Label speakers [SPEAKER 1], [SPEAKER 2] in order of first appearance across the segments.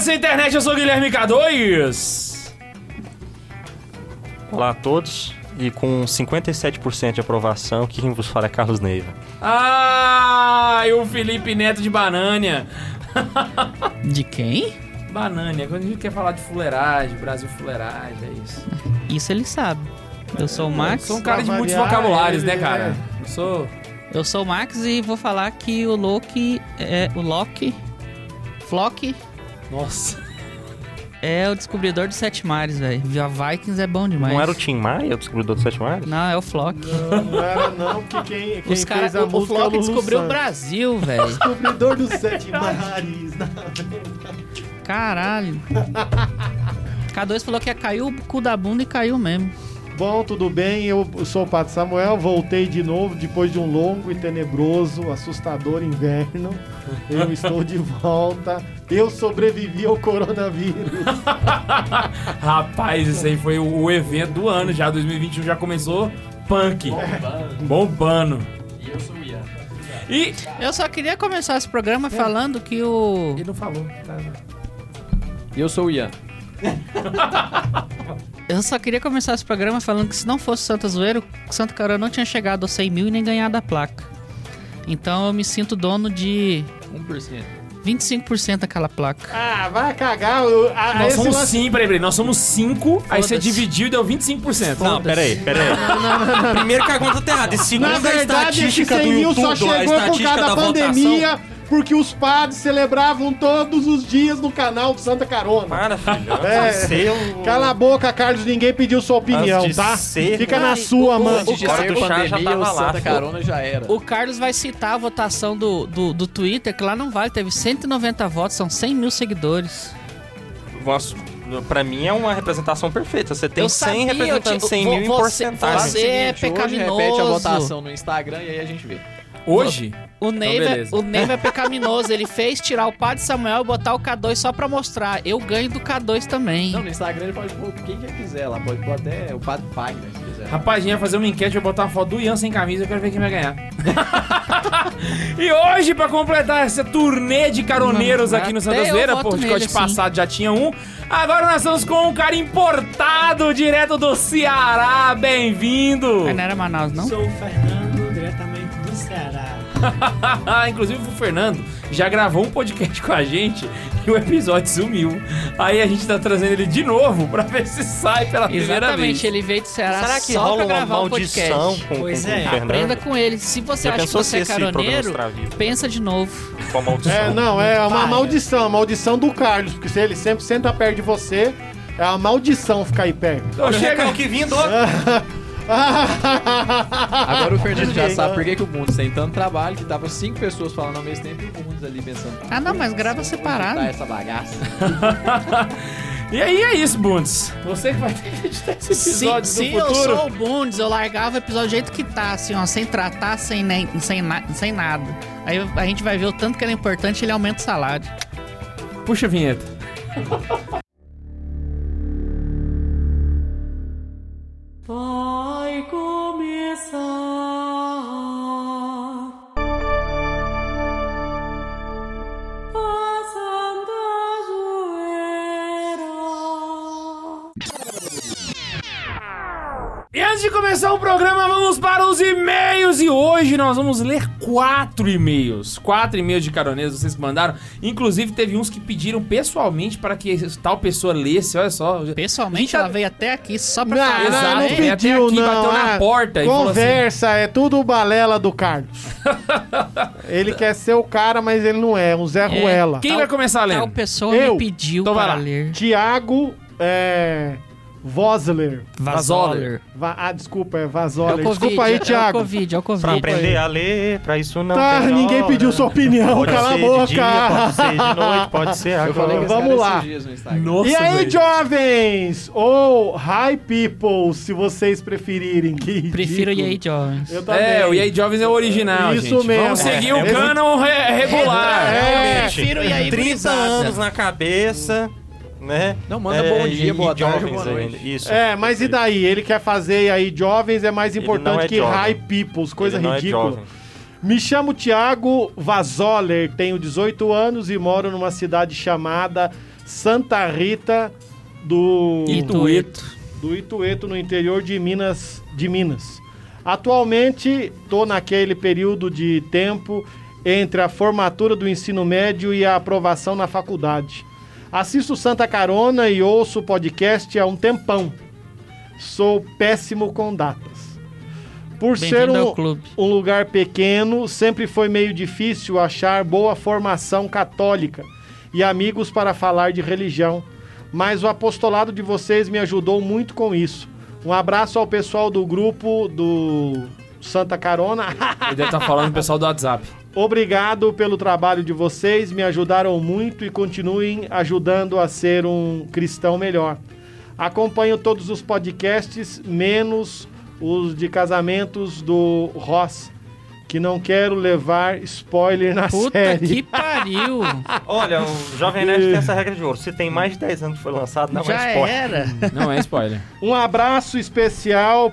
[SPEAKER 1] nessa internet, eu sou o Guilherme K2.
[SPEAKER 2] Olá a todos. E com 57% de aprovação, quem vos fala é Carlos Neiva.
[SPEAKER 1] Ah, e o Felipe Neto de Banânia.
[SPEAKER 3] De quem?
[SPEAKER 1] Banânia, quando a gente quer falar de fuleiragem, Brasil fuleiragem, é isso.
[SPEAKER 3] Isso ele sabe. Eu sou o
[SPEAKER 1] Eu
[SPEAKER 3] Max.
[SPEAKER 1] sou um cara de muitos vocabulários, né, cara? Eu sou...
[SPEAKER 3] Eu sou o Max e vou falar que o Loki é o Loki. Flock
[SPEAKER 1] Nossa.
[SPEAKER 3] é o descobridor dos sete mares, velho. A Vikings é bom demais.
[SPEAKER 2] Não era o Tim Maia, o descobridor dos Sete Mares?
[SPEAKER 3] Não, é o Flock.
[SPEAKER 4] Não, não era não, porque quem, quem
[SPEAKER 3] Os cara,
[SPEAKER 4] fez a
[SPEAKER 3] o, o
[SPEAKER 4] música é
[SPEAKER 3] Flock
[SPEAKER 4] Lulu
[SPEAKER 3] descobriu o. Brasil, velho.
[SPEAKER 4] Descobridor dos sete mares.
[SPEAKER 3] Caralho. K2 falou que ia cair o cu da bunda e caiu mesmo.
[SPEAKER 4] Bom, tudo bem? Eu sou o Pato Samuel, voltei de novo depois de um longo e tenebroso, assustador inverno. Eu estou de volta. Eu sobrevivi ao coronavírus.
[SPEAKER 1] Rapaz, esse aí foi o, evento do ano já, 2021 já começou punk. Bombando.
[SPEAKER 5] E eu sou o Ian.
[SPEAKER 1] E...
[SPEAKER 3] Eu só queria começar esse programa falando que o.
[SPEAKER 1] Ele não falou. Tá...
[SPEAKER 5] E eu sou o Ian.
[SPEAKER 3] Eu só queria começar esse programa falando que se não fosse Santa Zoeiro, Santa Carona não tinha chegado aos 100 mil e nem ganhado a placa. Então eu me sinto dono de
[SPEAKER 5] 1%.
[SPEAKER 3] 25% daquela placa.
[SPEAKER 4] Ah, vai cagar. a-
[SPEAKER 1] Nós somos
[SPEAKER 4] lance-
[SPEAKER 1] cinco, peraí, peraí, nós somos cinco, aí você dividiu e deu 25%.
[SPEAKER 2] Não, peraí, peraí. Primeiro que a conta tá errada. E segundo
[SPEAKER 4] Na
[SPEAKER 2] a
[SPEAKER 4] esse
[SPEAKER 2] estatística
[SPEAKER 4] 100
[SPEAKER 2] do
[SPEAKER 4] mil
[SPEAKER 2] YouTube,
[SPEAKER 4] só
[SPEAKER 2] a
[SPEAKER 4] chegou por
[SPEAKER 2] estatística
[SPEAKER 4] causa da
[SPEAKER 2] da
[SPEAKER 4] pandemia,
[SPEAKER 2] votação.
[SPEAKER 4] Porque os padres celebravam todos os dias no canal do Santa Carona.
[SPEAKER 2] Para, filho.
[SPEAKER 4] É.
[SPEAKER 2] O...
[SPEAKER 4] Cala a boca, Carlos, ninguém pediu sua opinião,
[SPEAKER 2] Antes
[SPEAKER 4] tá?
[SPEAKER 2] ser-
[SPEAKER 4] Fica na sua,
[SPEAKER 3] o-
[SPEAKER 4] mano.
[SPEAKER 5] Antes de
[SPEAKER 2] cara do chá já
[SPEAKER 5] pandemia,
[SPEAKER 2] tava
[SPEAKER 5] o
[SPEAKER 2] lá,
[SPEAKER 5] Santa
[SPEAKER 2] pô.
[SPEAKER 5] Carona já era.
[SPEAKER 3] O Carlos vai citar a votação do, do, do Twitter, que lá não vale, teve 190 votos, são 100 mil seguidores.
[SPEAKER 2] Nossa, Pra mim é uma representação perfeita. Você tem
[SPEAKER 3] Eu
[SPEAKER 2] 100
[SPEAKER 3] sabia,
[SPEAKER 2] representando
[SPEAKER 3] te-
[SPEAKER 2] 100
[SPEAKER 3] vo-
[SPEAKER 2] mil em porcentagem.
[SPEAKER 3] você-
[SPEAKER 5] o
[SPEAKER 3] é
[SPEAKER 5] seguinte, Hoje
[SPEAKER 3] pecaminoso.
[SPEAKER 5] repete a votação no Instagram e aí a gente vê.
[SPEAKER 1] Hoje?
[SPEAKER 3] O Neiva,
[SPEAKER 1] beleza.
[SPEAKER 3] o Neiva é pecaminoso, ele fez tirar o padre Samuel e botar o K2 só pra mostrar. Eu ganho do K2 também.
[SPEAKER 5] Não, no Instagram ele pode pôr quem que quiser lá. Pode pôr até o Padre Pagner, se quiser.
[SPEAKER 1] Rapaz, a gente vai fazer uma enquete, eu vou botar uma foto do Ian sem camisa, eu quero ver quem vai ganhar. e hoje, pra completar essa turnê de caroneiros
[SPEAKER 3] Não,
[SPEAKER 1] aqui no Santa Zoeira, corte
[SPEAKER 3] assim.
[SPEAKER 1] passado já tinha um. Agora nós estamos com um cara importado, direto do Ceará, bem-vindo!
[SPEAKER 3] Não era Manaus, não?
[SPEAKER 6] Sou o Fernando.
[SPEAKER 1] Inclusive o Fernando já gravou um podcast com a gente e o episódio sumiu. Aí a gente tá trazendo ele de novo pra ver se sai pela primeira
[SPEAKER 3] Exatamente,
[SPEAKER 1] vez.
[SPEAKER 3] ele veio do Ceará
[SPEAKER 2] Será que
[SPEAKER 3] só
[SPEAKER 2] rola
[SPEAKER 3] pra
[SPEAKER 2] uma
[SPEAKER 3] gravar o
[SPEAKER 2] maldição
[SPEAKER 3] podcast.
[SPEAKER 2] com,
[SPEAKER 6] Pois
[SPEAKER 2] com,
[SPEAKER 6] é.
[SPEAKER 2] com o?
[SPEAKER 3] Aprenda com ele. Se você
[SPEAKER 2] Já
[SPEAKER 3] acha que você é caroneiro, pensa de novo.
[SPEAKER 2] Com a maldição.
[SPEAKER 4] É, não, é uma maldição, a maldição do Carlos, porque se ele sempre senta perto de você, é uma maldição ficar aí perto.
[SPEAKER 1] Então
[SPEAKER 2] o
[SPEAKER 1] chega
[SPEAKER 2] recão que vindo.
[SPEAKER 5] Agora o Fernando já sabe por que, que o Bundes tem tanto trabalho que tava cinco pessoas falando ao mesmo tempo e o Bundes ali pensando.
[SPEAKER 3] Ah, não, mas grava separado.
[SPEAKER 5] essa bagaça.
[SPEAKER 1] E aí é isso, Bundes. Você que vai ter que editar esse
[SPEAKER 3] Se,
[SPEAKER 1] episódio
[SPEAKER 3] se
[SPEAKER 1] do
[SPEAKER 3] eu
[SPEAKER 1] futuro.
[SPEAKER 3] sou o Bundes, eu largava o episódio do jeito que tá, assim, ó, sem tratar, sem, nem, sem, na- sem nada. Aí a gente vai ver o tanto que ele é importante ele aumenta o salário.
[SPEAKER 1] Puxa a vinheta.
[SPEAKER 7] Começar
[SPEAKER 1] de começar o programa, vamos para os e-mails. E hoje nós vamos ler quatro e-mails. Quatro e-mails de caroneiros, vocês que mandaram. Inclusive, teve uns que pediram pessoalmente para que tal pessoa lesse. Olha só.
[SPEAKER 3] Pessoalmente,
[SPEAKER 1] Gente,
[SPEAKER 3] ela veio até aqui só pra
[SPEAKER 4] Não,
[SPEAKER 3] falar.
[SPEAKER 4] não,
[SPEAKER 1] Exato,
[SPEAKER 4] não pediu,
[SPEAKER 1] aqui,
[SPEAKER 4] não.
[SPEAKER 1] bateu na
[SPEAKER 4] ah,
[SPEAKER 1] porta e assim,
[SPEAKER 4] Conversa, é tudo balela do Carlos. ele quer ser o cara, mas ele não é, um Zé Ruela.
[SPEAKER 1] Quem
[SPEAKER 3] Tal-
[SPEAKER 1] vai começar
[SPEAKER 3] Tal
[SPEAKER 1] lendo?
[SPEAKER 3] pessoa
[SPEAKER 4] Eu?
[SPEAKER 3] me pediu
[SPEAKER 1] Então vai
[SPEAKER 3] para
[SPEAKER 1] lá.
[SPEAKER 3] ler.
[SPEAKER 4] Tiago é, Vosler.
[SPEAKER 3] Vazoller.
[SPEAKER 4] Va- ah, desculpa, é
[SPEAKER 3] É
[SPEAKER 4] Vazoller.
[SPEAKER 3] Covid,
[SPEAKER 4] desculpa aí,
[SPEAKER 3] é o
[SPEAKER 4] Thiago.
[SPEAKER 3] Covid, é o Covid.
[SPEAKER 2] Pra aprender a ler, pra isso não
[SPEAKER 4] Tá,
[SPEAKER 2] tem
[SPEAKER 4] ninguém
[SPEAKER 2] hora.
[SPEAKER 4] pediu sua opinião,
[SPEAKER 2] Pode
[SPEAKER 4] cala a boca.
[SPEAKER 2] de dia, pode ser de noite, pode ser
[SPEAKER 5] Eu falei
[SPEAKER 2] agora.
[SPEAKER 5] que
[SPEAKER 4] Vamos lá.
[SPEAKER 1] Nossa,
[SPEAKER 4] E aí,
[SPEAKER 1] velho.
[SPEAKER 4] jovens? Ou hi people, se vocês preferirem. Que
[SPEAKER 3] Prefiro o
[SPEAKER 4] ridículo.
[SPEAKER 3] EA Jones.
[SPEAKER 4] Eu também.
[SPEAKER 1] É, o EA Jovens é o original,
[SPEAKER 4] Isso
[SPEAKER 1] gente.
[SPEAKER 4] mesmo.
[SPEAKER 1] Vamos seguir
[SPEAKER 2] É,
[SPEAKER 1] o
[SPEAKER 2] é
[SPEAKER 1] canon re- regular.
[SPEAKER 4] É,
[SPEAKER 3] Prefiro e aí
[SPEAKER 2] 30
[SPEAKER 3] gurizada.
[SPEAKER 2] anos na cabeça, né?
[SPEAKER 5] Não, manda bom dia,
[SPEAKER 2] e-
[SPEAKER 5] boa
[SPEAKER 2] e
[SPEAKER 5] tarde,
[SPEAKER 2] jovens
[SPEAKER 5] boa noite.
[SPEAKER 2] ainda. Isso.
[SPEAKER 4] É, mas e daí? Ele quer fazer e aí jovens é mais importante
[SPEAKER 2] é
[SPEAKER 4] que
[SPEAKER 2] jovem.
[SPEAKER 4] high peoples, coisa
[SPEAKER 2] Ele não é
[SPEAKER 4] ridícula.
[SPEAKER 2] jovem.
[SPEAKER 4] Me chamo Tiago Vazoller, tenho 18 anos e moro numa cidade chamada Santa Rita do
[SPEAKER 1] Itueto.
[SPEAKER 4] do Itueto, no interior de Minas. De Minas. Atualmente, estou naquele período de tempo entre a formatura do ensino médio e a aprovação na faculdade. Assisto Santa Carona e ouço o podcast há um tempão. Sou péssimo com datas. Por ser um, um lugar pequeno, sempre foi meio difícil achar boa formação católica e amigos para falar de religião. Mas o apostolado de vocês me ajudou muito com isso. Um abraço ao pessoal do grupo do Santa Carona.
[SPEAKER 1] Ele deve estar falando do pessoal do WhatsApp.
[SPEAKER 4] Obrigado pelo trabalho de vocês, me ajudaram muito e continuem ajudando a ser um cristão melhor. Acompanho todos os podcasts, menos os de casamentos do Ross, que não quero levar spoiler na
[SPEAKER 3] Puta
[SPEAKER 4] série.
[SPEAKER 3] que pariu.
[SPEAKER 2] Olha, o Jovem Nerd tem essa regra de ouro. Se tem mais de 10 anos que foi lançado, não
[SPEAKER 3] Já
[SPEAKER 2] é spoiler.
[SPEAKER 3] era.
[SPEAKER 1] Não é spoiler.
[SPEAKER 4] Um abraço especial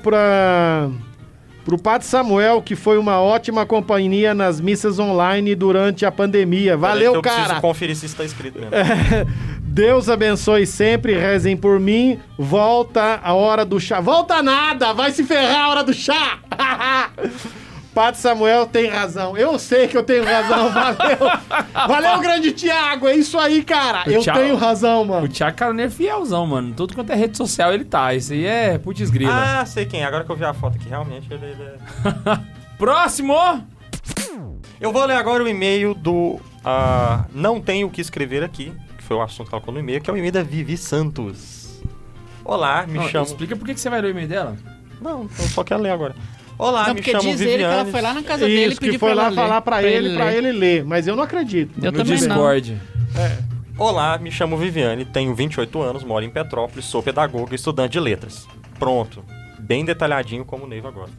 [SPEAKER 4] para pro Padre Samuel, que foi uma ótima companhia nas missas online durante a pandemia. Valeu,
[SPEAKER 2] eu preciso
[SPEAKER 4] cara!
[SPEAKER 2] conferir se está escrito mesmo.
[SPEAKER 4] Deus abençoe sempre, rezem por mim. Volta a hora do chá. Volta nada, vai se ferrar a hora do chá. Padre Samuel tem razão. Eu sei que eu tenho razão. Valeu. Valeu, grande Tiago. É isso aí, cara.
[SPEAKER 1] O
[SPEAKER 4] Eu
[SPEAKER 1] Thiago-
[SPEAKER 4] tenho razão,
[SPEAKER 1] O
[SPEAKER 4] mano.
[SPEAKER 1] Thiago Caroneiro é fielzão, mano. Tudo quanto é rede social ele tá. Isso aí é putz grila.
[SPEAKER 2] Ah, sei quem. Agora que eu vi a foto aqui, realmente ele, ele é...
[SPEAKER 1] Próximo!
[SPEAKER 2] Eu vou ler agora o e-mail do ah, Não Tenho O Que Escrever Aqui, que foi o assunto que ela colocou no e-mail, que é o e-mail da Vivi Santos. Olá, me
[SPEAKER 1] Não,
[SPEAKER 2] chamo...
[SPEAKER 1] Explica por que que você vai ler o e-mail dela.
[SPEAKER 2] Não, eu só quero ler agora. Olá,
[SPEAKER 3] não,
[SPEAKER 2] me
[SPEAKER 3] porque
[SPEAKER 2] chamo
[SPEAKER 3] diz ele que ela
[SPEAKER 2] Viviane.
[SPEAKER 3] foi lá na casa dele e
[SPEAKER 4] Isso,
[SPEAKER 3] pediu
[SPEAKER 4] que foi
[SPEAKER 3] pra
[SPEAKER 4] lá
[SPEAKER 3] ela
[SPEAKER 4] falar pra ele,
[SPEAKER 3] ler.
[SPEAKER 4] ele ler. Mas eu não acredito.
[SPEAKER 3] Eu
[SPEAKER 1] no
[SPEAKER 3] também não.
[SPEAKER 1] Discord.
[SPEAKER 2] Olá, me chamo Viviane, tenho 28 anos, moro em Petrópolis, sou pedagoga e estudante de letras. Pronto. Bem detalhadinho como o Neiva agora.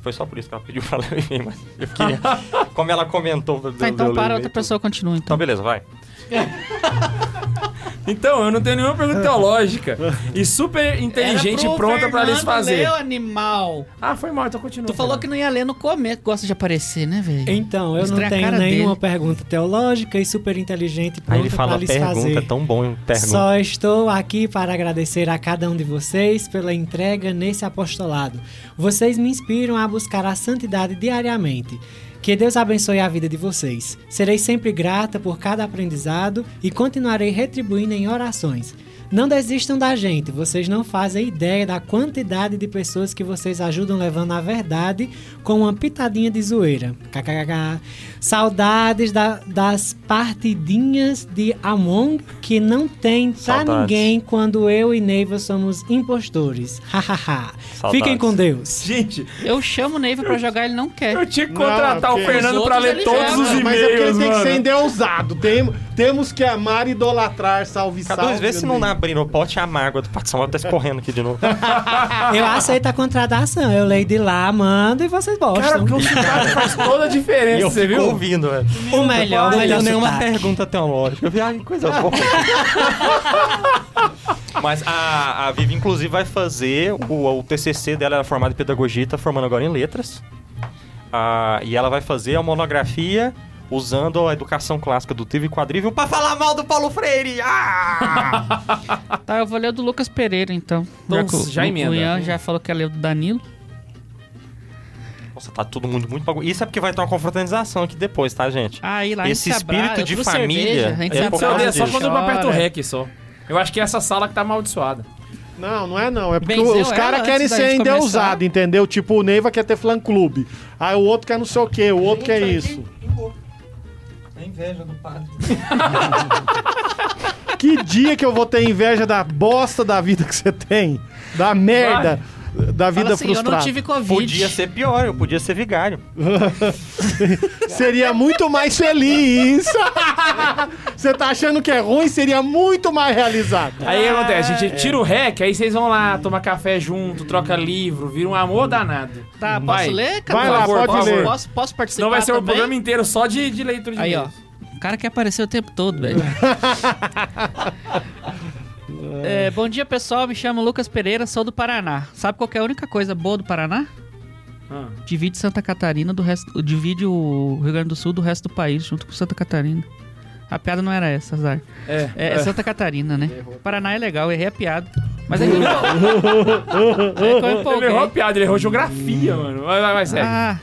[SPEAKER 2] Foi só por isso que ela pediu pra ler o e-mail, mas eu queria... como ela comentou...
[SPEAKER 3] Tá,
[SPEAKER 2] deu
[SPEAKER 3] então para, outra pessoa continua,
[SPEAKER 2] Então,
[SPEAKER 3] então.
[SPEAKER 2] beleza, vai.
[SPEAKER 1] Então, eu não tenho nenhuma pergunta teológica. E super inteligente e pronta pra eles fazer.
[SPEAKER 3] Meu animal.
[SPEAKER 1] Ah, foi mal, então continua.
[SPEAKER 3] Tu falou que não ia ler no começo. Gosta de aparecer, né, velho?
[SPEAKER 6] Então, eu
[SPEAKER 3] Mostrar
[SPEAKER 6] não tenho nenhuma
[SPEAKER 3] dele.
[SPEAKER 6] pergunta teológica e super inteligente
[SPEAKER 2] Aí
[SPEAKER 6] pronta
[SPEAKER 2] ele fala
[SPEAKER 6] pra lhes
[SPEAKER 2] pergunta,
[SPEAKER 6] fazer.
[SPEAKER 2] tão bom em pergunta.
[SPEAKER 6] Só estou aqui para agradecer a cada um de vocês pela entrega nesse apostolado. Vocês me inspiram a buscar a santidade diariamente. Que Deus abençoe a vida de vocês. Serei sempre grata por cada aprendizado e continuarei retribuindo em orações. Não desistam da gente, vocês não fazem ideia da quantidade de pessoas que vocês ajudam levando a verdade com uma pitadinha de zoeira. KKK. Saudades da- das partidinhas de Among que não tem pra
[SPEAKER 2] Saudades.
[SPEAKER 6] ninguém quando eu e Neiva somos impostores. Hahaha. Fiquem com Deus.
[SPEAKER 1] Gente,
[SPEAKER 3] Eu chamo o Neiva pra jogar, ele não quer.
[SPEAKER 1] eu tinha que
[SPEAKER 4] Não,
[SPEAKER 1] contratar
[SPEAKER 4] porque
[SPEAKER 1] o Fernando pra ler
[SPEAKER 3] ele
[SPEAKER 1] todos
[SPEAKER 3] joga.
[SPEAKER 1] os e-mails,
[SPEAKER 4] Mas é porque ele tem que ser endeusado. Tem, temos que amar e idolatrar. Salve,
[SPEAKER 2] Cada
[SPEAKER 4] salve.
[SPEAKER 2] duas vezes se não
[SPEAKER 4] meu
[SPEAKER 2] abrir o pote, a mágoa do Pato Samuel tá escorrendo aqui de novo.
[SPEAKER 6] Eu aceito a contratação. Eu leio de lá, mando e vocês
[SPEAKER 1] Cara,
[SPEAKER 6] gostam.
[SPEAKER 1] porque o sotaque faz toda a diferença,
[SPEAKER 2] eu
[SPEAKER 1] você viu?
[SPEAKER 2] ouvindo, velho.
[SPEAKER 6] o melhor, o
[SPEAKER 2] Não
[SPEAKER 6] melhor
[SPEAKER 2] nenhuma
[SPEAKER 6] sotaque.
[SPEAKER 2] pergunta teológica. Eu vi, ai, que coisa boa. Mas a, a Vivi, inclusive, vai fazer o, o TCC dela, ela é formada em pedagogia e tá formando agora em letras. Ah, e ela vai fazer a monografia usando a educação clássica do Trio e Quadrívio pra falar mal do Paulo Freire. Ah!
[SPEAKER 3] Tá, eu vou ler o do Lucas Pereira, então.
[SPEAKER 1] Então,
[SPEAKER 3] o-
[SPEAKER 1] já emenda.
[SPEAKER 3] O Ian já falou que ia ler o do Danilo.
[SPEAKER 2] Nossa, tá todo mundo muito bagulho. Isso é porque vai ter uma confraternização aqui depois, tá, gente?
[SPEAKER 3] Aí lá a
[SPEAKER 2] Esse
[SPEAKER 3] gente se
[SPEAKER 2] espírito
[SPEAKER 3] abraça,
[SPEAKER 2] de família
[SPEAKER 3] cerveja, a gente
[SPEAKER 2] é por causa
[SPEAKER 3] abraça,
[SPEAKER 1] só quando eu aperto o. REC só. Eu acho que é essa sala que tá amaldiçoada.
[SPEAKER 4] Não, não é não. É porque
[SPEAKER 3] Benzeu
[SPEAKER 4] os caras
[SPEAKER 3] ela
[SPEAKER 4] querem ser
[SPEAKER 3] gente
[SPEAKER 4] endeusados, entendeu? Tipo, o Neiva quer ter fã-clube. Aí o outro quer não sei o quê, o outro quer isso.
[SPEAKER 2] É inveja do padre.
[SPEAKER 4] Que dia que eu vou ter inveja da bosta da vida que você tem? Da merda da vida
[SPEAKER 3] Fala assim, eu
[SPEAKER 4] frustrada.
[SPEAKER 3] não tive Covid.
[SPEAKER 2] Podia ser pior, eu podia ser vigário.
[SPEAKER 4] Seria muito mais feliz. Você tá achando que é ruim? Seria muito mais realizado.
[SPEAKER 1] Aí o que acontece? A gente tira o REC, aí vocês vão lá, tomar café junto, troca livro, vira um amor danado.
[SPEAKER 3] Tá, posso
[SPEAKER 1] Vai.
[SPEAKER 3] ler?
[SPEAKER 4] Vai lá, pode
[SPEAKER 3] favor,
[SPEAKER 4] ler.
[SPEAKER 3] Posso, posso participar
[SPEAKER 1] Senão vai ser o
[SPEAKER 3] também?
[SPEAKER 1] programa inteiro só de, de leitura de
[SPEAKER 3] Aí, ó. O cara quer aparecer o tempo todo, velho. É, bom dia, pessoal. Me chamo Lucas Pereira, sou do Paraná. Sabe qual que é a única coisa boa do Paraná?
[SPEAKER 1] Ah.
[SPEAKER 3] divide Santa Catarina do resto. Divide o Rio Grande do Sul do resto do país, junto com Santa Catarina. A piada não era essa, Azar.
[SPEAKER 1] É,
[SPEAKER 3] É, é Santa Catarina, né? Paraná é legal, errei a piada. Mas é que eu, é que eu
[SPEAKER 1] Ele
[SPEAKER 3] empolguei.
[SPEAKER 1] errou a piada, ele errou geografia, mano. Vai, vai, vai, segue.
[SPEAKER 3] Ah,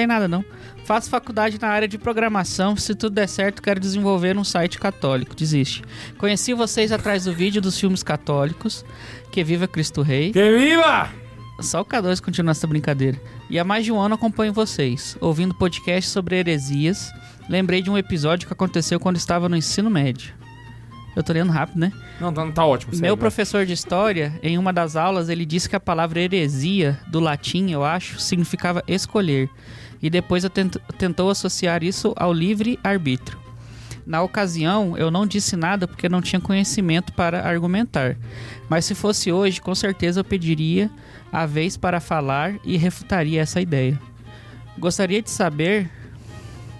[SPEAKER 3] tem nada não. Faço faculdade na área de programação. Se tudo der certo, quero desenvolver um site católico. Desiste. Conheci vocês atrás do vídeo dos filmes católicos. Que viva Cristo Rei.
[SPEAKER 1] Que viva!
[SPEAKER 3] Só o K2 continua essa brincadeira. E há mais de um ano acompanho vocês, ouvindo podcast sobre heresias. Lembrei de um episódio que aconteceu quando estava no ensino médio. Eu tô lendo rápido, né?
[SPEAKER 1] Não, tá, tá ótimo.
[SPEAKER 3] Meu professor de história, em uma das aulas, ele disse que a palavra heresia, do latim, eu acho, significava escolher. E depois tentou associar isso ao livre-arbítrio. Na ocasião, eu não disse nada porque não tinha conhecimento para argumentar. Mas se fosse hoje, com certeza eu pediria a vez para falar e refutaria essa ideia. Gostaria de saber,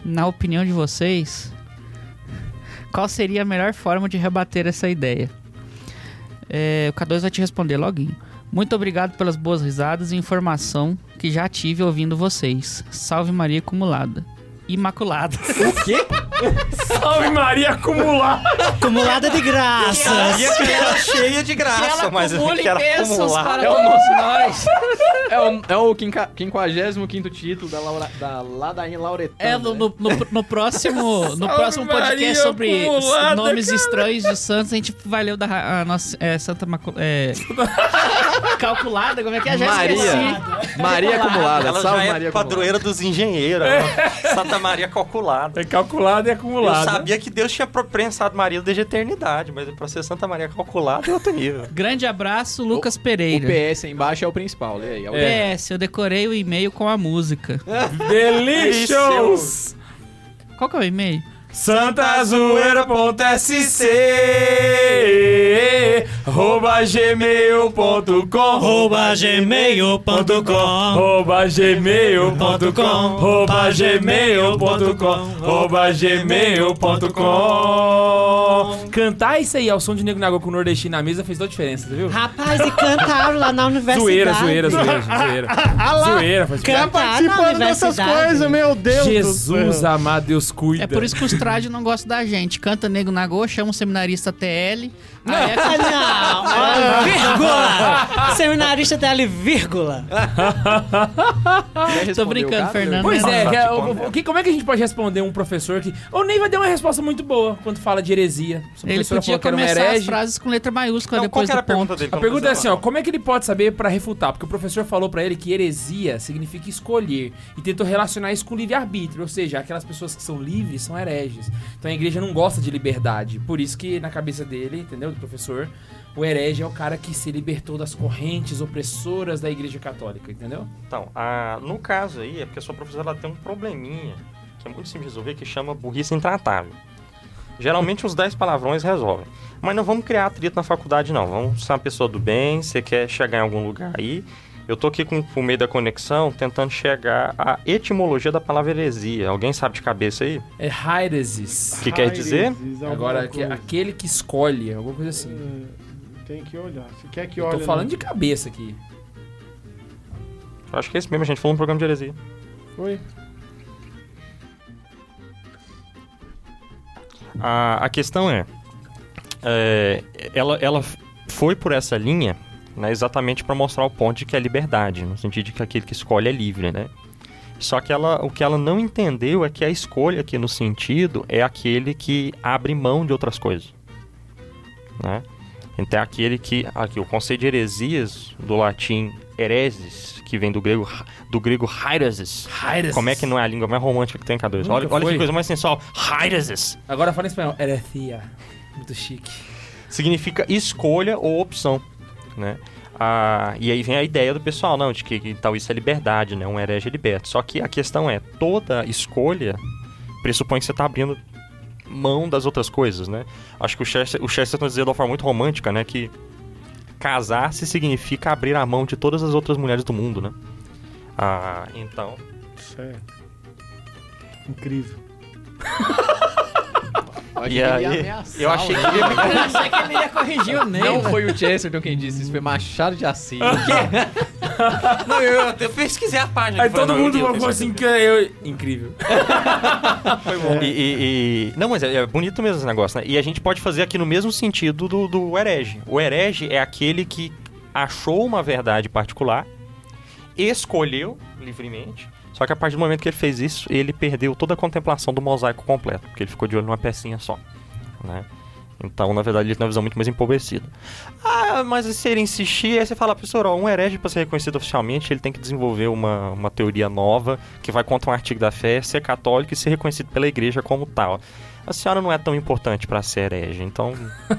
[SPEAKER 3] na opinião de vocês, qual seria a melhor forma de rebater essa ideia. É, o K2 vai te responder loguinho. Muito obrigado pelas boas risadas e informação que já tive ouvindo vocês. Salve Maria acumulada. Imaculada.
[SPEAKER 5] O quê?
[SPEAKER 1] Salve Maria acumulada!
[SPEAKER 6] Acumulada de graças.
[SPEAKER 2] E que era cheia de graça, mas que era acumulada.
[SPEAKER 3] para todos nós.
[SPEAKER 5] É o, é o quinca, 55 título da, Laura, da Ladainha Lauretana.
[SPEAKER 3] É, no, no, no- no próximo, no próximo podcast
[SPEAKER 1] Maria
[SPEAKER 3] sobre
[SPEAKER 1] acumulada,
[SPEAKER 3] nomes
[SPEAKER 1] cara.
[SPEAKER 3] estranhos de santos, a gente vai ler o da nossa é, Santa Macu... É, calculada, como é que é? Já
[SPEAKER 5] Maria.
[SPEAKER 3] esqueci.
[SPEAKER 5] Maria acumulada.
[SPEAKER 2] Ela
[SPEAKER 5] Salve
[SPEAKER 2] já é
[SPEAKER 5] Maria
[SPEAKER 2] padroeira dos engenheiros. ó. Santa Maria calculada.
[SPEAKER 1] É calculado e
[SPEAKER 2] Eu
[SPEAKER 1] acumulado.
[SPEAKER 2] sabia que Deus tinha prensado Maria desde a eternidade, mas pra ser Santa Maria calculada é outro nível.
[SPEAKER 3] Grande abraço, Lucas
[SPEAKER 5] O
[SPEAKER 3] Pereira.
[SPEAKER 5] PS aí embaixo é o principal. Lê aí. É o
[SPEAKER 3] PS, eu decorei o e-mail com a música.
[SPEAKER 1] Delicious!
[SPEAKER 3] Qual que é o e-mail?
[SPEAKER 1] santazoeira.sc arroba gmail.com
[SPEAKER 6] Arroba gmail.com.
[SPEAKER 1] arroba gmail.com arroba gmail.com arroba gmail.com Cantar isso aí ao som de Nego Nagô com o nordestino na mesa fez toda a diferença, viu?
[SPEAKER 6] Rapaz, e cantaram lá na universidade.
[SPEAKER 1] Zoeira, zoeira, zoeira, zoeira. Zoeira, faz
[SPEAKER 6] Cantar na
[SPEAKER 4] participando dessas
[SPEAKER 6] universidade.
[SPEAKER 4] coisas, meu Deus do
[SPEAKER 1] Jesus
[SPEAKER 4] céu.
[SPEAKER 1] amado, Deus cuida.
[SPEAKER 3] É por isso que os trades não gostam da gente. Canta Nego Nagô, chama um seminarista TL. Aí é
[SPEAKER 6] Ah, não, ah, vírgula. Seminarista dele, vírgula.
[SPEAKER 3] Tô brincando,
[SPEAKER 5] cara?
[SPEAKER 3] Fernando.
[SPEAKER 1] Pois é, que é, o- o que- como é que a gente pode responder um professor que. O Ney vai dar uma resposta muito boa quando fala de heresia.
[SPEAKER 3] Ele podia
[SPEAKER 1] falou que era
[SPEAKER 3] começar as frases com letra maiúscula
[SPEAKER 2] Não, qual
[SPEAKER 3] depois
[SPEAKER 2] que era
[SPEAKER 3] do
[SPEAKER 2] a pergunta
[SPEAKER 3] ponto.
[SPEAKER 2] dele?
[SPEAKER 1] A pergunta é assim, ó, como é que ele pode saber pra refutar? Porque o professor falou pra ele que heresia significa escolher e tentou relacionar isso com livre-arbítrio, ou seja, aquelas pessoas que são livres são hereges. Então a igreja não gosta de liberdade, por isso que na cabeça dele, entendeu, do professor, o herege é o cara que se libertou das correntes opressoras da igreja católica, entendeu?
[SPEAKER 2] Então, a- no caso aí, é porque a sua professora ela tem um probleminha que é muito simples de resolver, que chama burrice intratável. Geralmente uns 10 palavrões resolvem. Mas não vamos criar atrito na faculdade, não. Vamos ser uma pessoa do bem, você quer chegar em algum lugar aí. Eu tô aqui com o meio da conexão tentando chegar à etimologia da palavra heresia. Alguém sabe de cabeça aí?
[SPEAKER 1] É heresis.
[SPEAKER 2] O que quer dizer?
[SPEAKER 1] Agora, que-
[SPEAKER 4] coisa.
[SPEAKER 1] aquele que escolhe, alguma coisa assim.
[SPEAKER 4] É, Tem que olhar. Se quer que
[SPEAKER 1] Eu
[SPEAKER 4] olhe.
[SPEAKER 1] tô falando de cabeça aqui.
[SPEAKER 2] Acho que é isso mesmo, a gente falou no programa de heresia.
[SPEAKER 1] Foi.
[SPEAKER 2] A, a questão é, é, ela, ela foi por essa linha né, exatamente para mostrar o ponto de que é liberdade, no sentido de que aquele que escolhe é livre, né? Só que ela, o que ela não entendeu é que a escolha aqui no sentido é aquele que abre mão de outras coisas, né? Então é aquele que, aqui o conceito de heresias do latim hereses, que vem do grego do grego.
[SPEAKER 1] Heresis.
[SPEAKER 2] Como é que não é a língua mais romântica que tem, K2?
[SPEAKER 1] Nunca
[SPEAKER 2] Olha, olha que coisa mais sensual. Hereses.
[SPEAKER 1] Agora fala em espanhol. Heresia. Muito chique.
[SPEAKER 2] significa escolha ou opção, né? Ah, e aí vem a ideia do pessoal, não, de que, que tal isso é liberdade, né? Um herege é liberto. Só que a questão é, toda escolha pressupõe que você está abrindo mão das outras coisas, né? Acho que o Chester, o Chesterton dizia de uma forma muito romântica, né? Que casar-se significa abrir a mão de todas as outras mulheres do mundo, né? Ah, então...
[SPEAKER 4] Certo. Incrível.
[SPEAKER 5] Achei
[SPEAKER 2] E aí, eu achei
[SPEAKER 5] o
[SPEAKER 2] que ele ia
[SPEAKER 3] Eu achei que ele ia corrigir o Ney.
[SPEAKER 5] Não foi o Chesterton quem disse isso, foi Machado de Assis.
[SPEAKER 2] Não, eu, eu, eu pesquisei a página.
[SPEAKER 1] Aí
[SPEAKER 2] foi,
[SPEAKER 1] todo
[SPEAKER 2] não,
[SPEAKER 1] mundo falou
[SPEAKER 2] tenho
[SPEAKER 1] assim que eu... Incrível.
[SPEAKER 2] E, e- e- Não, mas é, é bonito mesmo esse negócio, né? E a gente pode fazer aqui no mesmo sentido do, do herege. O herege é aquele que achou uma verdade particular, escolheu livremente, só que a partir do momento que ele fez isso, ele perdeu toda a contemplação do mosaico completo, porque ele ficou de olho numa pecinha só, né? Então, na verdade, ele tem uma visão muito mais empobrecida. Ah, mas se ele insistir, aí você fala, professor, ó, um herege para ser reconhecido oficialmente, ele tem que desenvolver uma, uma teoria nova que vai contra um artigo da fé, ser católico e ser reconhecido pela igreja como tal. A senhora não é tão importante para ser herege, então...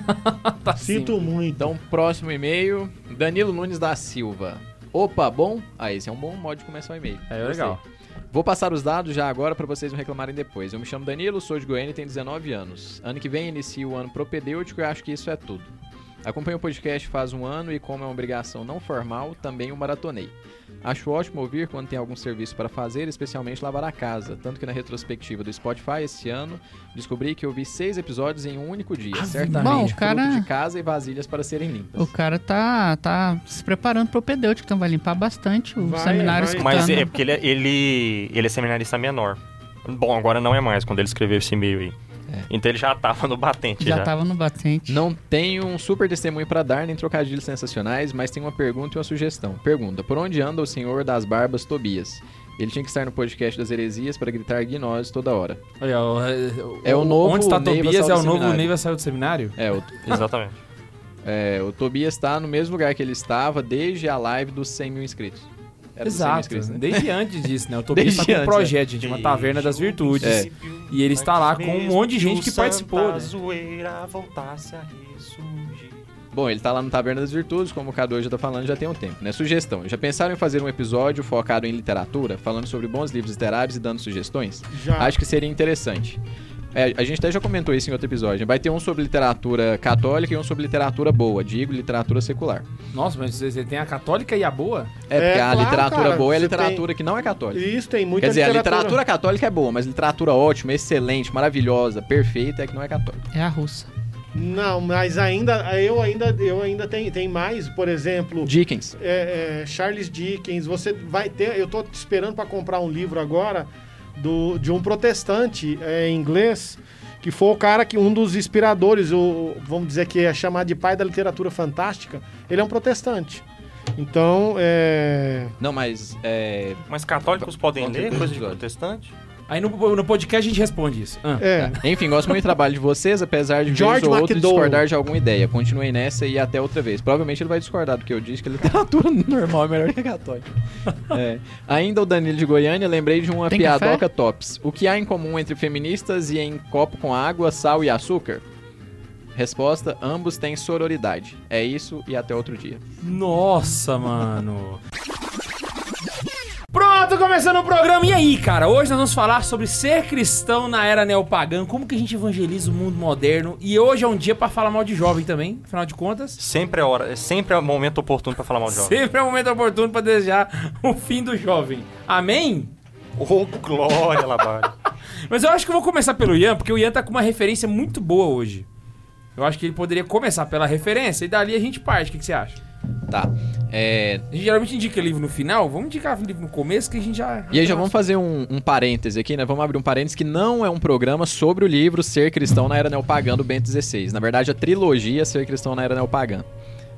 [SPEAKER 1] Tá
[SPEAKER 4] Sinto muito.
[SPEAKER 5] Então, próximo e-mail, Danilo Nunes da Silva. Opa, bom? Ah, esse é um bom modo de começar o e-mail.
[SPEAKER 1] É
[SPEAKER 5] Gostei.
[SPEAKER 1] legal.
[SPEAKER 5] Vou passar os dados já agora para vocês não reclamarem depois. Eu me chamo Danilo, sou de Goiânia e tenho 19 anos. Ano que vem inicio o ano propedêutico e acho que isso é tudo. Acompanho o podcast faz um ano e, como é uma obrigação não formal, também o maratonei. Acho ótimo ouvir quando tem algum serviço para fazer, especialmente lavar a casa. Tanto que na retrospectiva do Spotify esse ano, descobri que eu vi seis episódios em um único dia.
[SPEAKER 1] Ave
[SPEAKER 5] certamente,
[SPEAKER 3] Bom, o cara-
[SPEAKER 5] de casa e vasilhas para serem limpas.
[SPEAKER 3] O cara tá, tá se preparando pro pedêutico, então vai limpar bastante o
[SPEAKER 4] Vai,
[SPEAKER 3] seminário
[SPEAKER 4] vai.
[SPEAKER 3] escutando.
[SPEAKER 2] Mas é porque ele, é- ele, ele é seminarista menor. Bom, agora não é mais, quando ele escreveu esse e-mail aí. Então ele já tava no batente já.
[SPEAKER 3] Já tava no batente.
[SPEAKER 5] Não tenho um super testemunho pra dar, nem trocadilhos sensacionais, mas tenho uma pergunta e uma sugestão. Pergunta: Por onde anda o senhor das barbas Tobias? Ele tinha que estar no podcast das heresias para gritar gnose toda hora.
[SPEAKER 1] Olha, o,
[SPEAKER 5] É o novo
[SPEAKER 1] Onde está
[SPEAKER 5] Neiva
[SPEAKER 1] Tobias é o
[SPEAKER 5] do
[SPEAKER 1] novo
[SPEAKER 5] seminário.
[SPEAKER 1] Neiva saiu do seminário?
[SPEAKER 5] É, o,
[SPEAKER 2] Exatamente.
[SPEAKER 5] é, o Tobias tá no mesmo lugar que ele estava desde a live dos 100 mil inscritos. Era dos 100 mil
[SPEAKER 1] Exato.
[SPEAKER 5] né?
[SPEAKER 1] Desde antes disso, né? O Tobias tá
[SPEAKER 5] Desde
[SPEAKER 1] com um projeto, gente, uma taverna das virtudes.
[SPEAKER 5] É.
[SPEAKER 1] E ele está lá com um monte de gente que participou, né?
[SPEAKER 2] zoeira voltasse a ressurgir.
[SPEAKER 5] Bom, ele tá lá no Taverna das Virtudes, como o Cadu já tá falando, já tem um tempo, né? Sugestão. Já pensaram em fazer um episódio focado em literatura, falando sobre bons livros literários e dando sugestões?
[SPEAKER 4] Já.
[SPEAKER 5] Acho que seria interessante. É, a gente até já comentou isso em outro episódio. Vai ter um sobre literatura católica e um sobre literatura boa, digo literatura secular.
[SPEAKER 1] Nossa, mas você tem a católica e a boa?
[SPEAKER 5] É,
[SPEAKER 4] É,
[SPEAKER 5] porque a
[SPEAKER 4] claro,
[SPEAKER 5] literatura
[SPEAKER 4] cara,
[SPEAKER 5] boa é a literatura que não é católica.
[SPEAKER 4] Isso tem muita
[SPEAKER 5] Quer dizer, a literatura católica é boa, mas literatura ótima, excelente, maravilhosa, perfeita é que não é católica.
[SPEAKER 3] É a russa.
[SPEAKER 4] Não, mas ainda eu ainda eu ainda tenho tem mais, por exemplo,
[SPEAKER 5] Dickens.
[SPEAKER 4] é, é, Charles Dickens. Você vai ter, eu tô esperando para comprar um livro agora do, de um protestante é, inglês que foi o cara que um dos inspiradores, o, vamos dizer que é chamado de pai da literatura fantástica. Ele é um protestante. Então, é,
[SPEAKER 5] Não, mas é,
[SPEAKER 2] Mas católicos podem ler coisa de protestante?
[SPEAKER 1] Aí no, no podcast a gente responde isso. Ah.
[SPEAKER 4] é.
[SPEAKER 5] Enfim, gosto muito do trabalho de vocês, apesar de
[SPEAKER 4] George
[SPEAKER 5] vez ou outra
[SPEAKER 4] McDowell.
[SPEAKER 5] discordar de alguma ideia. Continuei nessa e até outra vez. Provavelmente ele vai discordar do que eu disse, que a literatura normal é melhor que a católica. É. Ainda o Danilo de Goiânia, lembrei de uma
[SPEAKER 3] Tem
[SPEAKER 5] piadoca tops. O que há em comum entre feministas e em copo com água, sal e açúcar? Resposta, ambos têm sororidade. É isso e até outro dia.
[SPEAKER 1] Nossa, mano. Pronto, começando o programa. E aí, cara? Hoje nós vamos falar sobre ser cristão na era neopagã, como que a gente evangeliza o mundo moderno. E hoje é um dia pra falar mal de jovem também, afinal de contas.
[SPEAKER 2] Sempre é hora, sempre é o momento oportuno pra falar mal de jovem.
[SPEAKER 1] Sempre é um momento oportuno pra desejar o fim do jovem. Amém?
[SPEAKER 2] Ô, glória, Labarre.
[SPEAKER 1] Mas eu acho que eu vou começar pelo Ian, porque o Ian tá com uma referência muito boa hoje. Eu acho que ele poderia começar pela referência e dali a gente parte. O que, que você acha?
[SPEAKER 5] Tá. É,
[SPEAKER 1] A gente geralmente indica livro no final, vamos indicar livro no começo que a gente já.
[SPEAKER 5] E aí já vamos fazer um, um parêntese aqui, né? Vamos abrir um parêntese que não é um programa sobre o livro Ser Cristão na Era Neopagã do Bento XVI. Na verdade, a trilogia Ser Cristão na Era Neopagã.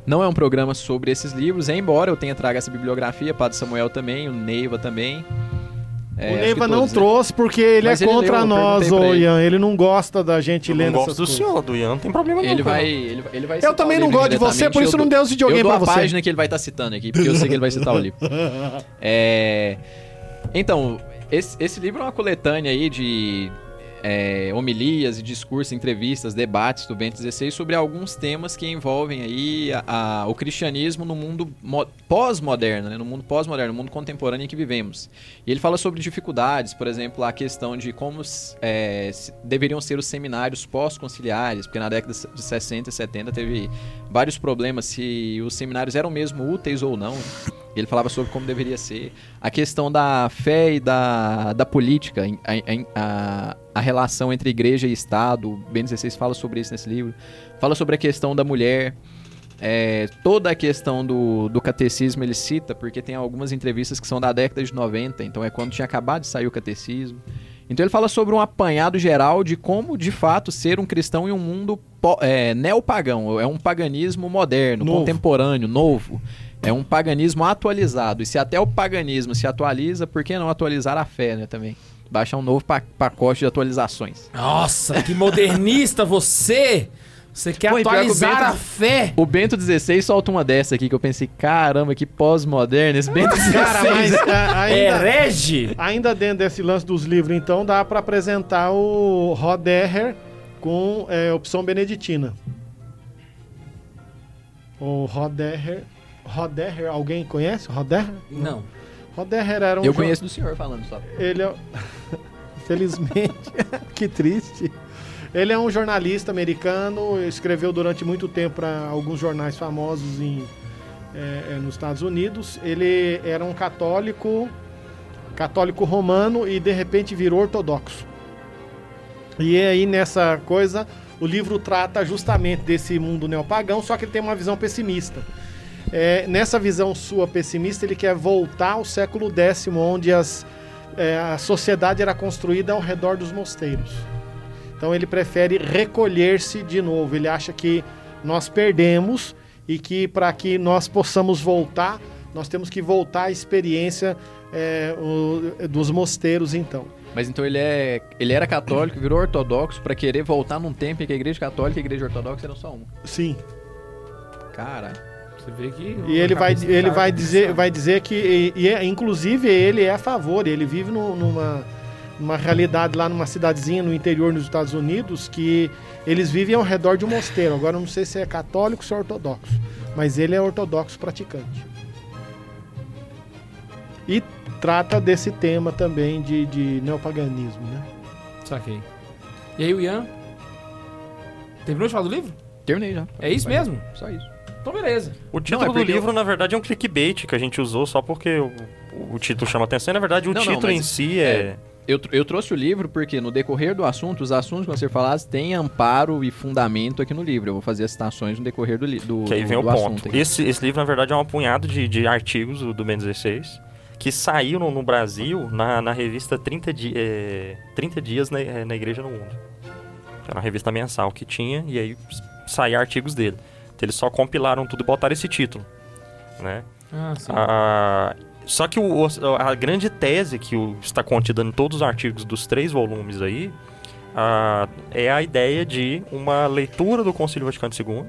[SPEAKER 5] Não é um programa sobre esses livros, embora eu tenha trago essa bibliografia, Padre Samuel também, o Neiva também. É,
[SPEAKER 4] o Neiva não
[SPEAKER 5] todos, né?
[SPEAKER 4] trouxe porque ele
[SPEAKER 5] Mas
[SPEAKER 4] é
[SPEAKER 5] ele
[SPEAKER 4] contra
[SPEAKER 5] leu, eu
[SPEAKER 4] nós,
[SPEAKER 5] pra ele.
[SPEAKER 4] Ian. Ele não gosta da gente
[SPEAKER 2] Eu não
[SPEAKER 4] lendo
[SPEAKER 2] gosto
[SPEAKER 4] essas
[SPEAKER 2] do
[SPEAKER 4] coisas.
[SPEAKER 2] senhor, do Ian, não tem problema nenhum.
[SPEAKER 5] Ele vai, ele, ele vai
[SPEAKER 4] Eu também
[SPEAKER 5] o
[SPEAKER 4] não gosto de você, por isso
[SPEAKER 5] eu
[SPEAKER 4] não dei os videogame
[SPEAKER 5] Eu dou
[SPEAKER 4] pra
[SPEAKER 5] a
[SPEAKER 4] você.
[SPEAKER 5] página que ele vai estar citando aqui, porque eu sei que ele vai citar o livro. É, Então, esse, esse livro é uma coletânea aí de é, homilias e discursos, entrevistas, debates do Bento XVI sobre alguns temas que envolvem aí a- a- o cristianismo no mundo mo- pós-moderno, né? no mundo pós-moderno, no mundo contemporâneo em que vivemos. E ele fala sobre dificuldades, por exemplo, a questão de como é, deveriam ser os seminários pós-conciliares, porque na década de 60 e 70 teve vários problemas se os seminários eram mesmo úteis ou não. Ele falava sobre como deveria ser. A questão da fé e da, da política, a, a, a relação entre igreja e Estado. O Ben 16 fala sobre isso nesse livro. Fala sobre a questão da mulher. É, toda a questão do, do catecismo ele cita, porque tem algumas entrevistas que são da década de 90, então é quando tinha acabado de sair o catecismo. Então ele fala sobre um apanhado geral de como, de fato, ser um cristão em um mundo é, neopagão. É um paganismo moderno,
[SPEAKER 4] Novo.
[SPEAKER 5] contemporâneo, novo. É um paganismo atualizado. E se até o paganismo se atualiza, por que não atualizar a fé, né, também? Baixar um novo pa- pacote de atualizações.
[SPEAKER 1] Nossa, que modernista você! Você quer
[SPEAKER 5] Pô,
[SPEAKER 1] atualizar
[SPEAKER 5] Bento-
[SPEAKER 1] a fé?
[SPEAKER 5] O Bento 16 solta uma dessa aqui que eu pensei, caramba, que pós-moderno esse Bento 16.
[SPEAKER 4] Cara, mas a- ainda,
[SPEAKER 1] Herege?
[SPEAKER 4] ainda dentro desse lance dos livros, então, dá pra apresentar o Rodeher com é, opção beneditina. O Rodeher... Rodeher, alguém conhece? Rodeher?
[SPEAKER 1] Não.
[SPEAKER 4] Rodeher era um...
[SPEAKER 5] Eu
[SPEAKER 4] jo-
[SPEAKER 5] conheço do senhor falando só.
[SPEAKER 4] Ele é... Felizmente, que triste. Ele é um jornalista americano, escreveu durante muito tempo para alguns jornais famosos em, é, é, nos Estados Unidos. Ele era um católico, católico romano e de repente virou ortodoxo. E aí nessa coisa, o livro trata justamente desse mundo neopagão, só que ele tem uma visão pessimista. É, nessa visão sua pessimista, ele quer voltar ao século X, onde as, é, a sociedade era construída ao redor dos mosteiros. Então ele prefere recolher-se de novo. Ele acha que nós perdemos e que para que nós possamos voltar, nós temos que voltar à experiência é, o- dos mosteiros, então.
[SPEAKER 5] Mas então ele é. Ele era católico, virou ortodoxo pra querer voltar num tempo em que a igreja católica e a igreja ortodoxa eram só uma.
[SPEAKER 4] Sim.
[SPEAKER 5] Cara.
[SPEAKER 1] Você vê que.
[SPEAKER 4] E ele vai, ele vai dizer, vai dizer que, e, e é- inclusive, ele é a favor. Ele vive no- numa, numa realidade lá numa cidadezinha no interior dos Estados Unidos que eles vivem ao redor de um mosteiro. Agora eu não sei se é católico ou se é ortodoxo, mas ele é ortodoxo praticante. E trata desse tema também de, de neopaganismo, né?
[SPEAKER 1] Saquei. E aí, o Ian? Terminou de falar do livro?
[SPEAKER 5] Terminei já.
[SPEAKER 1] É isso mesmo?
[SPEAKER 5] Só isso.
[SPEAKER 1] Então, beleza.
[SPEAKER 2] O título
[SPEAKER 5] Não, é
[SPEAKER 2] do livro,
[SPEAKER 5] eu-
[SPEAKER 2] na verdade, é um clickbait que a gente usou só porque o, o título chama atenção. E, na verdade, o
[SPEAKER 5] Não, não,
[SPEAKER 2] título
[SPEAKER 5] mas
[SPEAKER 2] em si é...
[SPEAKER 5] Eu, tr- eu trouxe o livro porque no decorrer do assunto, os assuntos que vão ser falados têm amparo e fundamento aqui no livro. Eu vou fazer as citações no decorrer do, li- do,
[SPEAKER 2] Que aí vem
[SPEAKER 5] do
[SPEAKER 2] o
[SPEAKER 5] assunto
[SPEAKER 2] ponto. Esse, esse livro, na verdade, é um apunhado de, de artigos do, do Ben 16 que saíram no Brasil na, na revista 30, di, é, 30 Dias na, é, na Igreja no Mundo. Era uma revista mensal que tinha e aí saíam artigos dele. Então, eles só compilaram tudo e botaram esse título. Né?
[SPEAKER 1] Ah, sim.
[SPEAKER 2] Ah, só que o- a grande tese que está contida em todos os artigos dos três volumes aí ah, é a ideia de uma leitura do Concílio Vaticano II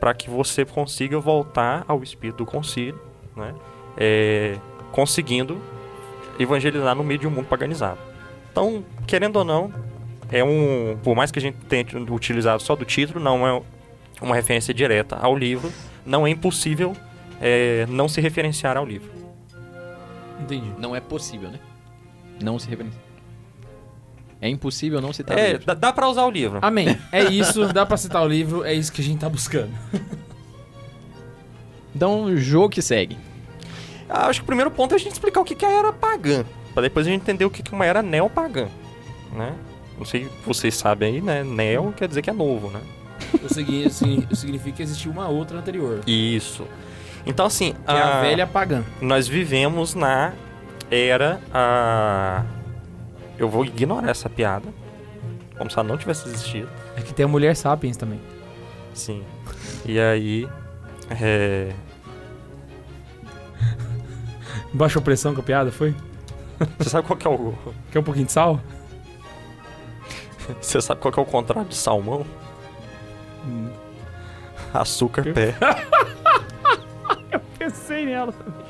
[SPEAKER 2] para que você consiga voltar ao espírito do concílio, né? É, conseguindo evangelizar no meio de um mundo paganizado. Então, querendo ou não, é um, por mais que a gente tenha utilizado só do título, não é uma referência direta ao livro, não é impossível é, não se referenciar ao livro.
[SPEAKER 1] Entendi.
[SPEAKER 5] Não é possível, né? Não se referencia. É impossível não citar o
[SPEAKER 2] É,
[SPEAKER 5] livro.
[SPEAKER 2] dá, dá pra usar o livro.
[SPEAKER 1] Amém. É isso, dá pra citar o livro, é isso que a gente tá buscando.
[SPEAKER 5] Então, o jogo que segue.
[SPEAKER 2] Ah, acho que o primeiro ponto é a gente explicar o que que é a era pagã, Pra depois a gente entender o que que é uma era neopagã, né? Não sei se vocês sabem aí, né? Neo quer dizer que é novo, né?
[SPEAKER 1] Significa que existiu uma outra anterior.
[SPEAKER 2] Isso. Então, assim...
[SPEAKER 1] Que é a velha pagã.
[SPEAKER 2] Nós vivemos na era... A... Eu vou ignorar essa piada, como se ela não tivesse existido.
[SPEAKER 1] É que tem a mulher sapiens também.
[SPEAKER 2] Sim. E aí... É...
[SPEAKER 1] Baixou pressão com a piada, foi?
[SPEAKER 2] Você sabe qual que é o...
[SPEAKER 1] Quer um pouquinho de sal?
[SPEAKER 2] Você sabe qual que é o contrário de salmão?
[SPEAKER 1] Hum.
[SPEAKER 2] Açúcar pé.
[SPEAKER 1] Pensei nela também.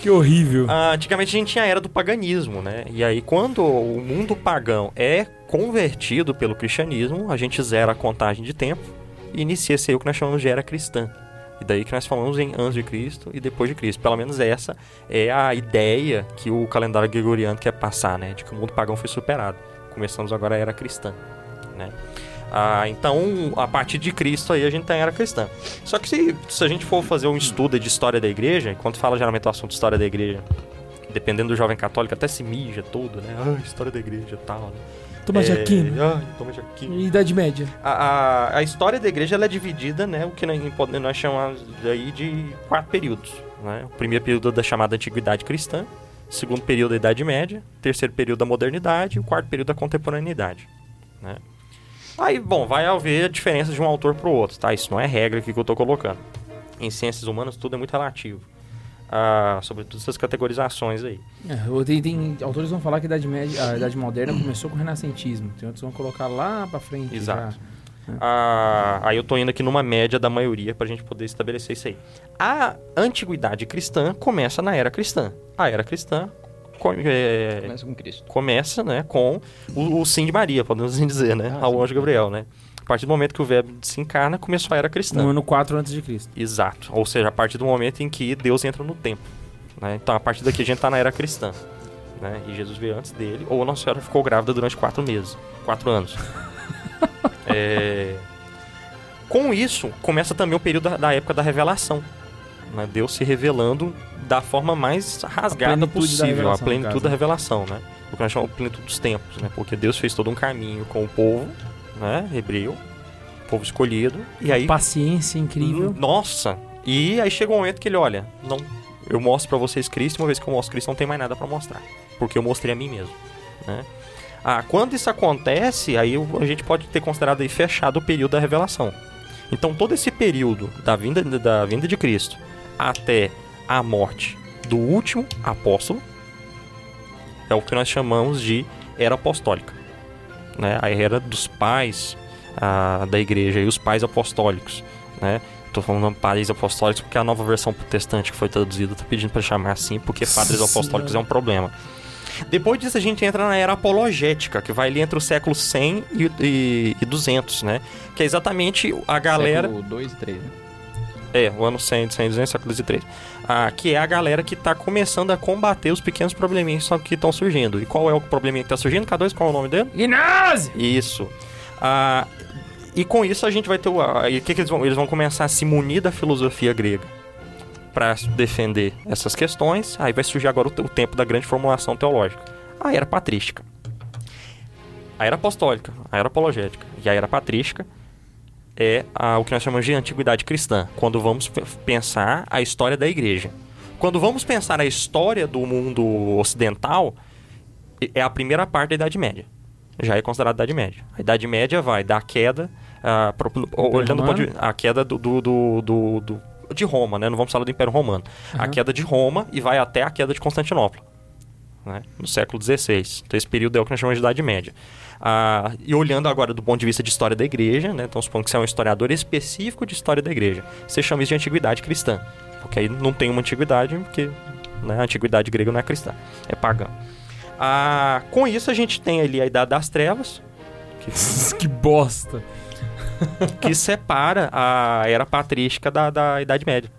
[SPEAKER 1] Que horrível.
[SPEAKER 2] Ah, antigamente a gente tinha a era do paganismo, né? E aí, quando o mundo pagão é convertido pelo cristianismo, a gente zera a contagem de tempo e inicia-se aí o que nós chamamos de era cristã. E daí que nós falamos em antes de Cristo e depois de Cristo. Pelo menos essa é a ideia que o calendário gregoriano quer passar, né? De que o mundo pagão foi superado. Começamos agora a era cristã, né? Ah, então, a partir de Cristo aí a gente tem a era cristã. Só que se, se a gente for fazer um estudo de história da igreja, quando fala geralmente o assunto de história da igreja, dependendo do jovem católico, até se mija todo, né? Ah, história da igreja e tal, né?
[SPEAKER 1] Thomas de
[SPEAKER 2] É,
[SPEAKER 1] Aquino.
[SPEAKER 2] Ah, Thomas de Aquino.
[SPEAKER 1] Idade Média.
[SPEAKER 2] A, a, a história da igreja ela é dividida, né, o que nós, nós chamamos aí de quatro períodos. Né? O primeiro período da chamada Antiguidade Cristã, o segundo período da Idade Média, o terceiro período da Modernidade e o quarto período da Contemporaneidade. Né? Aí, bom, vai haver a diferença de um autor para o outro, tá? Isso não é regra que eu estou colocando. Em ciências humanas tudo é muito relativo. Ah, sobretudo essas categorizações aí.
[SPEAKER 1] É, tem, tem- autores vão falar que a Idade, Média, a Idade Moderna começou com o Renascentismo. Tem outros que vão colocar lá pra frente.
[SPEAKER 2] Exato.
[SPEAKER 1] já.
[SPEAKER 2] Ah, aí eu tô indo aqui numa média da maioria pra gente poder estabelecer isso aí. A antiguidade cristã começa na era cristã. A era cristã é,
[SPEAKER 5] Começa com Cristo.
[SPEAKER 2] começa né, com o, o sim de Maria, podemos assim dizer, né?
[SPEAKER 5] Ah,
[SPEAKER 2] ao
[SPEAKER 5] sim.
[SPEAKER 2] anjo Gabriel, né? A partir do momento que o verbo se encarna, começou a era cristã.
[SPEAKER 1] No ano 4 a.C.
[SPEAKER 2] Exato. Ou seja, a partir do momento em que Deus entra no tempo. né? Então, a partir daqui a gente tá na era cristã. Né? E Jesus veio antes dele, ou Nossa Senhora ficou grávida durante quatro meses. Quatro anos. É, Com isso, começa também o período da, da época da revelação. né? Deus se revelando da forma mais rasgada possível, a plenitude da revelação, né? O que nós chamamos de plenitude dos tempos, né? Porque Deus fez todo um caminho com o povo, né? Hebreu, povo escolhido, e aí
[SPEAKER 1] Paciência incrível.
[SPEAKER 2] nossa! E aí chega um momento que ele olha, não, eu mostro pra vocês Cristo, uma vez que eu mostro Cristo, não tem mais nada pra mostrar, porque eu mostrei a mim mesmo, né? Ah, quando isso acontece, aí a gente pode ter considerado aí fechado o período da revelação. Então todo esse período da vinda da vinda de Cristo até a morte do último apóstolo é o que nós chamamos de era apostólica, né? A era dos pais ah, da igreja e os pais apostólicos, né? Tô falando pais apostólicos porque a nova versão protestante que foi traduzida tá pedindo para chamar assim, porque padres
[SPEAKER 1] Nossa
[SPEAKER 2] apostólicos é um problema. Depois disso a gente entra na era apologética, que vai ali entre os séculos 100 e, e, e 200, né? Que é exatamente a galera...
[SPEAKER 5] Século 2 e 3, né?
[SPEAKER 2] É, o ano 100, 100 200, século 13. Ah, que é a galera que tá começando a combater os pequenos probleminhas que estão surgindo. E qual é o probleminha que tá surgindo? K2, qual é o nome dele?
[SPEAKER 1] Gnose!
[SPEAKER 2] Isso. Ah, e com isso a gente vai ter o. Aí o que, que eles vão? Eles vão começar a se munir da filosofia grega para defender essas questões. Aí vai surgir agora o, o tempo da grande formulação teológica. A era patrística. A era apostólica, a era apologética e a era patrística é a- o que nós chamamos de antiguidade cristã, quando vamos pensar a história da igreja. Quando vamos pensar a história do mundo ocidental, é a primeira parte da Idade Média. Já é considerada Idade Média. A Idade Média vai da queda, ah, pro- olhando do ponto de, a queda do, do, do- do- de Roma, né? Não vamos falar do Império Romano. A
[SPEAKER 1] Aham.
[SPEAKER 2] queda de Roma e vai até a queda de Constantinopla, né? no século XVI. Então esse período é o que nós chamamos de Idade Média. Ah, e olhando agora do ponto de vista de história da igreja, né? então supondo que você é um historiador específico de história da igreja, você chama isso de antiguidade cristã. Porque aí não tem uma antiguidade, porque né, a antiguidade grega não é cristã, é pagã. Ah, com isso a gente tem ali a Idade das Trevas,
[SPEAKER 1] que bosta.
[SPEAKER 2] que separa a era patrística da, da Idade Média.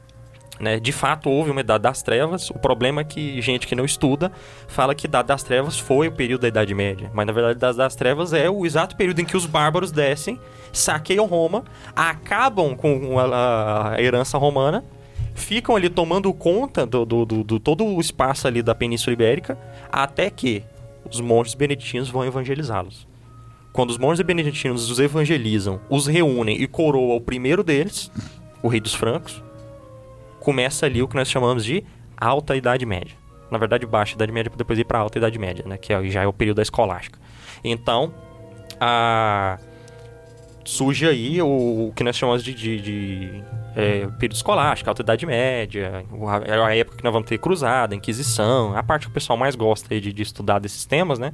[SPEAKER 2] Né? De fato, houve uma Idade das Trevas. O problema é que gente que não estuda fala que Idade das Trevas foi o período da Idade Média. Mas na verdade, Idade das Trevas é o exato período em que os bárbaros descem, saqueiam Roma, acabam com a, a herança romana, ficam ali tomando conta do, do, do- do todo o espaço ali da Península Ibérica, até que os monges beneditinos vão evangelizá-los. Quando os monges beneditinos os evangelizam, os reúnem e coroa o primeiro deles, o rei dos francos, começa ali o que nós chamamos de Alta Idade Média. Na verdade, Baixa Idade Média para depois ir para Alta Idade Média, né? Que é- já é o período da escolástica. Então, a... surge aí o, o que nós chamamos de, de, de, é, período escolástico, Alta Idade Média, a- é a época que nós vamos ter cruzada, Inquisição, a parte que o pessoal mais gosta de, de estudar desses temas, né?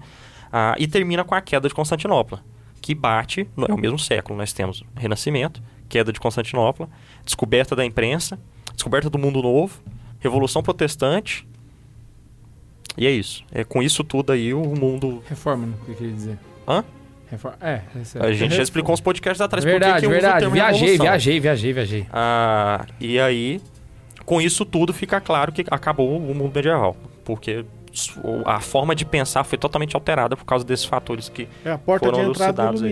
[SPEAKER 2] E termina com a queda de Constantinopla, que bate, é o mesmo século, nós temos Renascimento, queda de Constantinopla, descoberta da imprensa, descoberta do mundo novo, Revolução Protestante, e é isso. É com isso tudo aí o mundo...
[SPEAKER 1] Reforma, não que eu queria dizer.
[SPEAKER 2] Hã?
[SPEAKER 1] Reforma. É, essa
[SPEAKER 2] A gente já explicou uns podcasts atrás
[SPEAKER 1] Verdade,
[SPEAKER 2] por que que usa o
[SPEAKER 1] verdade.
[SPEAKER 2] termo
[SPEAKER 1] Viajei,
[SPEAKER 2] revolução.
[SPEAKER 1] viajei, viajei, viajei.
[SPEAKER 2] Ah, e aí, com isso tudo, fica claro que acabou o mundo medieval. Porque o- a forma de pensar foi totalmente alterada por causa desses fatores que
[SPEAKER 4] É a porta
[SPEAKER 2] Foram
[SPEAKER 4] de entrada do
[SPEAKER 2] elucidados aí.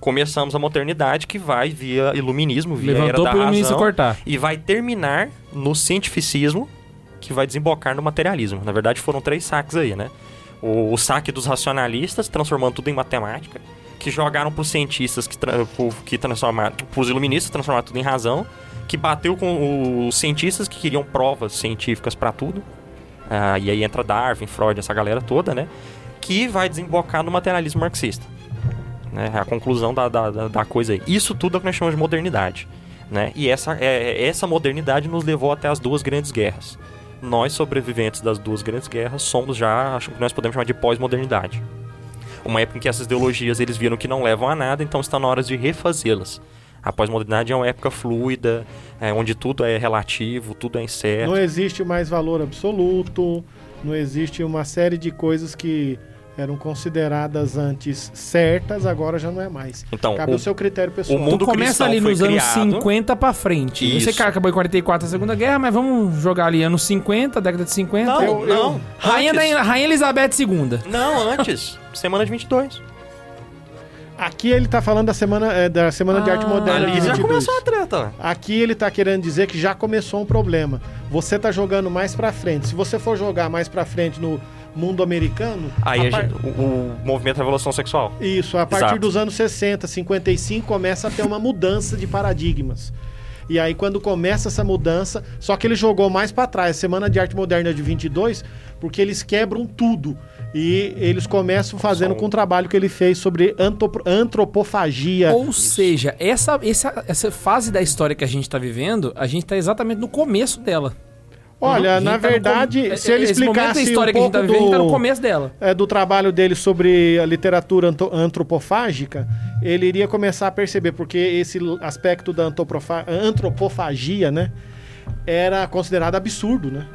[SPEAKER 2] Começamos a modernidade que vai via iluminismo, via
[SPEAKER 1] Levantou
[SPEAKER 2] era da razão,
[SPEAKER 1] cortar.
[SPEAKER 2] e vai terminar no cientificismo, que vai desembocar no materialismo. Na verdade, foram três saques aí, né? O, o saque dos racionalistas, transformando tudo em matemática, que jogaram pros cientistas, que, tra que transformaram, pros iluministas, transformaram tudo em razão, que bateu com os cientistas que queriam provas científicas para tudo. Ah, e aí entra Darwin, Freud, essa galera toda, né? Que vai desembocar no materialismo marxista. Né? A conclusão da, da, da- coisa aí. Isso tudo é o que nós chamamos de modernidade. Né? E essa, é, essa modernidade nos levou até as duas grandes guerras. Nós, sobreviventes das duas grandes guerras, somos já, acho que nós podemos chamar de pós-modernidade. Uma época em que essas ideologias eles viram que não levam a nada, então está na hora de refazê-las. A pós-modernidade é uma época fluida, é, onde tudo é relativo, tudo é incerto.
[SPEAKER 4] Não existe mais valor absoluto, não existe uma série de coisas que eram consideradas antes certas, agora já não é mais.
[SPEAKER 2] Então,
[SPEAKER 4] Cabe
[SPEAKER 2] o-
[SPEAKER 4] ao seu critério pessoal.
[SPEAKER 2] o mundo
[SPEAKER 1] Tu começa ali nos anos
[SPEAKER 2] criado.
[SPEAKER 1] 50 pra frente. Eu sei
[SPEAKER 2] Isso.
[SPEAKER 1] que acabou em 44 a Segunda Guerra, mas vamos jogar ali anos 50, década de 50.
[SPEAKER 2] Não,
[SPEAKER 4] Eu- eu-
[SPEAKER 2] não.
[SPEAKER 1] Rainha, da, Rainha Elizabeth II.
[SPEAKER 2] Não, antes. Semana de 22.
[SPEAKER 4] Aqui ele tá falando da semana, é, da semana de arte
[SPEAKER 1] Ah,
[SPEAKER 4] moderna de
[SPEAKER 2] Ali já
[SPEAKER 4] 22.
[SPEAKER 2] começou a treta. né?
[SPEAKER 4] Aqui ele tá querendo dizer que já começou um problema. Você tá jogando mais pra frente. Se você for jogar mais pra frente no mundo americano,
[SPEAKER 2] Aí
[SPEAKER 4] a
[SPEAKER 2] a
[SPEAKER 4] par-
[SPEAKER 2] gente- o, o movimento Revolução Sexual.
[SPEAKER 4] Isso, a partir
[SPEAKER 2] Exato.
[SPEAKER 4] dos anos 60, 55, começa a ter uma mudança de paradigmas. E aí, quando começa essa mudança, só que ele jogou mais pra trás, Semana de Arte Moderna de 22, porque eles quebram tudo. E eles começam fazendo com o trabalho que ele fez sobre antropofagia.
[SPEAKER 1] Ou seja, essa, essa, essa fase da história que a gente tá vivendo, a gente tá exatamente no começo dela.
[SPEAKER 4] Olha, na
[SPEAKER 1] tá no
[SPEAKER 4] verdade, se ele
[SPEAKER 1] Esse
[SPEAKER 4] explicasse
[SPEAKER 1] história
[SPEAKER 4] um
[SPEAKER 1] que a gente tá
[SPEAKER 4] pouco
[SPEAKER 1] vivendo, gente tá no
[SPEAKER 4] do-
[SPEAKER 1] começo dela.
[SPEAKER 4] é, do trabalho dele sobre a literatura antropofágica, ele iria começar a perceber, porque esse aspecto da antropofa- antropofagia, né, era considerado absurdo, né?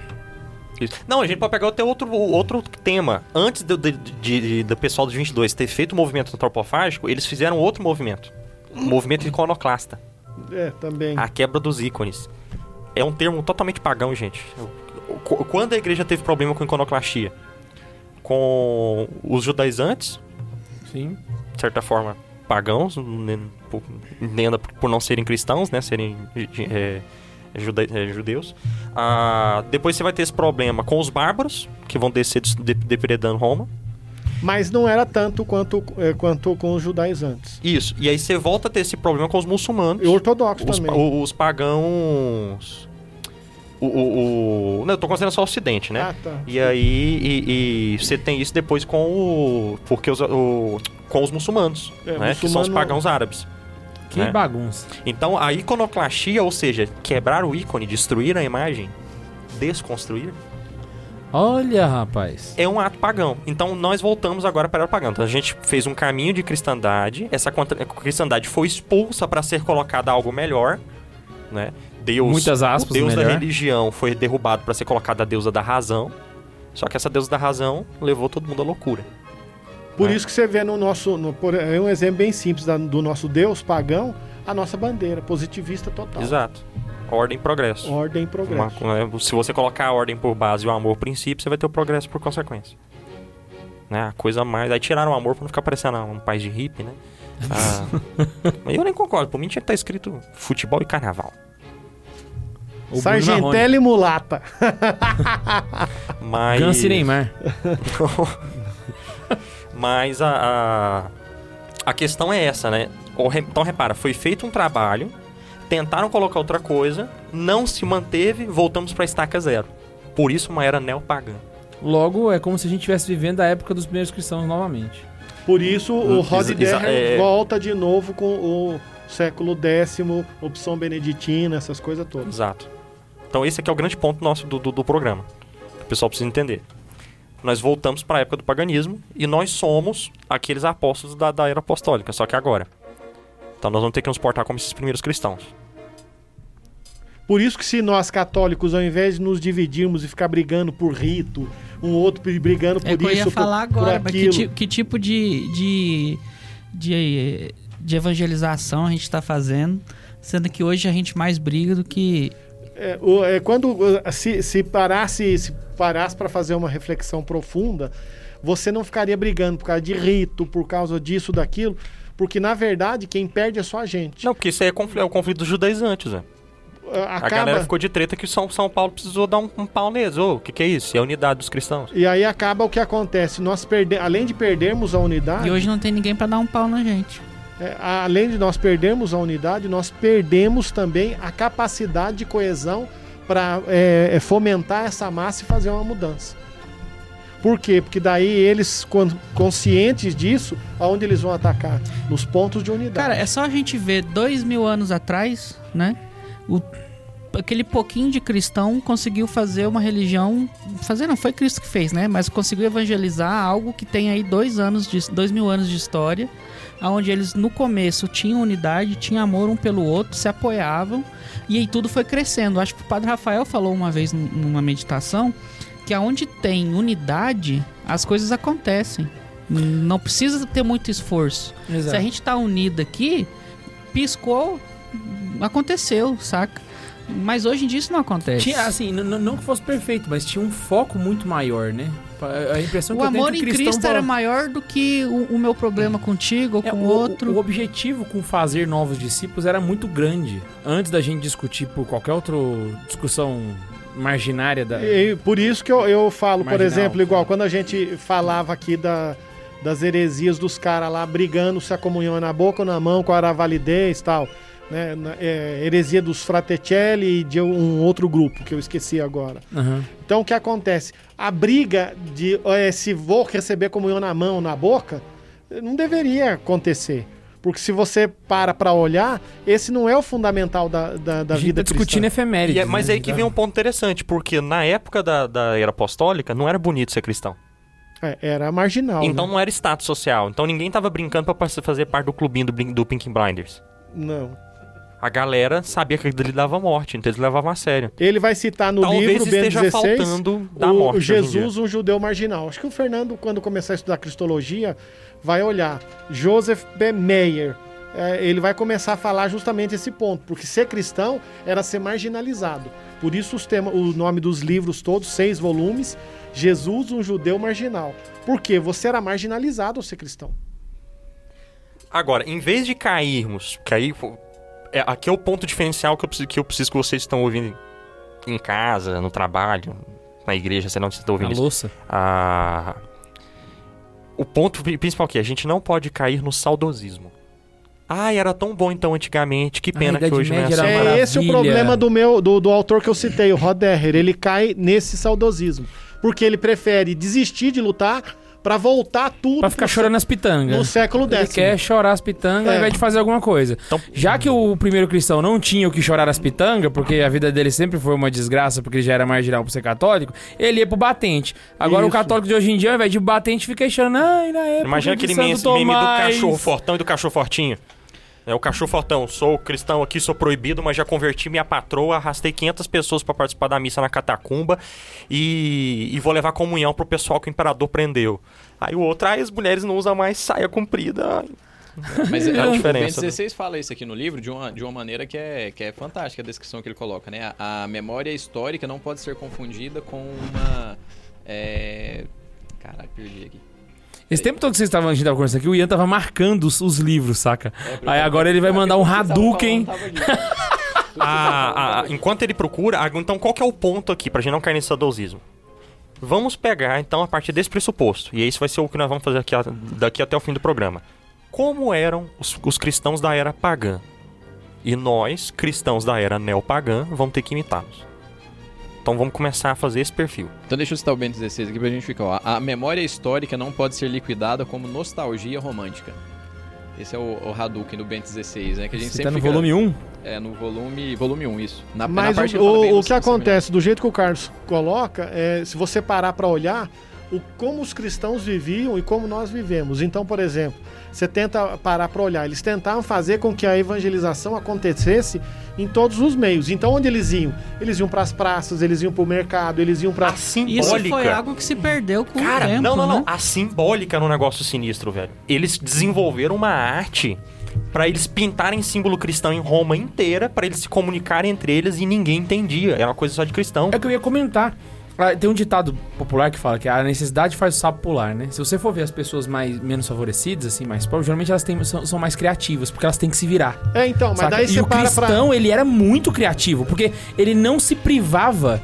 [SPEAKER 2] Isso. Não, a gente pode pegar até outro, outro tema. Antes do, de- de- de- do pessoal dos 22 ter feito o movimento antropofágico, eles fizeram outro movimento. O movimento iconoclasta.
[SPEAKER 4] É, também.
[SPEAKER 2] A quebra dos ícones. É um termo totalmente pagão, gente. Qu- Quando a igreja teve problema com iconoclastia? Com os judaizantes,
[SPEAKER 1] Sim.
[SPEAKER 2] de certa forma, pagãos, né, por- entenda por não serem cristãos, né? Serem é, juda- é, judeus. Ah, depois você vai ter esse problema com os bárbaros, que vão descer des- de- depredando Roma.
[SPEAKER 4] Mas não era tanto quanto, é, quanto com os judaizantes.
[SPEAKER 2] Isso. E aí você volta a ter esse problema com os muçulmanos.
[SPEAKER 4] E ortodoxos
[SPEAKER 2] os,
[SPEAKER 4] também.
[SPEAKER 2] os pagãos. O, o, o- Não, eu tô considerando só o Ocidente, né?
[SPEAKER 4] Ah, tá.
[SPEAKER 2] E aí e, e você tem isso depois com o. Porque os, o, com os muçulmanos,
[SPEAKER 4] É,
[SPEAKER 2] né? Que são os
[SPEAKER 4] muçulmano-
[SPEAKER 2] pagãos árabes.
[SPEAKER 1] Que
[SPEAKER 2] né?
[SPEAKER 1] bagunça.
[SPEAKER 2] Então a iconoclastia, ou seja, quebrar o ícone, destruir a imagem, desconstruir,
[SPEAKER 1] Olha, rapaz.
[SPEAKER 2] é um ato pagão. Então nós voltamos agora para o pagão. Então a gente fez um caminho de cristandade, essa cristandade foi expulsa para ser colocada algo melhor, né? Deus,
[SPEAKER 1] Muitas aspas,
[SPEAKER 2] o Deus da
[SPEAKER 1] melhor.
[SPEAKER 2] religião foi derrubado para ser colocado a deusa da razão. Só que essa deusa da razão levou todo mundo à loucura.
[SPEAKER 4] Por
[SPEAKER 2] É.
[SPEAKER 4] isso que você vê no nosso. No, por, é um exemplo bem simples da- do nosso Deus pagão, a nossa bandeira, positivista total.
[SPEAKER 2] Exato. Ordem e progresso.
[SPEAKER 4] Ordem e
[SPEAKER 2] Uma-
[SPEAKER 4] progresso.
[SPEAKER 2] né, se você colocar a ordem por base e o amor por princípio, você vai ter o progresso por consequência. Né? A coisa mais. Aí tiraram o amor pra não ficar parecendo um país de hippie, né? Ah, eu nem concordo. Por mim tinha que estar escrito futebol e carnaval.
[SPEAKER 1] O.
[SPEAKER 4] Sargentelli e mulata.
[SPEAKER 2] Mas.
[SPEAKER 1] Ganso e Neymar.
[SPEAKER 2] Mas a, a, a questão é essa, né? Então repara, foi feito um trabalho, tentaram colocar outra coisa, não se manteve, voltamos pra estaca zero. Por isso uma era neopagã.
[SPEAKER 1] Logo, é como se a gente estivesse vivendo a época dos primeiros cristãos novamente.
[SPEAKER 4] Por isso, o Rod
[SPEAKER 2] é-
[SPEAKER 4] volta de novo com o século X, opção beneditina, essas coisas todas.
[SPEAKER 2] Exato. Então esse aqui é o grande ponto nosso do, do, do programa. Que o pessoal precisa entender. Nós voltamos para a época do paganismo e nós somos aqueles apóstolos da, da era apostólica, só que agora. Então nós vamos ter que nos portar como esses primeiros cristãos.
[SPEAKER 4] Por isso que se nós católicos, ao invés de nos dividirmos e ficar brigando por rito, um outro brigando por
[SPEAKER 3] É que eu
[SPEAKER 4] isso,
[SPEAKER 3] ia
[SPEAKER 4] por-
[SPEAKER 3] falar
[SPEAKER 4] por,
[SPEAKER 3] agora, que,
[SPEAKER 4] aquilo.
[SPEAKER 3] ti- que tipo de, de, de, de evangelização a gente está fazendo, sendo que hoje a gente mais briga do que...
[SPEAKER 4] É, o- é, quando se, se parasse se parasse para fazer uma reflexão profunda, você não ficaria brigando por causa de rito, por causa disso, daquilo. Porque, na verdade, quem perde é só a gente.
[SPEAKER 2] Não, porque isso aí é, confl- é o conflito dos judaizantes, né?
[SPEAKER 4] A-
[SPEAKER 2] A galera ficou de treta que São, São Paulo precisou dar um, um pau neles. Ô, o que, que é isso? É a unidade dos cristãos.
[SPEAKER 4] E aí acaba o que acontece. Nós perde... Além de perdermos a unidade,
[SPEAKER 3] E hoje não tem ninguém pra dar um pau na gente.
[SPEAKER 4] é, além de nós perdermos a unidade, nós perdemos também a capacidade de coesão para fomentar essa massa e fazer uma mudança. Por quê? Porque daí eles, conscientes disso, aonde eles vão atacar? Nos pontos de unidade.
[SPEAKER 3] Cara, é só a gente ver dois mil anos atrás, né? O, aquele pouquinho de cristão conseguiu fazer uma religião. Fazer não foi Cristo que fez, né? Mas conseguiu evangelizar algo que tem aí dois anos de dois mil anos de história, aonde eles no começo tinham unidade, tinham amor um pelo outro, se apoiavam e aí tudo foi crescendo. Acho que o Padre Rafael falou uma vez num- numa meditação que aonde tem unidade as coisas acontecem. Não precisa ter muito esforço. Se a gente tá unido aqui, piscou, aconteceu, saca? Mas hoje em dia isso não acontece.
[SPEAKER 1] Tinha, assim, não que fosse perfeito, mas tinha um foco muito maior, né? A impressão
[SPEAKER 3] o
[SPEAKER 1] que eu tenho
[SPEAKER 3] amor
[SPEAKER 1] é
[SPEAKER 3] em Cristo era maior do que o, o meu problema contigo ou
[SPEAKER 1] É,
[SPEAKER 3] com
[SPEAKER 1] o,
[SPEAKER 3] outro.
[SPEAKER 1] o objetivo com fazer novos discípulos era muito grande. Antes da gente discutir por qualquer outra discussão marginária da.
[SPEAKER 4] E por isso que eu, eu falo, por
[SPEAKER 1] Marginal.
[SPEAKER 4] exemplo, igual quando a gente falava aqui da, das heresias dos caras lá brigando se a comunhão é na boca ou na mão, qual era a validez e tal. Né? É, heresia dos Fratelli e de um outro grupo que eu esqueci agora.
[SPEAKER 1] Aham.
[SPEAKER 4] Então o que acontece? A briga de eh, se vou receber comunhão na mão ou na boca não deveria acontecer. Porque se você para pra olhar, esse não é o fundamental da, da, da
[SPEAKER 1] a gente
[SPEAKER 4] vida
[SPEAKER 1] tá discutindo
[SPEAKER 4] cristã.
[SPEAKER 1] efemérides.
[SPEAKER 2] É- mas
[SPEAKER 1] né?
[SPEAKER 2] aí que vem um ponto interessante, porque na época da, da era apostólica não era bonito ser cristão.
[SPEAKER 4] É, era marginal.
[SPEAKER 2] então
[SPEAKER 4] né?
[SPEAKER 2] não era status social. Então ninguém tava brincando pra par- fazer parte do clubinho do, do Pink Blinders.
[SPEAKER 4] Não.
[SPEAKER 2] A galera sabia que lhe dava morte, então eles levavam a sério.
[SPEAKER 4] Ele vai citar no
[SPEAKER 2] Talvez
[SPEAKER 4] livro Ben
[SPEAKER 2] esteja
[SPEAKER 4] 16
[SPEAKER 2] faltando da
[SPEAKER 4] o
[SPEAKER 2] morte.
[SPEAKER 4] Jesus, um judeu marginal. Acho que o Fernando, quando começar a estudar cristologia, vai olhar. Joseph B. Meyer. é, ele vai começar a falar justamente esse ponto, porque ser cristão era ser marginalizado. Por isso os tema, o nome dos livros todos, seis volumes, Jesus, um judeu marginal. Por quê? Você era marginalizado ao ser cristão.
[SPEAKER 2] Agora, em vez de cairmos, cair. É, aqui é o ponto diferencial que eu preciso que, eu preciso que vocês estão ouvindo em casa, no trabalho, na igreja, sei lá onde vocês estão ouvindo
[SPEAKER 1] A
[SPEAKER 2] isso.
[SPEAKER 1] louça.
[SPEAKER 2] Ah, o ponto pri- principal aqui, a gente não pode cair no saudosismo. Ai, era tão bom então antigamente, que pena que hoje não é assim.
[SPEAKER 4] É esse o problema do meu do, do autor que eu citei, o Roderer. Ele cai nesse saudosismo. Porque ele prefere desistir de lutar pra voltar tudo
[SPEAKER 1] Pra ficar chorando as pitangas.
[SPEAKER 4] no século
[SPEAKER 1] Ele
[SPEAKER 4] X.
[SPEAKER 1] quer chorar as pitangas
[SPEAKER 4] É.
[SPEAKER 1] ao invés de fazer alguma coisa.
[SPEAKER 2] Então-
[SPEAKER 1] Já que o primeiro cristão não tinha o que chorar as pitangas, porque a vida dele sempre foi uma desgraça, porque ele já era marginal por ser católico, ele ia pro batente. Agora o
[SPEAKER 4] Isso.
[SPEAKER 1] católico de hoje em dia, ao invés de batente, fica chorando. Ai, na época
[SPEAKER 2] Imagina aquele meme, meme do
[SPEAKER 1] Tomás."
[SPEAKER 2] cachorro fortão e do cachorro fortinho. É o cachorro fortão, sou cristão aqui, sou proibido, mas já converti minha patroa, arrastei 500 pessoas pra participar da missa na catacumba e, e vou levar comunhão pro pessoal que o imperador prendeu. Aí o outro, ai, as mulheres não usam mais saia comprida.
[SPEAKER 5] Mas
[SPEAKER 2] É a
[SPEAKER 5] o
[SPEAKER 2] diferença,
[SPEAKER 5] Ben 16 fala isso aqui no livro de uma, de uma maneira que é, que é fantástica a descrição que ele coloca, né? A, a memória histórica não pode ser confundida com uma. É... Caralho, perdi aqui.
[SPEAKER 1] Esse tempo todo que vocês estavam, a gente tava conversando aqui, o Ian tava marcando os, os livros, saca?
[SPEAKER 5] É,
[SPEAKER 1] Aí agora ele vai mandar um Hadouken.
[SPEAKER 2] a- a-
[SPEAKER 5] falando tava aqui.
[SPEAKER 2] enquanto ele procura, ah, então qual que é o ponto aqui, pra gente não cair nesse saudosismo? Vamos pegar, então, a partir desse pressuposto, e esse vai ser o que nós vamos fazer aqui, a- daqui até o fim do programa. Como eram os, os cristãos da era pagã? E nós, cristãos da era neopagã, vamos ter que imitá-los. Então vamos começar a fazer esse perfil.
[SPEAKER 5] Então deixa eu citar o Ben 16 aqui pra gente ficar. Ó. A memória histórica não pode ser liquidada como nostalgia romântica. Esse é o, o Hadouken do Ben 16, né? Que a gente
[SPEAKER 1] Você
[SPEAKER 5] sempre
[SPEAKER 1] tá no
[SPEAKER 5] fica-
[SPEAKER 1] volume 1?
[SPEAKER 5] É, no volume, volume 1, isso. Na, na
[SPEAKER 4] Mas
[SPEAKER 5] parte
[SPEAKER 4] o, o, o que acontece, do jeito que o Carlos coloca, é, se você parar para olhar, o, como os cristãos viviam e como nós vivemos. Então, por exemplo, você tenta parar para olhar, eles tentavam fazer com que a evangelização acontecesse em todos os meios. Então, onde eles iam? Eles iam para as praças, eles iam para o mercado, eles iam para
[SPEAKER 2] A simbólica.
[SPEAKER 3] Isso foi algo que se perdeu com
[SPEAKER 2] Cara,
[SPEAKER 3] o tempo,
[SPEAKER 2] não, não, não.
[SPEAKER 3] né?
[SPEAKER 2] A simbólica no negócio sinistro, velho. Eles desenvolveram uma arte pra eles pintarem símbolo cristão em Roma inteira, pra eles se comunicarem entre eles e ninguém entendia. Era uma coisa só de cristão.
[SPEAKER 1] É o que eu ia comentar. Ah, Tem um ditado popular que fala que a necessidade faz o sapo pular, né? Se você for ver as pessoas mais, menos favorecidas, assim, mais pobres, geralmente elas têm- são, são mais criativas, porque elas têm que se virar.
[SPEAKER 4] É, então, mas
[SPEAKER 1] saca?
[SPEAKER 4] daí
[SPEAKER 1] e
[SPEAKER 4] você
[SPEAKER 1] o
[SPEAKER 4] para pra...
[SPEAKER 1] cristão, ele era muito criativo, porque ele não se privava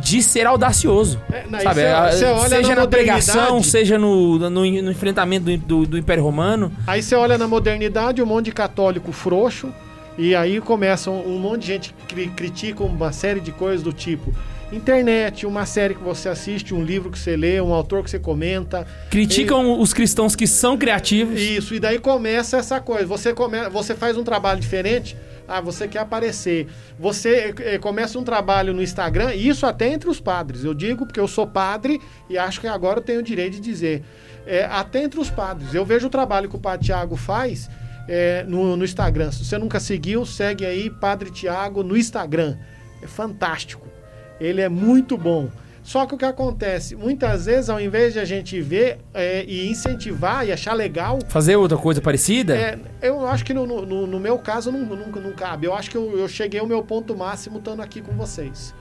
[SPEAKER 1] de ser audacioso.
[SPEAKER 4] É, não, e
[SPEAKER 1] sabe?
[SPEAKER 4] olha
[SPEAKER 1] seja
[SPEAKER 4] na
[SPEAKER 1] na, pregação, seja no, no, no enfrentamento do, do- do Império Romano.
[SPEAKER 4] Aí você olha na modernidade, um monte de católico frouxo, e aí começa um, um monte de gente que cri- critica uma série de coisas do tipo internet, uma série que você assiste, um livro que você lê, um autor que você comenta.
[SPEAKER 1] Criticam os cristãos que são criativos.
[SPEAKER 4] Isso, e daí começa essa coisa. Você, come, você faz um trabalho diferente, ah, você quer aparecer. Você eh, começa um trabalho no Instagram, e isso até entre os padres. Eu digo porque eu sou padre e acho que agora eu tenho o direito de dizer. É, até entre os padres. Eu vejo o trabalho que o padre Tiago faz é, no, no Instagram. Se você nunca seguiu, segue aí Padre Tiago no Instagram. É fantástico. Ele é muito bom. Só que o que acontece? Muitas vezes, ao invés de a gente ver é, e incentivar e achar legal,
[SPEAKER 1] Fazer outra coisa parecida?
[SPEAKER 4] é, eu acho que no, no- no- meu caso não, nunca não cabe. Eu acho que eu, eu cheguei ao meu ponto máximo estando aqui com vocês.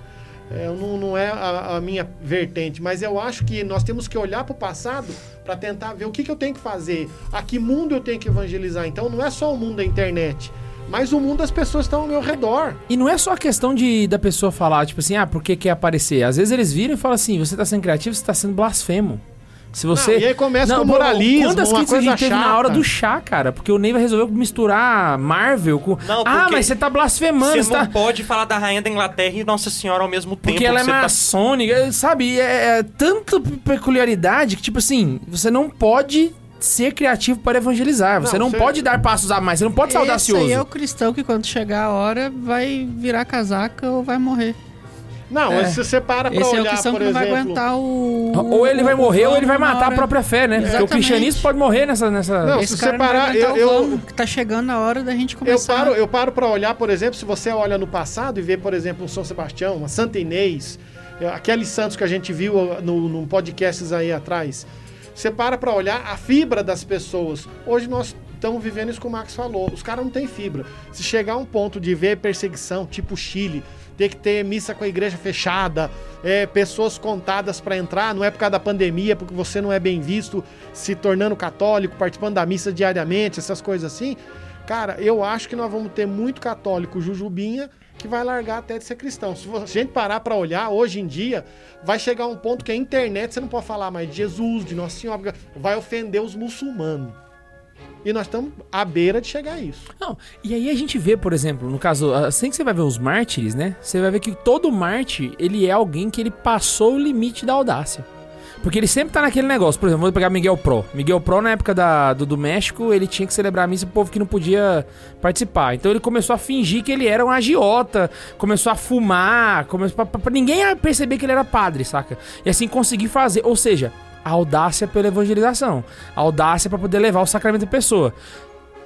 [SPEAKER 4] É, não, não é a, a minha vertente, mas eu acho que nós temos que olhar para o passado para tentar ver o que, que eu tenho que fazer, a que mundo eu tenho que evangelizar. Então não é só o mundo da internet, mas o mundo das pessoas estão ao meu redor.
[SPEAKER 1] E não é só a questão de da pessoa falar, tipo assim, ah, por que quer aparecer? Às vezes eles viram e falam assim, você tá sendo criativo, você tá sendo blasfemo. Se você.
[SPEAKER 4] Não, e aí começa com
[SPEAKER 1] pô,
[SPEAKER 4] moralismo,
[SPEAKER 1] Quantas
[SPEAKER 4] uma
[SPEAKER 1] críticas a
[SPEAKER 4] coisa
[SPEAKER 1] gente teve na hora do chá, cara? Porque o Neiva resolveu misturar Marvel com.
[SPEAKER 2] Não,
[SPEAKER 1] ah, mas você tá blasfemando,
[SPEAKER 2] Você
[SPEAKER 1] você
[SPEAKER 2] não
[SPEAKER 1] tá.
[SPEAKER 2] pode falar da rainha da Inglaterra e Nossa Senhora ao mesmo tempo.
[SPEAKER 1] Porque ela é
[SPEAKER 2] tá-
[SPEAKER 1] maçônica, sabe? É, é tanta peculiaridade que, tipo assim, você não pode ser criativo para evangelizar. Você não,
[SPEAKER 4] Não, você-
[SPEAKER 1] pode dar passos a mais, você não pode ser
[SPEAKER 3] Esse
[SPEAKER 1] audacioso.
[SPEAKER 3] aí é o cristão que quando chegar a hora vai virar casaca ou vai morrer.
[SPEAKER 4] Não,
[SPEAKER 3] É.
[SPEAKER 4] mas se você para para
[SPEAKER 3] Esse é o
[SPEAKER 4] olhar,
[SPEAKER 3] cristão
[SPEAKER 4] por
[SPEAKER 3] que não vai
[SPEAKER 4] exemplo...
[SPEAKER 3] aguentar o...
[SPEAKER 1] Ou ele vai morrer ou ele vai matar a própria fé, né? Porque o
[SPEAKER 3] Exatamente.
[SPEAKER 1] cristianismo pode morrer nessa. nessa...
[SPEAKER 4] Não,
[SPEAKER 3] Esse
[SPEAKER 4] se você parar, eu- eu-
[SPEAKER 3] tá chegando a hora da gente
[SPEAKER 4] Eu
[SPEAKER 3] começar.
[SPEAKER 4] paro, eu paro para olhar, por exemplo, se você olha no passado e vê, por exemplo, um São Sebastião, uma Santa Inês, eh, aqueles santos que a gente viu uh, no, no podcasts aí atrás. Você para para olhar a fibra das pessoas. Hoje nós estamos vivendo isso que o Max falou. Os caras não têm fibra. Se chegar a um ponto de ver perseguição, tipo Chile, ter que ter missa com a igreja fechada, é, pessoas contadas para entrar, não é por causa da pandemia, porque você não é bem visto se tornando católico, participando da missa diariamente, essas coisas assim. Cara, eu acho que nós vamos ter muito católico jujubinha que vai largar até de ser cristão. Se a gente parar para olhar, hoje em dia, vai chegar um ponto que a internet você não pode falar mais de Jesus, de Nossa Senhora, vai ofender os muçulmanos. E nós estamos à beira de chegar a isso.
[SPEAKER 1] Não, e aí a gente vê, por exemplo, no caso, assim que você vai ver os mártires, né? Você vai ver que todo mártir, ele é alguém que ele passou o limite da audácia. Porque ele sempre tá naquele negócio. Por exemplo, vou pegar Miguel Pro. Miguel Pro, na época da, do, do México, ele tinha que celebrar a missa pro povo que não podia participar. Então ele começou a fingir que ele era um agiota, começou a fumar, começou pra, pra- pra ninguém perceber que ele era padre, saca? E assim conseguir fazer. Ou seja, a audácia pela evangelização. A audácia pra poder levar o sacramento da pessoa.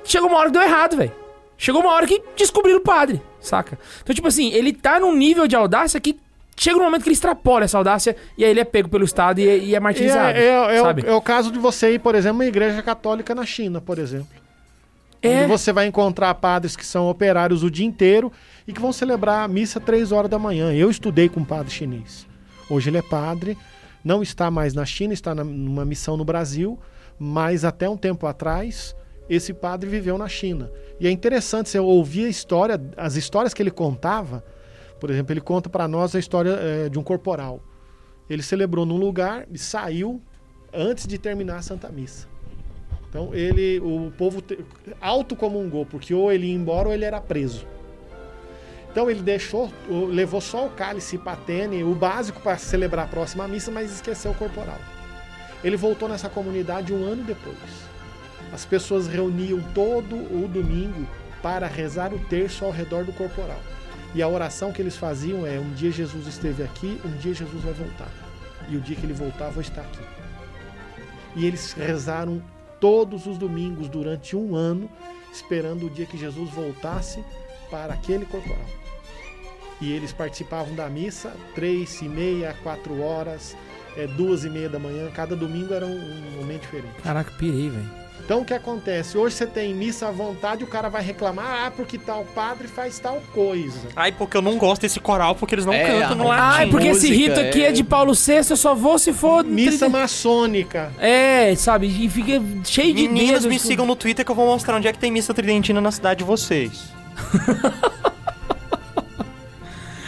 [SPEAKER 1] Chegou uma hora que deu errado, velho. Chegou uma hora que descobriram o padre, saca? Então, tipo assim, ele tá num nível de audácia que chega um momento que ele extrapola essa audácia e aí ele é pego pelo Estado e, é- e é martirizado.
[SPEAKER 4] é, é- é
[SPEAKER 1] sabe?
[SPEAKER 4] o, é o caso de você ir, por exemplo, uma igreja católica na China, por exemplo.
[SPEAKER 1] É.
[SPEAKER 4] Onde você vai encontrar padres que são operários o dia inteiro e que vão celebrar a missa três horas da manhã. Eu estudei com um padre chinês. Hoje ele é padre, não está mais na China, está na- numa missão no Brasil, mas até um tempo atrás esse padre viveu na China. E é interessante você ouvir a história, as histórias que ele contava. Por exemplo, ele conta para nós a história eh, de um corporal. Ele celebrou num lugar e saiu antes de terminar a Santa Missa. Então ele, o povo autocomungou, porque ou ele ia embora ou ele era preso. Então ele deixou, levou só o cálice patene, o básico para celebrar a próxima missa, mas esqueceu o corporal. Ele voltou nessa comunidade um ano depois. As pessoas reuniam todo o domingo para rezar o terço ao redor do corporal. E a oração que eles faziam é: um dia Jesus esteve aqui, um dia Jesus vai voltar. E o dia que ele voltar, vou estar aqui. E eles rezaram todos os domingos durante um ano, esperando o dia que Jesus voltasse para aquele corporal. E eles participavam da missa três e meia, quatro horas, é, duas e meia da manhã. Cada domingo era um, um momento diferente.
[SPEAKER 1] Caraca, pirei, velho.
[SPEAKER 4] Então o que acontece? Hoje você tem missa à vontade, o cara vai reclamar, ah, porque tal padre faz tal coisa.
[SPEAKER 2] Ai, porque eu não gosto desse coral, porque eles não
[SPEAKER 5] É,
[SPEAKER 2] cantam no
[SPEAKER 5] a-
[SPEAKER 2] latim.
[SPEAKER 1] Ai, porque esse
[SPEAKER 5] música
[SPEAKER 1] rito aqui é...
[SPEAKER 5] é-
[SPEAKER 1] de Paulo VI, eu só vou se for.
[SPEAKER 4] Missa maçônica.
[SPEAKER 1] É, sabe? E fica cheio de
[SPEAKER 2] Meninas,
[SPEAKER 1] dedos.
[SPEAKER 2] me sigam no Twitter que eu vou mostrar onde é que tem missa tridentina na cidade de vocês.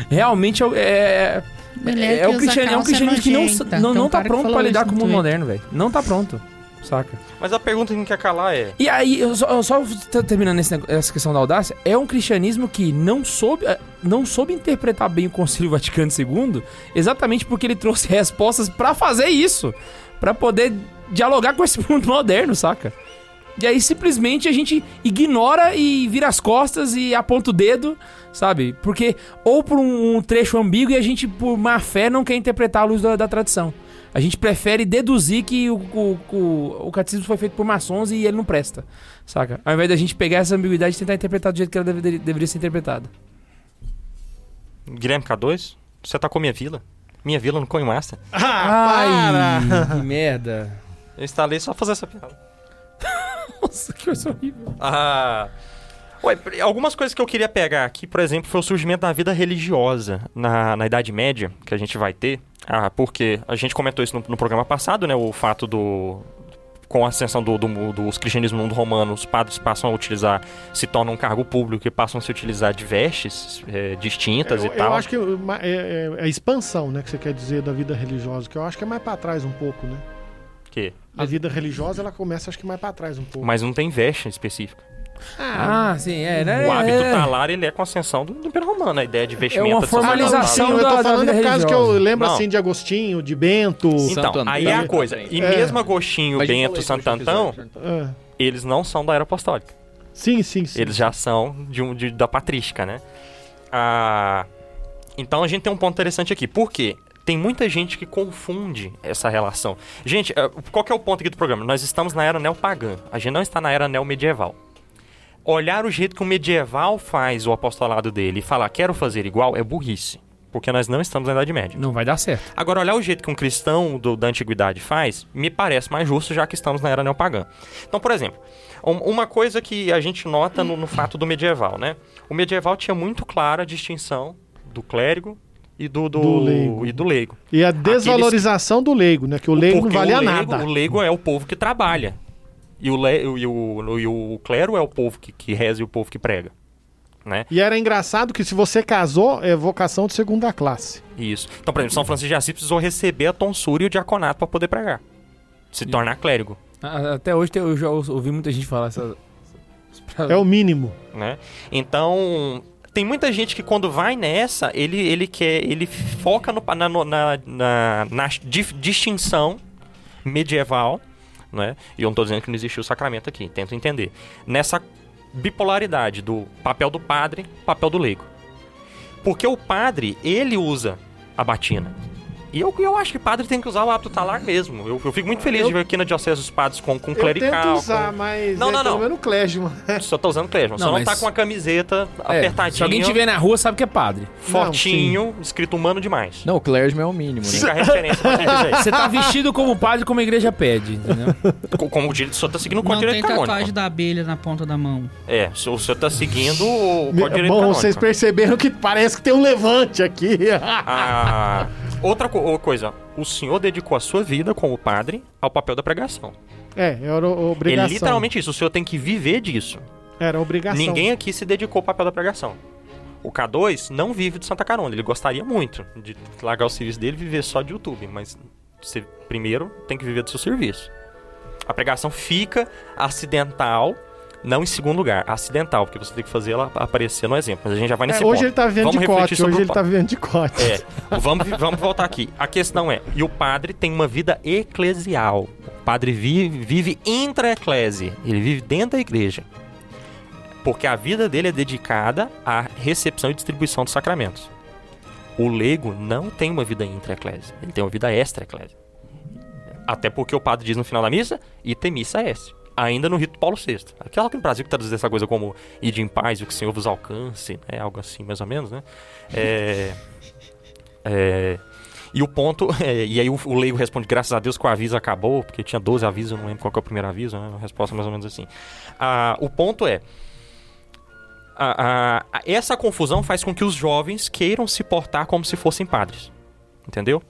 [SPEAKER 1] Realmente é. é... É, é, o cristianismo, é um cristianismo que não, não, não tá pronto pra lidar com o mundo moderno, velho. Não tá pronto. Saca?
[SPEAKER 2] Mas a pergunta que não quer calar é...
[SPEAKER 1] E aí, eu só, eu só terminando esse essa questão da audácia, é um cristianismo que não soube, eh, não soube interpretar bem o Concílio Vaticano II, exatamente porque ele trouxe respostas pra fazer isso, Pra poder dialogar com esse mundo moderno, saca? E aí simplesmente a gente ignora e vira as costas e aponta o dedo, sabe? Porque ou por um, um trecho ambíguo e a gente por má fé não quer interpretar a luz da, da tradição. A gente prefere deduzir que o, o, o, o catecismo foi feito por maçons e ele não presta, saca? Ao invés da gente pegar essa ambiguidade e tentar interpretar do jeito que ela deve- deveria ser interpretada.
[SPEAKER 2] Guilherme K2, você tá com minha vila? Minha vila no Coinmaster.
[SPEAKER 4] Ah, para!
[SPEAKER 1] que merda.
[SPEAKER 2] Eu instalei só pra fazer essa piada.
[SPEAKER 1] Nossa, que coisa horrível.
[SPEAKER 2] Ah. Ué, algumas coisas que eu queria pegar aqui, por exemplo, foi o surgimento da vida religiosa na, na Idade Média, que a gente vai ter. Ah, porque a gente comentou isso no, no programa passado, né? O fato do. Com a ascensão do, do, dos cristianismo no mundo romano, os padres passam a utilizar, se tornam um cargo público e passam a se utilizar de vestes eh, distintas
[SPEAKER 4] Eu,
[SPEAKER 2] e tal.
[SPEAKER 4] eu acho que ma- é, é a expansão, né, que você quer dizer da vida religiosa, que eu acho que é mais pra trás um pouco, né?
[SPEAKER 2] que
[SPEAKER 4] A vida religiosa, ela começa, acho que mais pra trás um pouco.
[SPEAKER 2] Mas não tem veste específica.
[SPEAKER 1] Ah, sim, é, né?
[SPEAKER 2] o hábito
[SPEAKER 1] é,
[SPEAKER 2] talar, ele é com a ascensão do, do Império Romano, a ideia de vestimenta.
[SPEAKER 1] uma
[SPEAKER 2] de
[SPEAKER 1] formalização
[SPEAKER 4] Sim, eu
[SPEAKER 1] da-
[SPEAKER 4] tô
[SPEAKER 1] da
[SPEAKER 4] falando
[SPEAKER 1] vida
[SPEAKER 4] por causa que eu lembro
[SPEAKER 2] Não.
[SPEAKER 4] assim de Agostinho, de Bento.
[SPEAKER 2] Então,
[SPEAKER 5] Santo
[SPEAKER 2] aí é a coisa. E
[SPEAKER 4] É.
[SPEAKER 2] mesmo Agostinho,
[SPEAKER 5] gente
[SPEAKER 2] Bento,
[SPEAKER 5] falou isso no
[SPEAKER 2] Santo Antão,
[SPEAKER 5] episódio.
[SPEAKER 4] É.
[SPEAKER 2] eles não são da era apostólica.
[SPEAKER 4] Sim, sim, sim.
[SPEAKER 2] Eles já são de um, de- da patrística, né? Ah, então a gente tem um ponto interessante aqui. Por quê? Tem muita gente que confunde essa relação. Gente, eh, qual que é o ponto aqui do programa? Nós estamos na era neopagã. A gente não está na era neomedieval. Olhar o jeito que o medieval faz o apostolado dele e falar quero fazer igual é burrice. Porque nós não estamos na Idade Média.
[SPEAKER 1] Não vai dar certo.
[SPEAKER 2] Agora, olhar o jeito que um cristão do- da antiguidade faz, me parece mais justo, já que estamos na era neopagã. Então, por exemplo, um- uma coisa que a gente nota no, no fato do medieval, né? O medieval tinha muito clara a distinção do clérigo e do, do,
[SPEAKER 4] Do leigo.
[SPEAKER 2] E do leigo.
[SPEAKER 4] E a desvalorização do leigo, né? Que o leigo não
[SPEAKER 2] Porque
[SPEAKER 4] valia
[SPEAKER 2] o leigo,
[SPEAKER 4] nada.
[SPEAKER 2] O leigo é o povo que trabalha. E o, le, e o, e o clero é o povo que, que reza e o povo que prega. Né?
[SPEAKER 4] E era engraçado que se você casou, é vocação de segunda classe.
[SPEAKER 2] Isso. Então, por exemplo, São Francisco de Assis precisou receber a tonsura e o diaconato para poder pregar. Se tornar clérigo.
[SPEAKER 1] Até hoje eu já ouvi muita gente falar essa.
[SPEAKER 4] É o mínimo.
[SPEAKER 2] né? Então, tem muita gente que quando vai nessa, ele, ele quer, ele foca no, na, na, na, na di- distinção medieval, né? E eu não tô dizendo que não existiu o sacramento aqui, tento entender. Nessa bipolaridade do papel do padre, papel do leigo. Porque o padre, ele usa a batina. E eu, eu acho que padre tem que usar o hábito talar mesmo. Eu, eu fico muito feliz
[SPEAKER 4] Eu-
[SPEAKER 2] de ver aqui na Diocese os padres com, com
[SPEAKER 4] Eu
[SPEAKER 2] clerical.
[SPEAKER 4] tento usar,
[SPEAKER 2] com-
[SPEAKER 4] mas
[SPEAKER 2] Não,
[SPEAKER 4] é
[SPEAKER 2] não,
[SPEAKER 4] pelo
[SPEAKER 2] não.
[SPEAKER 4] menos clésimo.
[SPEAKER 2] Só tá usando clésima. Só
[SPEAKER 1] Não,
[SPEAKER 2] não
[SPEAKER 1] mas-
[SPEAKER 2] tá com a camiseta
[SPEAKER 1] É,
[SPEAKER 2] apertadinha.
[SPEAKER 1] se alguém te ver na rua, sabe que é padre.
[SPEAKER 2] Fotinho, escrito humano demais.
[SPEAKER 5] Não, o clergyman é o mínimo, né?
[SPEAKER 2] Fica a referência pra.
[SPEAKER 1] Você tá vestido como padre, como a igreja pede, entendeu?
[SPEAKER 2] Co- Como o direito, só tá seguindo o
[SPEAKER 3] Não
[SPEAKER 2] código
[SPEAKER 3] tem
[SPEAKER 2] direito canônico.
[SPEAKER 3] tatuagem da abelha na ponta da mão.
[SPEAKER 2] É, o senhor tá seguindo o código direito
[SPEAKER 4] Bom,
[SPEAKER 2] canônico.
[SPEAKER 4] vocês perceberam que parece que tem um levante aqui.
[SPEAKER 2] Ah, outra co- coisa, o senhor dedicou a sua vida como padre ao papel da pregação.
[SPEAKER 4] é, era obrigação.
[SPEAKER 2] É literalmente isso, o senhor tem que viver disso.
[SPEAKER 4] Era obrigação.
[SPEAKER 2] Ninguém aqui se dedicou ao papel da pregação. O K2 não vive de Santa Carona, ele gostaria muito de largar o serviço dele e viver só de YouTube, mas você primeiro tem que viver do seu serviço. A pregação fica acidental, não em segundo lugar, acidental, porque você tem que fazer ela aparecer no exemplo. Mas a gente já vai
[SPEAKER 4] É,
[SPEAKER 2] nesse
[SPEAKER 4] hoje
[SPEAKER 2] ponto.
[SPEAKER 4] ele tá vivendo
[SPEAKER 2] Vamos
[SPEAKER 4] de cote. Hoje ele tá vivendo de cote.
[SPEAKER 2] É, vamos, vamos voltar aqui. A questão é, e o padre tem uma vida eclesial. O padre vive, vive intra-eclésia, ele vive dentro da igreja. Porque a vida dele é dedicada à recepção e distribuição dos sacramentos. O leigo não tem uma vida intra-eclésia, ele tem uma vida extra-eclésia. Até porque o padre diz no final da missa, ite missa est. Ainda no rito Paulo VI. Aquela que no Brasil que traduz essa coisa como ide em paz e o que o Senhor vos alcance, né? Algo assim, mais ou menos, né? É... É, E o ponto, é, e aí o, o leigo responde, graças a Deus que o aviso acabou, porque tinha 12 avisos, eu não lembro qual é o primeiro aviso, né? A resposta mais ou menos assim. Ah, o ponto é, essa confusão faz com que os jovens queiram se portar como se fossem padres, entendeu?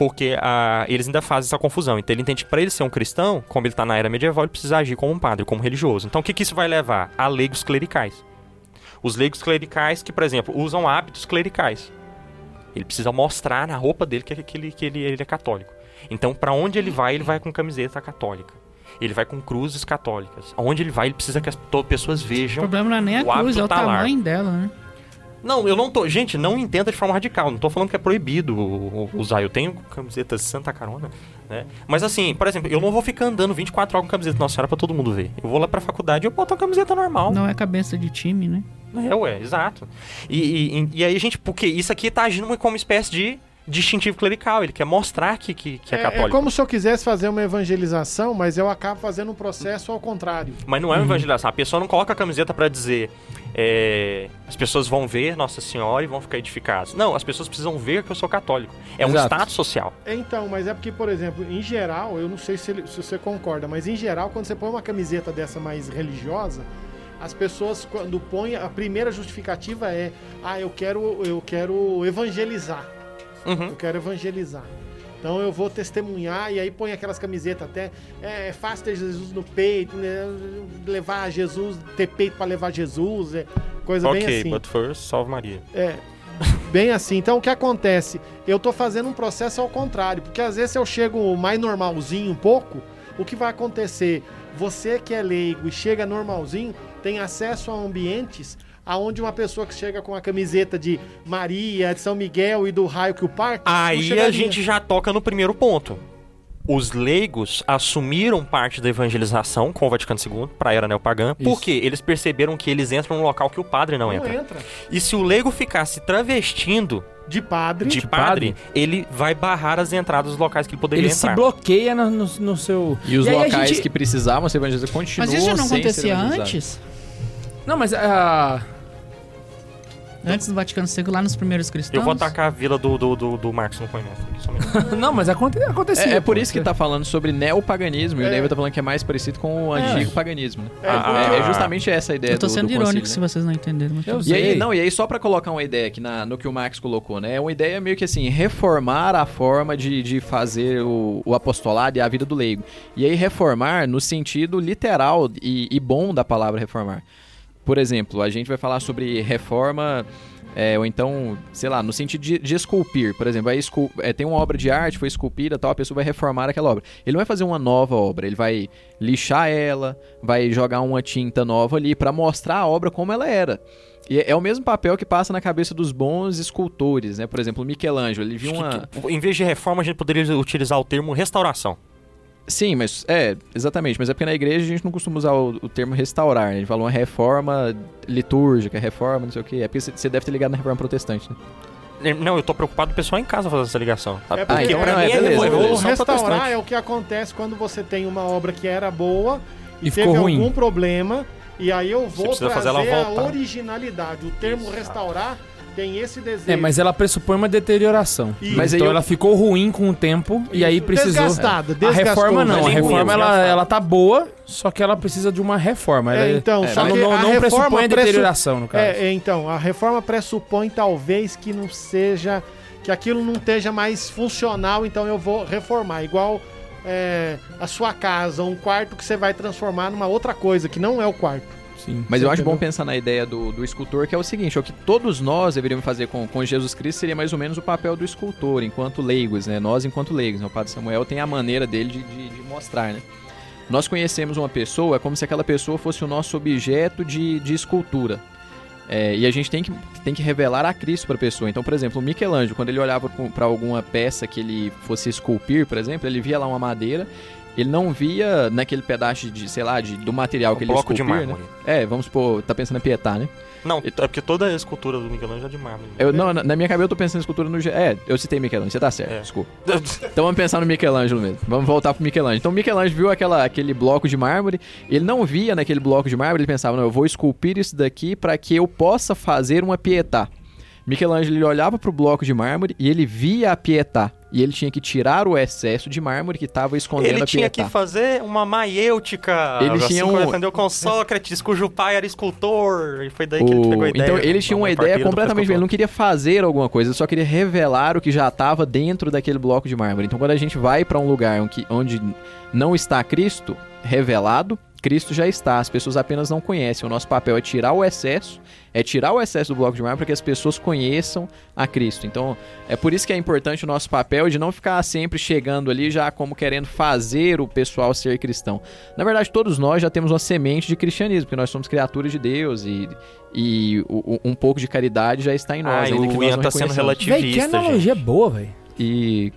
[SPEAKER 2] Porque ah, eles ainda fazem essa confusão. Então ele entende que para ele ser um cristão, como ele está na era medieval, ele precisa agir como um padre, como religioso. Então o que, que isso vai levar? A leigos clericais. Os leigos clericais que, por exemplo, usam hábitos clericais. Ele precisa mostrar na roupa dele que, que, ele, que ele, ele é católico. Então, para onde ele vai, ele vai com camiseta católica. Ele vai com cruzes católicas. Aonde ele vai, ele precisa que as pessoas
[SPEAKER 3] O
[SPEAKER 2] vejam.
[SPEAKER 3] problema não é nem a
[SPEAKER 2] o
[SPEAKER 3] cruz, é o tamanho dela, né?
[SPEAKER 2] Não, eu não tô. Gente, não entenda de forma radical. Não tô falando que é proibido usar. Eu tenho camiseta Santa Carona, né? Mas assim, por exemplo, eu não vou ficar andando 24 horas com camiseta Nossa Senhora pra todo mundo ver. Eu vou lá pra faculdade e eu boto uma camiseta normal.
[SPEAKER 3] Não é cabeça de time, né?
[SPEAKER 2] É, ué, exato. E, e, e aí, gente, porque isso aqui tá agindo como uma espécie de distintivo clerical. Ele quer mostrar que, que, que é,
[SPEAKER 4] É,
[SPEAKER 2] católico.
[SPEAKER 4] é como se eu quisesse fazer uma evangelização, mas eu acabo fazendo um processo ao contrário.
[SPEAKER 2] Mas não é uma evangelização. A pessoa não coloca a camiseta pra dizer é, as pessoas vão ver Nossa Senhora e vão ficar edificadas. Não, as pessoas precisam ver que eu sou católico. É um
[SPEAKER 5] Exato.
[SPEAKER 2] status social.
[SPEAKER 4] É, Então, mas é porque, por exemplo, em geral, eu não sei se, ele- se você concorda, mas em geral, quando você põe uma camiseta dessa mais religiosa, as pessoas, quando põem, a primeira justificativa é: ah, eu quero, eu quero evangelizar.
[SPEAKER 2] Uhum.
[SPEAKER 4] Eu quero evangelizar. Então eu vou testemunhar e aí põe aquelas camisetas até. É, é fácil ter Jesus no peito, né? levar Jesus, ter peito para levar Jesus, é coisa bem
[SPEAKER 2] ok,
[SPEAKER 4] assim.
[SPEAKER 2] but first, salve Maria.
[SPEAKER 4] É, bem assim. Então o que acontece? Eu tô fazendo um processo ao contrário, porque às vezes eu chego mais normalzinho um pouco, o que vai acontecer? Você que é leigo e chega normalzinho, tem acesso a ambientes aonde uma pessoa que chega com a camiseta de Maria, de São Miguel e do raio que o parte, não
[SPEAKER 2] Aí a gente já toca no primeiro ponto. Os leigos assumiram parte da evangelização com o Vaticano II para a era neopagã,
[SPEAKER 1] Isso.
[SPEAKER 2] porque eles perceberam que eles entram num local que o padre não,
[SPEAKER 4] não
[SPEAKER 2] entra.
[SPEAKER 4] entra.
[SPEAKER 2] E se o leigo ficasse travestindo
[SPEAKER 4] De padre.
[SPEAKER 2] de,
[SPEAKER 1] De
[SPEAKER 2] padre,
[SPEAKER 1] padre?
[SPEAKER 2] ele vai barrar as entradas dos locais que ele poderia
[SPEAKER 1] Ele se
[SPEAKER 2] entrar.
[SPEAKER 1] bloqueia no, no, no seu.
[SPEAKER 5] E os
[SPEAKER 1] a
[SPEAKER 5] locais
[SPEAKER 1] gente-
[SPEAKER 5] que precisavam ser evangelizados continuam
[SPEAKER 3] Mas isso já não acontecia antes?
[SPEAKER 1] Não, mas ah,
[SPEAKER 3] Antes do Vaticano II, lá nos primeiros cristãos?
[SPEAKER 2] Eu vou atacar a vila do, do, do, do Marcos no conhecimento.
[SPEAKER 1] não, mas aconte, acontecia.
[SPEAKER 5] É, é por isso que tá falando sobre neopaganismo, e o
[SPEAKER 4] É.
[SPEAKER 5] David tá falando que é mais parecido com o antigo paganismo. Né?
[SPEAKER 4] É,
[SPEAKER 2] Ah,
[SPEAKER 5] É, é justamente essa a ideia
[SPEAKER 3] Eu tô
[SPEAKER 5] do,
[SPEAKER 3] sendo
[SPEAKER 5] do
[SPEAKER 3] irônico
[SPEAKER 5] concílio,
[SPEAKER 3] se
[SPEAKER 5] né?
[SPEAKER 3] vocês não entenderam. Mas
[SPEAKER 1] Eu
[SPEAKER 5] E aí, não, e aí só pra colocar uma ideia aqui na, no que o Max colocou, né? É uma ideia meio que assim, reformar a forma de, de fazer o, o apostolado e a vida do leigo. E aí reformar no sentido literal e, e bom da palavra reformar. Por exemplo, a gente vai falar sobre reforma, é, ou então, sei lá, no sentido de, de esculpir. Por exemplo, escul- é, tem uma obra de arte, foi esculpida tal, a pessoa vai reformar aquela obra. Ele não vai fazer uma nova obra, ele vai lixar ela, vai jogar uma tinta nova ali pra mostrar a obra como ela era. E é o mesmo papel que passa na cabeça dos bons escultores, né? Por exemplo, Michelangelo, ele viu uma...
[SPEAKER 2] que, em vez de reforma, a gente poderia utilizar o termo restauração.
[SPEAKER 5] Sim, mas é, exatamente. Mas é porque na igreja a gente não costuma usar o, o termo restaurar, né? A gente fala uma reforma litúrgica, reforma, não sei o quê. É porque você- deve ter ligado na reforma protestante, né?
[SPEAKER 2] Não, eu tô preocupado o pessoal em casa fazer essa ligação. Sabe?
[SPEAKER 4] É
[SPEAKER 2] Porque
[SPEAKER 4] porque-
[SPEAKER 2] pra
[SPEAKER 5] não,
[SPEAKER 2] mim
[SPEAKER 5] é,
[SPEAKER 2] é,
[SPEAKER 5] beleza,
[SPEAKER 2] revolução
[SPEAKER 5] beleza.
[SPEAKER 4] O restaurar é o que acontece quando você tem uma obra que era boa e,
[SPEAKER 1] E
[SPEAKER 4] teve
[SPEAKER 1] ruim.
[SPEAKER 4] algum problema e aí eu vou trazer
[SPEAKER 2] fazer ela
[SPEAKER 4] a
[SPEAKER 2] voltar.
[SPEAKER 4] originalidade. O termo restaurar tem esse desejo.
[SPEAKER 1] É, mas ela pressupõe uma deterioração.
[SPEAKER 4] Isso.
[SPEAKER 5] Mas aí
[SPEAKER 1] então
[SPEAKER 5] eu-
[SPEAKER 1] ela ficou ruim com o tempo e aí
[SPEAKER 4] Isso.
[SPEAKER 1] precisou.
[SPEAKER 4] Desgastada,
[SPEAKER 1] A
[SPEAKER 4] desgastou,
[SPEAKER 1] reforma não,
[SPEAKER 2] mas
[SPEAKER 1] a
[SPEAKER 2] ruim,
[SPEAKER 1] reforma ela,
[SPEAKER 2] desgastada.
[SPEAKER 1] ela tá boa, só que ela precisa de uma reforma. Ela,
[SPEAKER 4] É, então,
[SPEAKER 5] é,
[SPEAKER 4] só
[SPEAKER 1] ela não,
[SPEAKER 4] a
[SPEAKER 1] não
[SPEAKER 4] reforma
[SPEAKER 1] pressupõe a deterioração, no caso.
[SPEAKER 4] É, é, então, a reforma pressupõe talvez que não seja. que aquilo não esteja mais funcional, então eu vou reformar. Igual é, a sua casa, um quarto que você vai transformar numa outra coisa, que não é o quarto.
[SPEAKER 1] Sim.
[SPEAKER 5] Mas eu acho bom
[SPEAKER 4] entendeu?
[SPEAKER 5] pensar na ideia do, do escultor, que é o seguinte, o que todos nós deveríamos fazer com, com Jesus Cristo seria mais ou menos o papel do escultor, enquanto leigos, né? Nós enquanto leigos, né? O Padre Samuel tem a maneira dele de, de- de mostrar, né? Nós conhecemos uma pessoa como se aquela pessoa fosse o nosso objeto de, de escultura. É, e a gente tem que, tem que revelar a Cristo para a pessoa. Então, por exemplo, o Michelangelo, quando ele olhava para alguma peça que ele fosse esculpir, por exemplo, ele via lá uma madeira, ele não via naquele pedaço de, sei lá, de, do material que
[SPEAKER 2] Um
[SPEAKER 5] ele
[SPEAKER 2] bloco de
[SPEAKER 5] né?
[SPEAKER 2] mármore.
[SPEAKER 5] É, vamos supor, tá pensando em Pietá, né?
[SPEAKER 2] Não, é porque toda a escultura do Michelangelo é de mármore.
[SPEAKER 5] Eu, não, na, na minha cabeça eu tô pensando em escultura no... É, eu citei Michelangelo, você tá certo,
[SPEAKER 2] É.
[SPEAKER 5] desculpa. Então vamos pensar no Michelangelo mesmo. Vamos voltar pro Michelangelo. Então Michelangelo viu aquela, aquele bloco de mármore, ele não via naquele bloco de mármore, ele pensava, não, eu vou esculpir isso daqui para que eu possa fazer uma Pietá. Michelangelo ele olhava pro bloco de mármore e ele via a Pietà. E ele tinha que tirar o excesso de mármore que estava escondendo
[SPEAKER 2] Ele
[SPEAKER 5] a
[SPEAKER 2] tinha
[SPEAKER 5] Pietà.
[SPEAKER 2] que fazer uma maiêutica.
[SPEAKER 5] Ele
[SPEAKER 2] assim
[SPEAKER 5] tinha um-
[SPEAKER 2] ele aprendeu com Sócrates, cujo pai era escultor. E foi daí que ele
[SPEAKER 5] O-
[SPEAKER 2] pegou a ideia.
[SPEAKER 5] Então ele tinha uma ideia completamente diferente. Ele não queria fazer alguma coisa, ele só queria revelar o que já estava dentro daquele bloco de mármore. Então quando a gente vai para um lugar onde não está Cristo revelado, Cristo já está. As pessoas apenas não conhecem. O nosso papel é tirar o excesso, é tirar o excesso do bloco de mármore para que as pessoas conheçam a Cristo. Então é por isso que é importante o nosso papel de não ficar sempre chegando ali já como querendo fazer o pessoal ser cristão. Na verdade, todos nós já temos uma semente de cristianismo, porque nós somos criaturas de Deus e, e o- o- um pouco de caridade já está em nós.
[SPEAKER 2] Ah,
[SPEAKER 5] ainda que
[SPEAKER 2] o
[SPEAKER 5] nós
[SPEAKER 2] Ian
[SPEAKER 5] não
[SPEAKER 2] tá sendo relativista.
[SPEAKER 1] Véi, que
[SPEAKER 2] gente.
[SPEAKER 1] analogia boa, velho.
[SPEAKER 5] E.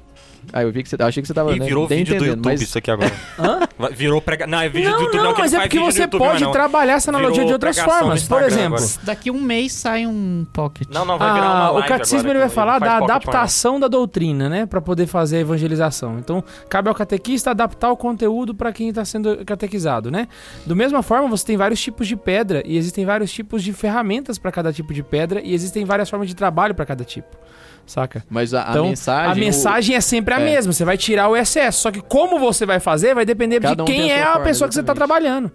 [SPEAKER 5] Ah, eu vi que você. eu Achei que você tava
[SPEAKER 2] E
[SPEAKER 5] né,
[SPEAKER 2] virou
[SPEAKER 5] bem
[SPEAKER 2] vídeo do
[SPEAKER 5] entendendo,
[SPEAKER 2] YouTube
[SPEAKER 5] mas
[SPEAKER 2] isso aqui agora.
[SPEAKER 1] Hã?
[SPEAKER 2] Virou prega... Não, é vídeo do
[SPEAKER 1] Não,
[SPEAKER 2] YouTube,
[SPEAKER 1] não,
[SPEAKER 2] ele
[SPEAKER 1] mas é porque você
[SPEAKER 2] YouTube,
[SPEAKER 1] pode
[SPEAKER 2] não.
[SPEAKER 1] trabalhar essa analogia
[SPEAKER 2] Virou
[SPEAKER 1] de outras formas. Por exemplo,
[SPEAKER 2] agora.
[SPEAKER 3] Daqui um mês sai um pocket.
[SPEAKER 2] Não, não, vai virar uma
[SPEAKER 1] Ah, o
[SPEAKER 2] live
[SPEAKER 1] catecismo
[SPEAKER 2] agora,
[SPEAKER 1] ele vai falar
[SPEAKER 2] faz
[SPEAKER 1] da adaptação da doutrina, né, Pra poder fazer a evangelização. Então, cabe ao catequista adaptar o conteúdo pra quem está sendo catequizado, né? Do mesma forma, você tem vários tipos de pedra e existem vários tipos de ferramentas pra cada tipo de pedra e existem várias formas de trabalho pra cada tipo. Saca?
[SPEAKER 5] Mas a, a
[SPEAKER 1] Então,
[SPEAKER 5] mensagem.
[SPEAKER 1] a mensagem é sempre a
[SPEAKER 5] é.
[SPEAKER 1] mesma, você vai tirar o excesso. Só que como você vai fazer vai depender
[SPEAKER 5] Cada um
[SPEAKER 1] de quem
[SPEAKER 5] a
[SPEAKER 1] é a
[SPEAKER 5] forma,
[SPEAKER 1] pessoa que você tá
[SPEAKER 5] exatamente.
[SPEAKER 1] trabalhando.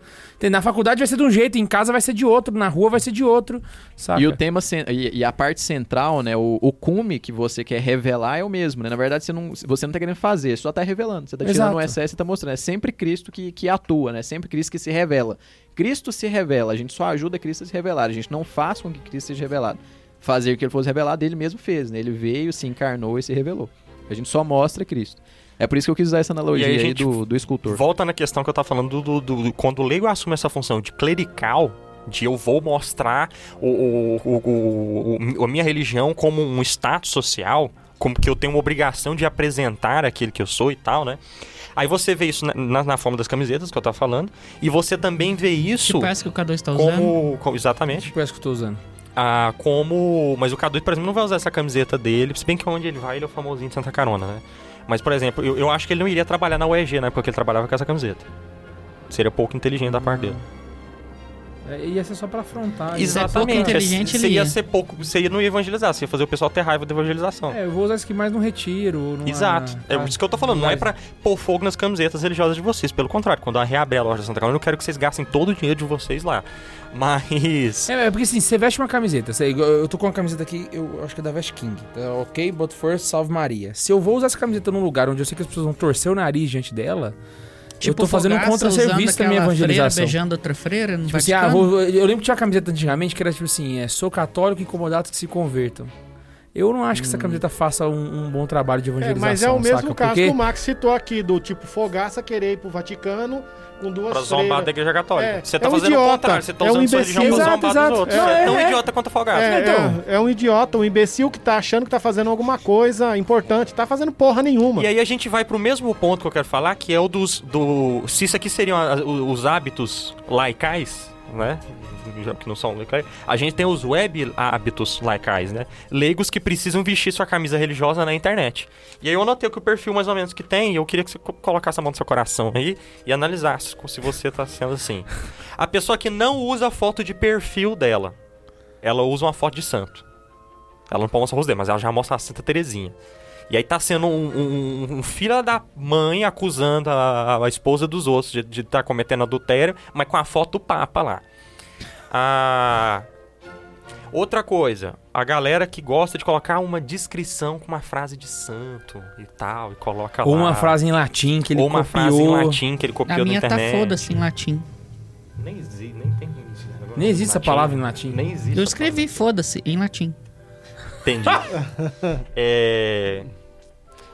[SPEAKER 1] Na faculdade vai ser de um jeito, em casa vai ser de outro, na rua vai ser de outro. Saca?
[SPEAKER 5] E o tema e, a parte central, né? O, o cume que você quer revelar é o mesmo, né? Na verdade, você não, você não tá querendo fazer, você só tá revelando. Você tá tirando
[SPEAKER 1] Exato.
[SPEAKER 5] o excesso e tá mostrando. É sempre Cristo que, que atua, né? Sempre Cristo que se revela. Cristo se revela, a gente só ajuda Cristo a se revelar. A gente não faz com que Cristo seja revelado. Fazer o que ele fosse revelado, ele mesmo fez, né? Ele veio, se encarnou e se revelou. A gente só mostra Cristo. É por isso que eu quis usar essa analogia
[SPEAKER 2] E aí
[SPEAKER 5] aí, do, do escultor.
[SPEAKER 2] Volta na questão que eu tava falando do, do- do- do- quando o leigo assume essa função de clerical, de eu vou mostrar o, o- o- o- a minha religião como um status social, como que eu tenho uma obrigação de apresentar aquele que eu sou e tal, né? Aí você vê isso na, na- na forma das camisetas que eu tava falando, e você também vê isso
[SPEAKER 3] Tipo essa que o K2 tá usando.
[SPEAKER 2] como, como- exatamente
[SPEAKER 1] Tipo essa que eu tô usando.
[SPEAKER 2] Ah, como. Mas o K2, por exemplo, não vai usar essa camiseta dele, se bem que onde ele vai, ele é o famosinho de Santa Carona, né? Mas, por exemplo, eu, eu acho que ele não iria trabalhar na UEG na época que ele trabalhava com essa camiseta. Seria pouco inteligente da parte dele.
[SPEAKER 1] É, ia ser só pra afrontar. né?
[SPEAKER 3] Isso é pouco inteligente,
[SPEAKER 2] Você
[SPEAKER 3] ele
[SPEAKER 2] ia
[SPEAKER 3] ia.
[SPEAKER 2] ser pouco. Você ia não ia evangelizar, você ia fazer o pessoal ter raiva da evangelização.
[SPEAKER 1] É, eu vou usar isso aqui mais no retiro. numa-
[SPEAKER 2] Exato. É
[SPEAKER 1] ah,
[SPEAKER 2] isso que eu tô falando. Não é pra pôr fogo nas camisetas religiosas de vocês. Pelo contrário, quando eu reabrir a loja de Santa Carona, eu quero que vocês gastem todo o dinheiro de vocês lá. Mas.
[SPEAKER 1] É, é porque assim, você veste uma camiseta. você- eu tô com uma camiseta aqui, eu acho que é da Vest King. Tá, ok, but first, salve Maria. Se eu vou usar essa camiseta num lugar onde eu sei que as pessoas vão torcer o nariz diante dela, eu tô fazendo um
[SPEAKER 3] Tipo Fogaça usando
[SPEAKER 1] contra-serviço da minha evangelização.
[SPEAKER 3] Freira beijando outra freira no
[SPEAKER 1] Tipo assim, ah, vou- eu lembro que tinha uma camiseta antigamente que era tipo assim, é, sou católico incomodados que se convertam. Eu não acho que essa camiseta faça um, um bom trabalho de
[SPEAKER 4] É,
[SPEAKER 1] evangelização,
[SPEAKER 4] mas é o mesmo
[SPEAKER 1] saca?
[SPEAKER 4] caso
[SPEAKER 1] Porque
[SPEAKER 4] que o Max citou aqui, do tipo Fogaça querer ir pro Vaticano com duas
[SPEAKER 2] Pra zombar
[SPEAKER 4] freiras.
[SPEAKER 2] da igreja católica.
[SPEAKER 4] É,
[SPEAKER 2] você tá
[SPEAKER 4] é um
[SPEAKER 2] fazendo o
[SPEAKER 4] idiota,
[SPEAKER 2] contrário, você tá
[SPEAKER 4] é um
[SPEAKER 2] usando sua religião pra
[SPEAKER 1] imbecil.
[SPEAKER 2] zombar
[SPEAKER 1] Exato,
[SPEAKER 2] dos outros.
[SPEAKER 1] exato.
[SPEAKER 2] Você é,
[SPEAKER 1] É,
[SPEAKER 2] tão
[SPEAKER 1] é.
[SPEAKER 2] idiota quanto a Fogaça.
[SPEAKER 4] É,
[SPEAKER 1] Então.
[SPEAKER 4] é, é um idiota, um imbecil que tá achando que tá fazendo alguma coisa importante, tá fazendo porra nenhuma.
[SPEAKER 2] E aí a gente vai pro mesmo ponto que eu quero falar, que é o dos. Do, se isso aqui seriam a- o- os hábitos laicais, né? Que não são laicais. A gente tem os web hábitos laicais, né? Leigos que precisam vestir sua camisa religiosa na internet. E aí eu anotei que o perfil mais ou menos que tem, e eu queria que você co- colocasse a mão no seu coração aí e analisasse se você tá sendo assim. A pessoa que não usa a foto de perfil dela, ela usa uma foto de santo. Ela não pode mostrar o rosto dele, mas ela já mostra a Santa Terezinha. E aí tá sendo um, um, um filho da mãe acusando a, a esposa dos outros de estar cometendo adultério, mas com a foto do Papa lá. Ah, outra coisa, a galera que gosta de colocar uma descrição com uma frase de santo e tal, e coloca
[SPEAKER 1] Ou
[SPEAKER 2] lá.
[SPEAKER 1] uma frase em latim que ele
[SPEAKER 2] Ou uma
[SPEAKER 1] copiou.
[SPEAKER 2] frase em latim que ele copiou
[SPEAKER 3] A
[SPEAKER 2] da
[SPEAKER 3] minha tá
[SPEAKER 2] internet.
[SPEAKER 3] foda-se em latim.
[SPEAKER 2] Nem existe, nem tem esse negócio
[SPEAKER 1] Nem existe essa
[SPEAKER 2] latim.
[SPEAKER 1] palavra em latim.
[SPEAKER 2] Nem existe.
[SPEAKER 3] Eu
[SPEAKER 2] essa
[SPEAKER 3] escrevi foda-se em latim.
[SPEAKER 2] Entendi. É,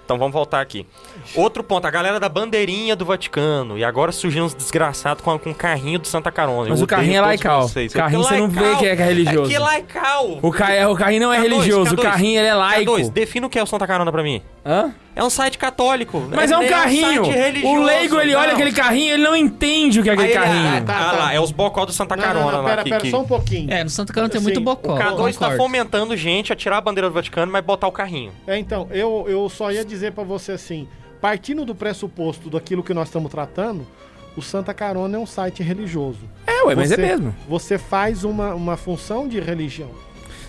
[SPEAKER 2] Então vamos voltar aqui. Outro ponto, a galera da bandeirinha do Vaticano. E agora surgiu uns desgraçados com, com o carrinho do Santa Carona.
[SPEAKER 1] Mas
[SPEAKER 2] Eu
[SPEAKER 1] o carrinho é laical. O carrinho você não vê que é religioso.
[SPEAKER 2] É que laical.
[SPEAKER 1] O, ca... o carrinho não é
[SPEAKER 2] K2,
[SPEAKER 1] religioso, o
[SPEAKER 2] K2,
[SPEAKER 1] carrinho ele é laico.
[SPEAKER 2] K2, defina o que é o Santa Carona pra mim.
[SPEAKER 1] Hã?
[SPEAKER 2] É um site católico.
[SPEAKER 1] Mas é um carrinho.
[SPEAKER 2] religioso.
[SPEAKER 1] o leigo, ele olha
[SPEAKER 2] Não.
[SPEAKER 1] aquele carrinho, ele não entende o que é aquele
[SPEAKER 2] Aí ele-
[SPEAKER 1] carrinho.
[SPEAKER 2] Ah,
[SPEAKER 4] Tá,
[SPEAKER 2] ah
[SPEAKER 4] tá.
[SPEAKER 2] lá, é os bocó do Santa
[SPEAKER 4] Não,
[SPEAKER 2] Carona
[SPEAKER 4] não, não,
[SPEAKER 2] lá.
[SPEAKER 4] pera,
[SPEAKER 2] que-
[SPEAKER 4] pera,
[SPEAKER 2] que-
[SPEAKER 4] só um pouquinho.
[SPEAKER 3] É, no Santo Carona tem
[SPEAKER 4] Sim,
[SPEAKER 3] muito bocó.
[SPEAKER 2] O K2 tá
[SPEAKER 3] concordo.
[SPEAKER 2] fomentando gente a tirar a bandeira do Vaticano, mas botar o carrinho.
[SPEAKER 4] É, então, eu, eu só ia dizer pra você assim, partindo do pressuposto daquilo que nós estamos tratando, o Santa Carona é um site religioso.
[SPEAKER 1] É, ué, mas é
[SPEAKER 4] Você-
[SPEAKER 1] mesmo.
[SPEAKER 4] Você faz uma, uma função de religião.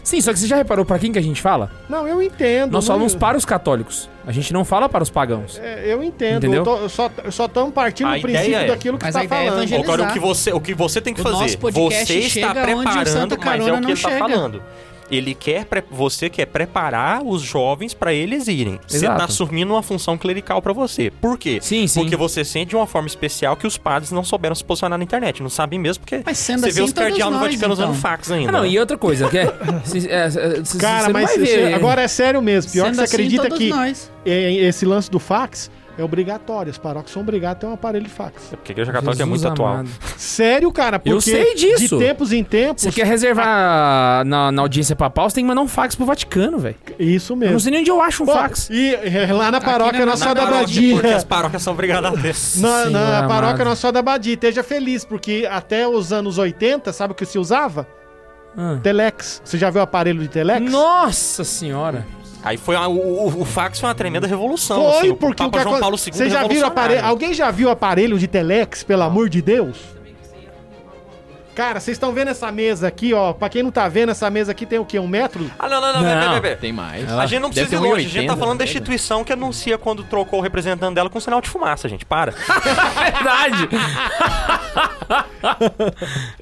[SPEAKER 1] Sim, só que você já reparou pra quem que a gente fala?
[SPEAKER 4] Não, eu entendo.
[SPEAKER 1] Nós
[SPEAKER 4] não-
[SPEAKER 1] falamos para os católicos. A gente não fala para os pagãos.
[SPEAKER 4] É, eu entendo.
[SPEAKER 1] Entendeu?
[SPEAKER 4] Eu tô- eu só só estamos partindo do princípio
[SPEAKER 2] é-
[SPEAKER 4] daquilo que
[SPEAKER 3] Mas
[SPEAKER 4] tá
[SPEAKER 3] ideia é
[SPEAKER 4] falando.
[SPEAKER 3] evangelizar.
[SPEAKER 2] Agora, o que você, o que você tem que
[SPEAKER 3] O
[SPEAKER 2] fazer, você está
[SPEAKER 3] chega onde o
[SPEAKER 2] preparando,
[SPEAKER 3] Santa
[SPEAKER 2] mas é o que ele está falando. Ele quer, pre- você quer preparar os jovens para eles irem. Você está assumindo uma função clerical para você. Por quê?
[SPEAKER 1] Sim, sim.
[SPEAKER 2] Porque você sente de uma forma especial que os padres não souberam se posicionar na internet. Não sabem mesmo, porque
[SPEAKER 3] Mas sendo
[SPEAKER 2] você vê
[SPEAKER 3] assim,
[SPEAKER 2] os
[SPEAKER 3] todos
[SPEAKER 2] cardeais no Vaticano usando
[SPEAKER 3] então.
[SPEAKER 2] fax ainda.
[SPEAKER 1] Ah, não,
[SPEAKER 2] né?
[SPEAKER 1] e outra coisa, que é. se- é, é, se-
[SPEAKER 4] Cara, mas cê- agora é sério mesmo. Pior que
[SPEAKER 3] Sendo
[SPEAKER 4] você
[SPEAKER 3] assim,
[SPEAKER 4] acredita
[SPEAKER 3] todos
[SPEAKER 4] que
[SPEAKER 3] nós.
[SPEAKER 4] é, esse lance do fax é obrigatório. As paróquias são obrigadas a ter um aparelho de fax.
[SPEAKER 2] Porque a Igreja Católica é
[SPEAKER 1] Jesus
[SPEAKER 2] muito atual.
[SPEAKER 1] amado.
[SPEAKER 4] Sério, cara? Porque
[SPEAKER 1] Eu sei disso.
[SPEAKER 4] de tempos em tempos.
[SPEAKER 1] Você quer reservar na, na audiência papal, você tem que mandar um fax pro Vaticano, velho.
[SPEAKER 4] Isso
[SPEAKER 1] Eu
[SPEAKER 4] mesmo.
[SPEAKER 1] não sei nem onde eu acho um
[SPEAKER 4] Bom,
[SPEAKER 1] fax.
[SPEAKER 4] E é, lá na paróquia
[SPEAKER 3] na-
[SPEAKER 4] Nossa
[SPEAKER 2] Na
[SPEAKER 4] da Badia.
[SPEAKER 2] Porque as paróquias são obrigadas a ter.
[SPEAKER 4] Na, na paróquia
[SPEAKER 1] amado.
[SPEAKER 4] Nossa da Badia. Esteja feliz, porque até os anos 80, sabe o que se usava?
[SPEAKER 1] Ah.
[SPEAKER 4] Telex. Você já viu o aparelho de Telex?
[SPEAKER 1] Nossa senhora.
[SPEAKER 2] Aí foi a- o, o- o fax foi uma tremenda revolução.
[SPEAKER 4] Foi,
[SPEAKER 2] assim, o
[SPEAKER 4] porque o
[SPEAKER 2] Papa
[SPEAKER 4] que
[SPEAKER 2] João Paulo II
[SPEAKER 4] Você já viu o aparelho? Alguém já viu o aparelho de Telex, pelo amor de Deus? Cara, vocês estão vendo essa mesa aqui, ó. Pra quem não tá vendo, essa mesa aqui tem o quê? Um metro?
[SPEAKER 2] Ah, não, não, não,
[SPEAKER 1] Não.
[SPEAKER 5] Tem mais.
[SPEAKER 2] A gente não precisa ir longe, a gente tá
[SPEAKER 5] 1,80,
[SPEAKER 2] falando da
[SPEAKER 5] né?
[SPEAKER 2] instituição que anuncia quando trocou o representante dela com sinal de fumaça, gente. Para.
[SPEAKER 1] Verdade.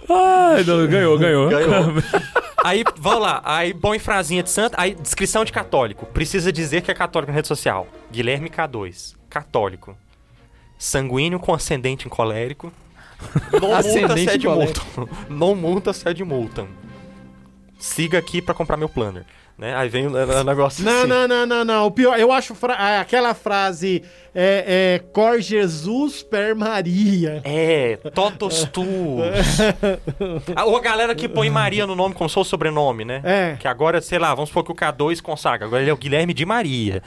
[SPEAKER 1] Ai, não, ganhou, ganhou.
[SPEAKER 2] Ganhou. Aí, vamos lá. Aí, bom em frasinha de santo. Aí, descrição de católico. Precisa dizer que é católico na rede social. Guilherme K2. Católico. Sanguíneo com ascendente em colérico. Não
[SPEAKER 5] Ascendente
[SPEAKER 2] sede multam. Não multa, sede multam. Siga aqui pra comprar meu planner. Né? Aí vem o o negócio
[SPEAKER 4] Não,
[SPEAKER 2] assim.
[SPEAKER 4] não, não, não, não. O pior, eu acho fra- ah, aquela frase é, é Cor Jesus per Maria.
[SPEAKER 2] É, totos tu. Ou a galera que põe Maria no nome como se fosse sobrenome, né?
[SPEAKER 4] É.
[SPEAKER 2] Que agora, sei lá, vamos supor que o K2 consagra. Agora ele é o Guilherme de Maria.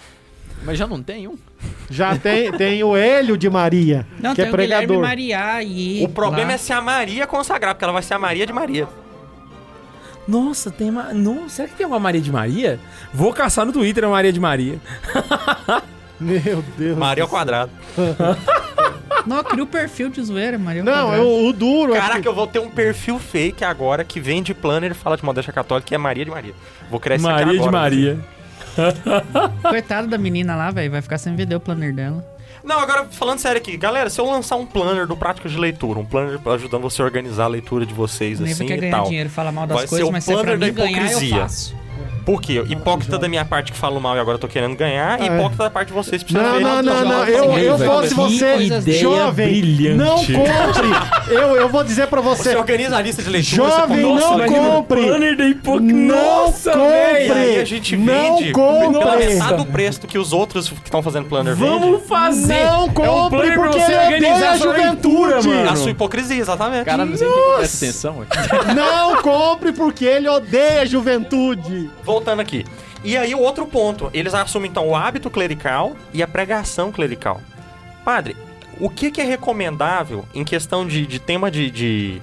[SPEAKER 5] Mas já não tem um?
[SPEAKER 4] Já tem, tem o Hélio de Maria,
[SPEAKER 3] Não,
[SPEAKER 4] que
[SPEAKER 3] tem
[SPEAKER 4] é
[SPEAKER 3] o Guilherme
[SPEAKER 4] pregador.
[SPEAKER 3] Maria e...
[SPEAKER 2] O problema
[SPEAKER 3] lá.
[SPEAKER 2] é se a Maria consagrar, porque ela vai ser a Maria de Maria.
[SPEAKER 1] Nossa, tem uma. Não, será que tem uma Maria de Maria? Vou caçar no Twitter a Maria de Maria.
[SPEAKER 4] Meu Deus.
[SPEAKER 2] Maria ao quadrado.
[SPEAKER 3] Não, cria o perfil de zoeira, Maria.
[SPEAKER 4] Não,
[SPEAKER 3] Quadrado.
[SPEAKER 4] o, o duro é
[SPEAKER 2] Caraca,
[SPEAKER 4] que-
[SPEAKER 2] eu vou ter um perfil fake agora que vem de planner e fala de modéstia católica que é Maria de Maria. Vou criar esse aqui
[SPEAKER 1] Maria de
[SPEAKER 2] agora.
[SPEAKER 1] Maria.
[SPEAKER 3] Coitada da menina lá, velho. Vai ficar sem vender o planner dela.
[SPEAKER 2] Não, agora falando sério aqui, galera, se eu lançar um planner do Práticas de Leitura, um planner ajudando você a organizar a leitura de vocês assim
[SPEAKER 3] quer
[SPEAKER 2] e
[SPEAKER 3] ganhar
[SPEAKER 2] tal.
[SPEAKER 3] dinheiro, fala mal das
[SPEAKER 2] Vai ser
[SPEAKER 3] coisas,
[SPEAKER 2] o
[SPEAKER 3] mas se é pra
[SPEAKER 2] planner da
[SPEAKER 3] mim ganhar, eu
[SPEAKER 2] hipocrisia.
[SPEAKER 3] faço.
[SPEAKER 2] Por quê? Hipócrita da minha parte que falo mal e agora eu tô querendo ganhar, e
[SPEAKER 4] É.
[SPEAKER 2] hipócrita da parte de vocês que
[SPEAKER 4] Não,
[SPEAKER 2] precisam
[SPEAKER 4] não,
[SPEAKER 2] ver.
[SPEAKER 4] não, não.
[SPEAKER 3] jovens,
[SPEAKER 4] Eu, eu fosse você, jovem,
[SPEAKER 1] brilhante.
[SPEAKER 4] não compre. Eu, eu vou dizer pra você.
[SPEAKER 2] Você organiza a lista de leitura,
[SPEAKER 4] Jovem,
[SPEAKER 2] você
[SPEAKER 4] não
[SPEAKER 2] compra-
[SPEAKER 4] compre.
[SPEAKER 1] Planner da hipocrisia.
[SPEAKER 4] Não
[SPEAKER 1] Nossa,
[SPEAKER 4] compre.
[SPEAKER 1] velho.
[SPEAKER 2] E aí a gente
[SPEAKER 4] Não
[SPEAKER 2] vende
[SPEAKER 4] compre.
[SPEAKER 2] pela metade do preço do que os outros que estão fazendo planner vendem.
[SPEAKER 1] Vamos fazer.
[SPEAKER 4] Não
[SPEAKER 1] é um
[SPEAKER 4] compre, porque
[SPEAKER 1] você
[SPEAKER 4] ele
[SPEAKER 1] organizar
[SPEAKER 4] odeia
[SPEAKER 1] a
[SPEAKER 4] juventude.
[SPEAKER 1] mano.
[SPEAKER 2] A sua hipocrisia, exatamente.
[SPEAKER 5] Cara, não sei quem presta atenção.
[SPEAKER 4] Não compre porque ele odeia a juventude.
[SPEAKER 2] Voltando aqui. E aí o outro ponto, eles assumem então o hábito clerical e a pregação clerical. Padre, o que, que é recomendável em questão de, de tema de, de,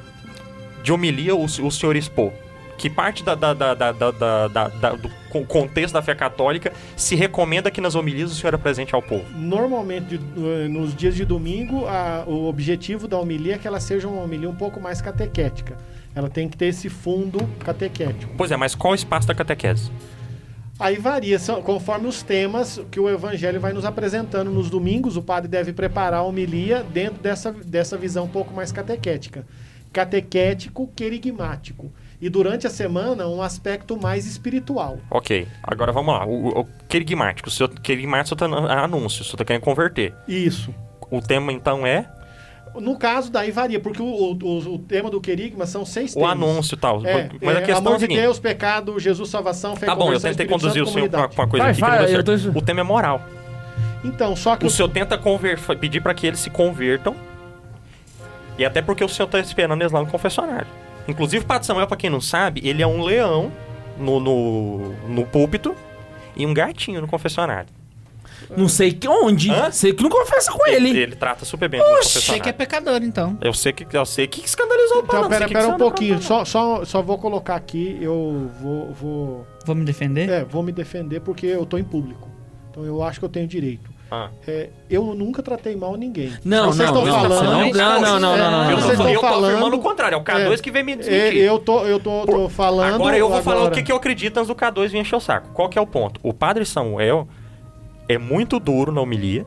[SPEAKER 2] de homilia o, o senhor expor? Que parte da, da- da- do con- contexto da fé católica se recomenda que nas homilias o senhor apresente ao povo?
[SPEAKER 4] Normalmente, nos dias de domingo, a- o objetivo da homilia é que ela seja uma homilia um pouco mais catequética. Ela tem que ter esse fundo catequético.
[SPEAKER 2] Pois é, mas qual o espaço da catequese?
[SPEAKER 4] Aí varia, são- conforme os temas que o evangelho vai nos apresentando nos domingos, o padre deve preparar a homilia dentro dessa, dessa visão um pouco mais catequética. Catequético, querigmático. E durante a semana, um aspecto mais espiritual.
[SPEAKER 2] Ok, agora vamos lá. O, o, o querigmático, o senhor querigmático tá no- anúncio, o senhor tá querendo converter.
[SPEAKER 4] Isso.
[SPEAKER 2] O tema então é
[SPEAKER 4] No caso, daí varia, porque o, o- o tema do querigma são seis
[SPEAKER 2] o
[SPEAKER 4] temas.
[SPEAKER 2] anúncio e tal.
[SPEAKER 4] É,
[SPEAKER 2] mas
[SPEAKER 4] é,
[SPEAKER 2] a questão é
[SPEAKER 4] amor
[SPEAKER 2] o
[SPEAKER 4] de
[SPEAKER 2] seguinte.
[SPEAKER 4] Deus, pecado, Jesus, salvação, fé,
[SPEAKER 2] Tá bom, eu tentei conduzir o senhor com uma, coisa
[SPEAKER 1] Vai,
[SPEAKER 2] aqui que
[SPEAKER 1] vai,
[SPEAKER 2] não deu
[SPEAKER 1] eu tô-
[SPEAKER 2] certo. O tema é moral.
[SPEAKER 4] Então, só que
[SPEAKER 2] O
[SPEAKER 4] o-
[SPEAKER 2] senhor tenta conver... pedir pra que eles se convertam. E até porque o senhor tá esperando eles lá no confessionário. Inclusive, o Padre Samuel, pra quem não sabe, ele é um leão no, no, no púlpito e um gatinho no confessionário.
[SPEAKER 1] Não sei que onde.
[SPEAKER 2] Hã?
[SPEAKER 1] Sei que não confessa com ele.
[SPEAKER 2] Ele, ele trata super bem
[SPEAKER 3] Achei
[SPEAKER 2] confessionário.
[SPEAKER 3] que é pecador, então.
[SPEAKER 2] Eu sei que eu sei que escandalizou o
[SPEAKER 4] Então,
[SPEAKER 2] padre.
[SPEAKER 4] pera,
[SPEAKER 2] não sei
[SPEAKER 4] pera um pouquinho. Só, só, só vou colocar aqui, eu vou, vou,
[SPEAKER 3] Vou me defender?
[SPEAKER 4] é, vou me defender porque eu tô em público. Então eu acho que eu tenho direito.
[SPEAKER 2] Ah.
[SPEAKER 4] É, eu nunca tratei mal ninguém.
[SPEAKER 1] Não,
[SPEAKER 4] Vocês
[SPEAKER 1] não,
[SPEAKER 4] estão
[SPEAKER 1] não,
[SPEAKER 4] falando-
[SPEAKER 1] não, não, não, não, não, não,
[SPEAKER 2] Eu,
[SPEAKER 1] não.
[SPEAKER 4] Vocês
[SPEAKER 2] tô,
[SPEAKER 4] estão
[SPEAKER 2] eu tô
[SPEAKER 4] falando-
[SPEAKER 2] afirmando o contrário, é o K2 que vem me
[SPEAKER 4] É,
[SPEAKER 2] desmentir.
[SPEAKER 4] eu tô, eu tô, tô falando.
[SPEAKER 2] Agora eu vou falar o
[SPEAKER 4] agora.
[SPEAKER 2] que, que eu acredito antes do K2 vir encher o saco. Qual que é o ponto? O padre Samuel é muito duro na homilia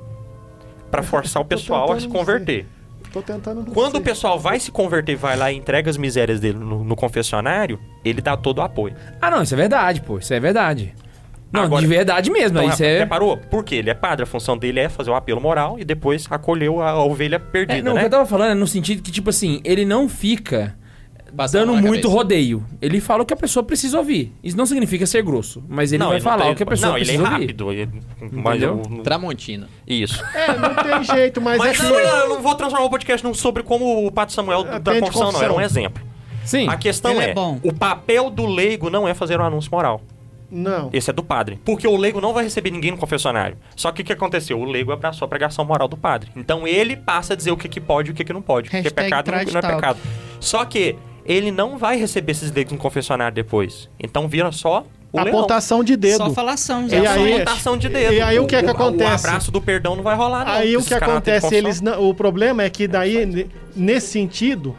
[SPEAKER 2] pra forçar o pessoal a se converter.
[SPEAKER 4] Tô tentando.
[SPEAKER 2] Quando o pessoal vai se converter, vai lá e entrega as misérias dele no, no confessionário, ele dá todo o apoio.
[SPEAKER 1] Ah, não, isso é verdade, pô. Isso é verdade. Não,
[SPEAKER 2] Agora-
[SPEAKER 1] de verdade mesmo.
[SPEAKER 2] Então,
[SPEAKER 1] isso é...
[SPEAKER 2] Reparou? Porque ele é padre, a função dele é fazer o apelo moral e depois acolher a, a ovelha perdida,
[SPEAKER 1] É, não, o
[SPEAKER 2] né?
[SPEAKER 1] que eu tava falando é no sentido que, tipo assim, ele não fica
[SPEAKER 5] Passando
[SPEAKER 1] dando muito
[SPEAKER 5] cabeça.
[SPEAKER 1] rodeio. Ele fala o que a pessoa precisa ouvir. Isso não significa ser grosso, mas ele
[SPEAKER 2] não,
[SPEAKER 1] vai
[SPEAKER 2] não
[SPEAKER 1] falar
[SPEAKER 2] tem-
[SPEAKER 1] o que a pessoa
[SPEAKER 2] Não, ele é
[SPEAKER 1] precisa ouvir.
[SPEAKER 2] rápido. ele- mas eu-
[SPEAKER 5] Tramontina.
[SPEAKER 2] Isso.
[SPEAKER 4] É, não tem jeito, mas,
[SPEAKER 2] Mas
[SPEAKER 4] é
[SPEAKER 2] não, eu não vou transformar o podcast num sobre como o Padre Samuel da
[SPEAKER 4] Atende
[SPEAKER 2] confissão, não.
[SPEAKER 4] confissão.
[SPEAKER 2] Era um exemplo.
[SPEAKER 1] Sim.
[SPEAKER 2] A questão
[SPEAKER 3] Ele
[SPEAKER 2] é,
[SPEAKER 3] é bom.
[SPEAKER 2] o papel do leigo não é fazer um anúncio moral.
[SPEAKER 4] Não.
[SPEAKER 2] Esse é do padre. Porque o leigo não vai receber ninguém no confessionário. Só que o que aconteceu? O leigo abraçou a pregação moral do padre. Então ele passa a dizer o que, que pode e o que, que não pode. Porque
[SPEAKER 3] Hashtag
[SPEAKER 2] pecado não, não é pecado. Só que ele não vai receber esses leigos no confessionário depois. Então vira só o leão.
[SPEAKER 4] Apontação de dedo.
[SPEAKER 3] Só falação,
[SPEAKER 4] E
[SPEAKER 3] Zé.
[SPEAKER 2] É
[SPEAKER 4] aí-
[SPEAKER 2] só apontação de dedo.
[SPEAKER 4] e aí o que é que acontece?
[SPEAKER 2] O abraço do perdão não vai rolar, não.
[SPEAKER 4] Aí o que acontece, eles não- o problema é que daí, ne- nesse sentido,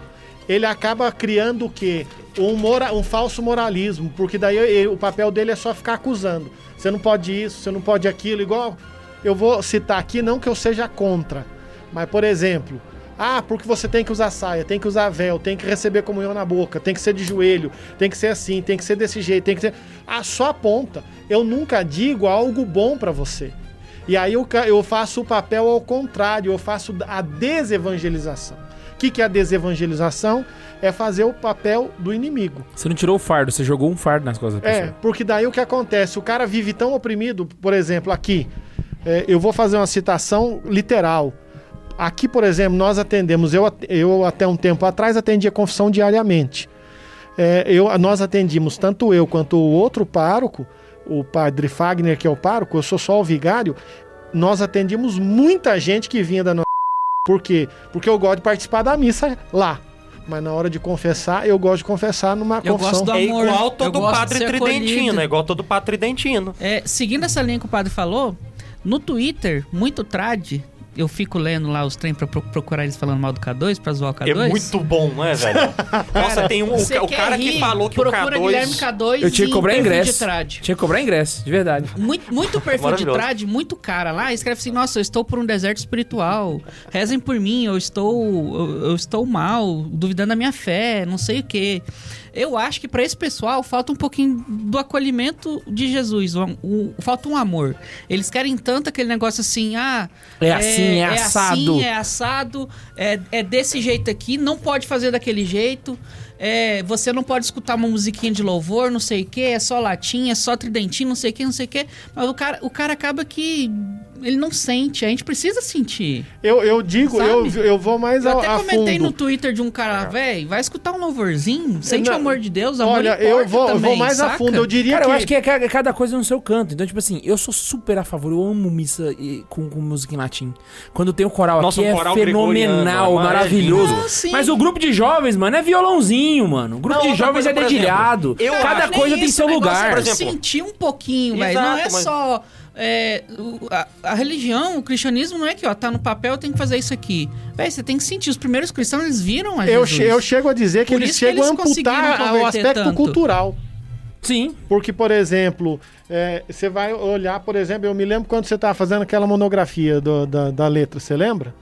[SPEAKER 4] ele acaba criando o quê? Um, mora, um falso moralismo, porque daí ele- o papel dele é só ficar acusando. Você não pode isso, você não pode aquilo, igual eu vou citar aqui, não que eu seja contra, mas por exemplo, ah, porque você tem que usar saia, tem que usar véu, tem que receber comunhão na boca, tem que ser de joelho, tem que ser assim, tem que ser desse jeito, tem que ser. Ah, só aponta. Eu nunca digo algo bom pra você. E aí eu, eu faço o papel ao contrário, eu faço a desevangelização. O que, que é a desevangelização? É fazer o papel do inimigo.
[SPEAKER 1] Você não tirou o fardo, você jogou um fardo nas costas da
[SPEAKER 4] É,
[SPEAKER 1] pessoa.
[SPEAKER 4] porque daí o que acontece? O cara vive tão oprimido, por exemplo, aqui. é, eu vou fazer uma citação literal. Aqui, por exemplo, nós atendemos, eu, eu até um tempo atrás atendia confissão diariamente. É, eu, nós atendimos, tanto eu quanto o outro pároco, o padre Fagner, que é o pároco, eu sou só o vigário, nós atendimos muita gente que vinha da nossa. Por quê? Porque eu gosto de participar da missa lá. Mas na hora de confessar, eu gosto de confessar numa
[SPEAKER 3] Eu
[SPEAKER 4] confissão.
[SPEAKER 3] gosto do
[SPEAKER 2] É igual todo padre tridentino,
[SPEAKER 3] acolhido.
[SPEAKER 2] é igual todo padre tridentino.
[SPEAKER 3] É, seguindo essa linha que o padre falou, no Twitter, muito trad, eu fico lendo lá os trem pra pro- procurar eles falando mal do K2, pra zoar o K2.
[SPEAKER 2] É muito bom, não é, velho? Nossa, tem um. O, o cara que
[SPEAKER 3] rir,
[SPEAKER 2] falou que o
[SPEAKER 3] procura Guilherme
[SPEAKER 2] K2.
[SPEAKER 3] K2
[SPEAKER 1] Eu tinha que
[SPEAKER 3] e
[SPEAKER 1] cobrar ingresso.
[SPEAKER 3] de trad.
[SPEAKER 1] Tinha que cobrar ingresso, de verdade.
[SPEAKER 3] Muito, muito perfil de trad, muito cara lá, escreve assim, nossa, eu estou por um deserto espiritual, rezem por mim, eu estou, eu, eu estou mal, duvidando da minha fé, não sei o quê. Eu acho que pra esse pessoal falta um pouquinho do acolhimento de Jesus, o, o- falta um amor. Eles querem tanto aquele negócio assim, ah...
[SPEAKER 1] É assim, é assado.
[SPEAKER 3] assim, é assado, é, é desse jeito aqui, não pode fazer daquele jeito. É, você não pode escutar uma musiquinha de louvor, não sei o que, é só latim, é só tridentinho, não sei o que, não sei o que. Mas o cara, o cara acaba que ele não sente, a gente precisa sentir.
[SPEAKER 4] Eu, eu digo, eu,
[SPEAKER 3] Sabe?
[SPEAKER 4] eu vou mais
[SPEAKER 3] Eu
[SPEAKER 4] a,
[SPEAKER 3] até
[SPEAKER 4] a
[SPEAKER 3] comentei
[SPEAKER 4] fundo.
[SPEAKER 3] no Twitter de um cara, velho, vai escutar um louvorzinho, sente
[SPEAKER 4] Não,
[SPEAKER 3] o amor de Deus, amor
[SPEAKER 4] Olha, eu vou, eu
[SPEAKER 3] também,
[SPEAKER 4] vou mais a
[SPEAKER 3] saca?
[SPEAKER 4] fundo. Eu diria
[SPEAKER 1] Cara,
[SPEAKER 4] que.
[SPEAKER 1] eu acho que é ca- cada coisa no seu canto. Então, tipo assim, eu sou super a favor. Eu amo missa e- com, com música em latim. Quando tem o coral
[SPEAKER 2] Nossa,
[SPEAKER 1] aqui
[SPEAKER 2] o
[SPEAKER 1] é
[SPEAKER 2] coral
[SPEAKER 1] fenomenal,
[SPEAKER 2] gregoriano,
[SPEAKER 1] maravilhoso.
[SPEAKER 3] maravilhoso. Ah.
[SPEAKER 1] Mas o grupo de jovens, mano, é violãozinho, mano. O grupo
[SPEAKER 2] Não,
[SPEAKER 1] de jovens
[SPEAKER 2] coisa,
[SPEAKER 1] é
[SPEAKER 2] exemplo,
[SPEAKER 1] dedilhado.
[SPEAKER 2] eu
[SPEAKER 1] Cada coisa tem
[SPEAKER 3] isso,
[SPEAKER 1] seu lugar.
[SPEAKER 3] É
[SPEAKER 2] Por
[SPEAKER 3] pra
[SPEAKER 2] exemplo.
[SPEAKER 3] sentir um pouquinho, velho. Não é só. É, o- a, a religião, o cristianismo não é que, ó, tá no papel, tem que fazer isso aqui. Véi, você tem que sentir. Os primeiros cristãos, eles viram a
[SPEAKER 4] Eu,
[SPEAKER 3] Jesus.
[SPEAKER 4] che- eu chego a dizer que
[SPEAKER 3] Por
[SPEAKER 4] eles
[SPEAKER 3] isso que
[SPEAKER 4] chegam
[SPEAKER 3] eles
[SPEAKER 4] a amputar o aspecto
[SPEAKER 3] tanto.
[SPEAKER 4] cultural.
[SPEAKER 1] Sim.
[SPEAKER 4] Porque, por exemplo, é, você vai olhar, por exemplo, eu me lembro quando você estava fazendo aquela monografia do- da, da letra, você lembra?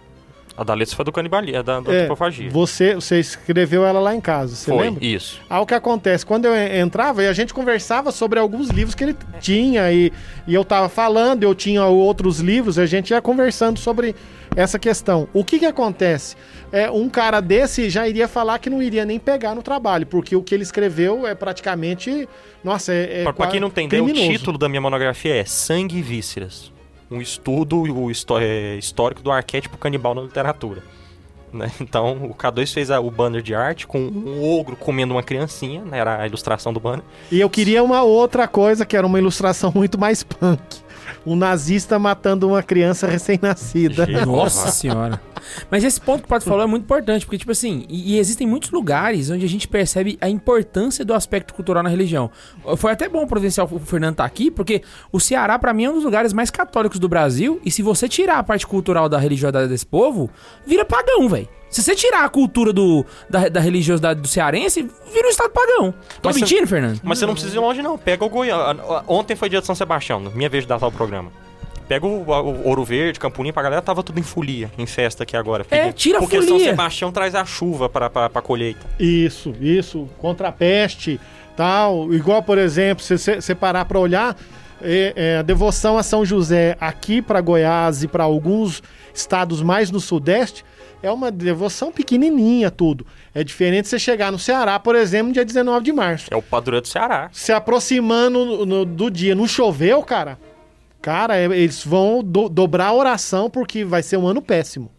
[SPEAKER 2] A da letra foi do canibalismo, da, da
[SPEAKER 4] É,
[SPEAKER 2] antropofagia.
[SPEAKER 4] você, você escreveu ela lá em casa, você
[SPEAKER 2] Foi,
[SPEAKER 4] lembra?
[SPEAKER 2] isso.
[SPEAKER 4] Aí o que acontece? Quando eu en- entrava e a gente conversava sobre alguns livros que ele tinha e, e eu tava falando, eu tinha outros livros, a gente ia conversando sobre essa questão. O que que acontece? É, um cara desse já iria falar que não iria nem pegar no trabalho, porque o que ele escreveu é praticamente. Nossa, é. é qua-
[SPEAKER 2] quem não entendeu, o
[SPEAKER 4] criminoso.
[SPEAKER 2] título da minha monografia é Sangue e Vísceras. Um estudo o é, histórico do arquétipo canibal na literatura. né? Então, o K2 fez a- o banner de arte com um ogro comendo uma criancinha, né? era a ilustração do banner.
[SPEAKER 4] E eu queria uma outra coisa, que era uma ilustração muito mais punk. Um nazista matando uma criança recém-nascida.
[SPEAKER 1] Nossa senhora. Mas esse ponto que o Pato falou é muito importante, porque, tipo assim, e, e existem muitos lugares onde a gente percebe a importância do aspecto cultural na religião. Foi até bom providencial o Fernando estar aqui, porque o Ceará, pra mim, é um dos lugares mais católicos do Brasil, e se você tirar a parte cultural da religiosidade desse povo, vira pagão, velho. Se você tirar a cultura do, da, da religiosidade do cearense, vira um estado pagão. Tô
[SPEAKER 2] Mas
[SPEAKER 1] mentindo, Fernando?
[SPEAKER 2] Mas você não precisa ir longe, não. Pega o Goiânia. Ontem foi dia de São Sebastião, minha vez de datar o programa. Pega o, o Ouro Verde, Campo Limpo, a galera tava tudo em folia, em festa aqui agora.
[SPEAKER 1] É, tira a
[SPEAKER 2] Porque São
[SPEAKER 1] folia.
[SPEAKER 2] Sebastião traz a chuva pra, pra, pra colheita.
[SPEAKER 4] Isso, isso, contra a peste, tal. Igual, por exemplo, se você parar para olhar, é, é, a devoção a São José aqui para Goiás e para alguns estados mais no Sudeste é uma devoção pequenininha, tudo. É diferente você chegar no Ceará, por exemplo, no dia 19 de março.
[SPEAKER 2] É o padroeiro do Ceará.
[SPEAKER 4] Se aproximando no- no- do dia, não choveu, cara? Cara, é- eles vão do- dobrar a oração porque vai ser um ano péssimo.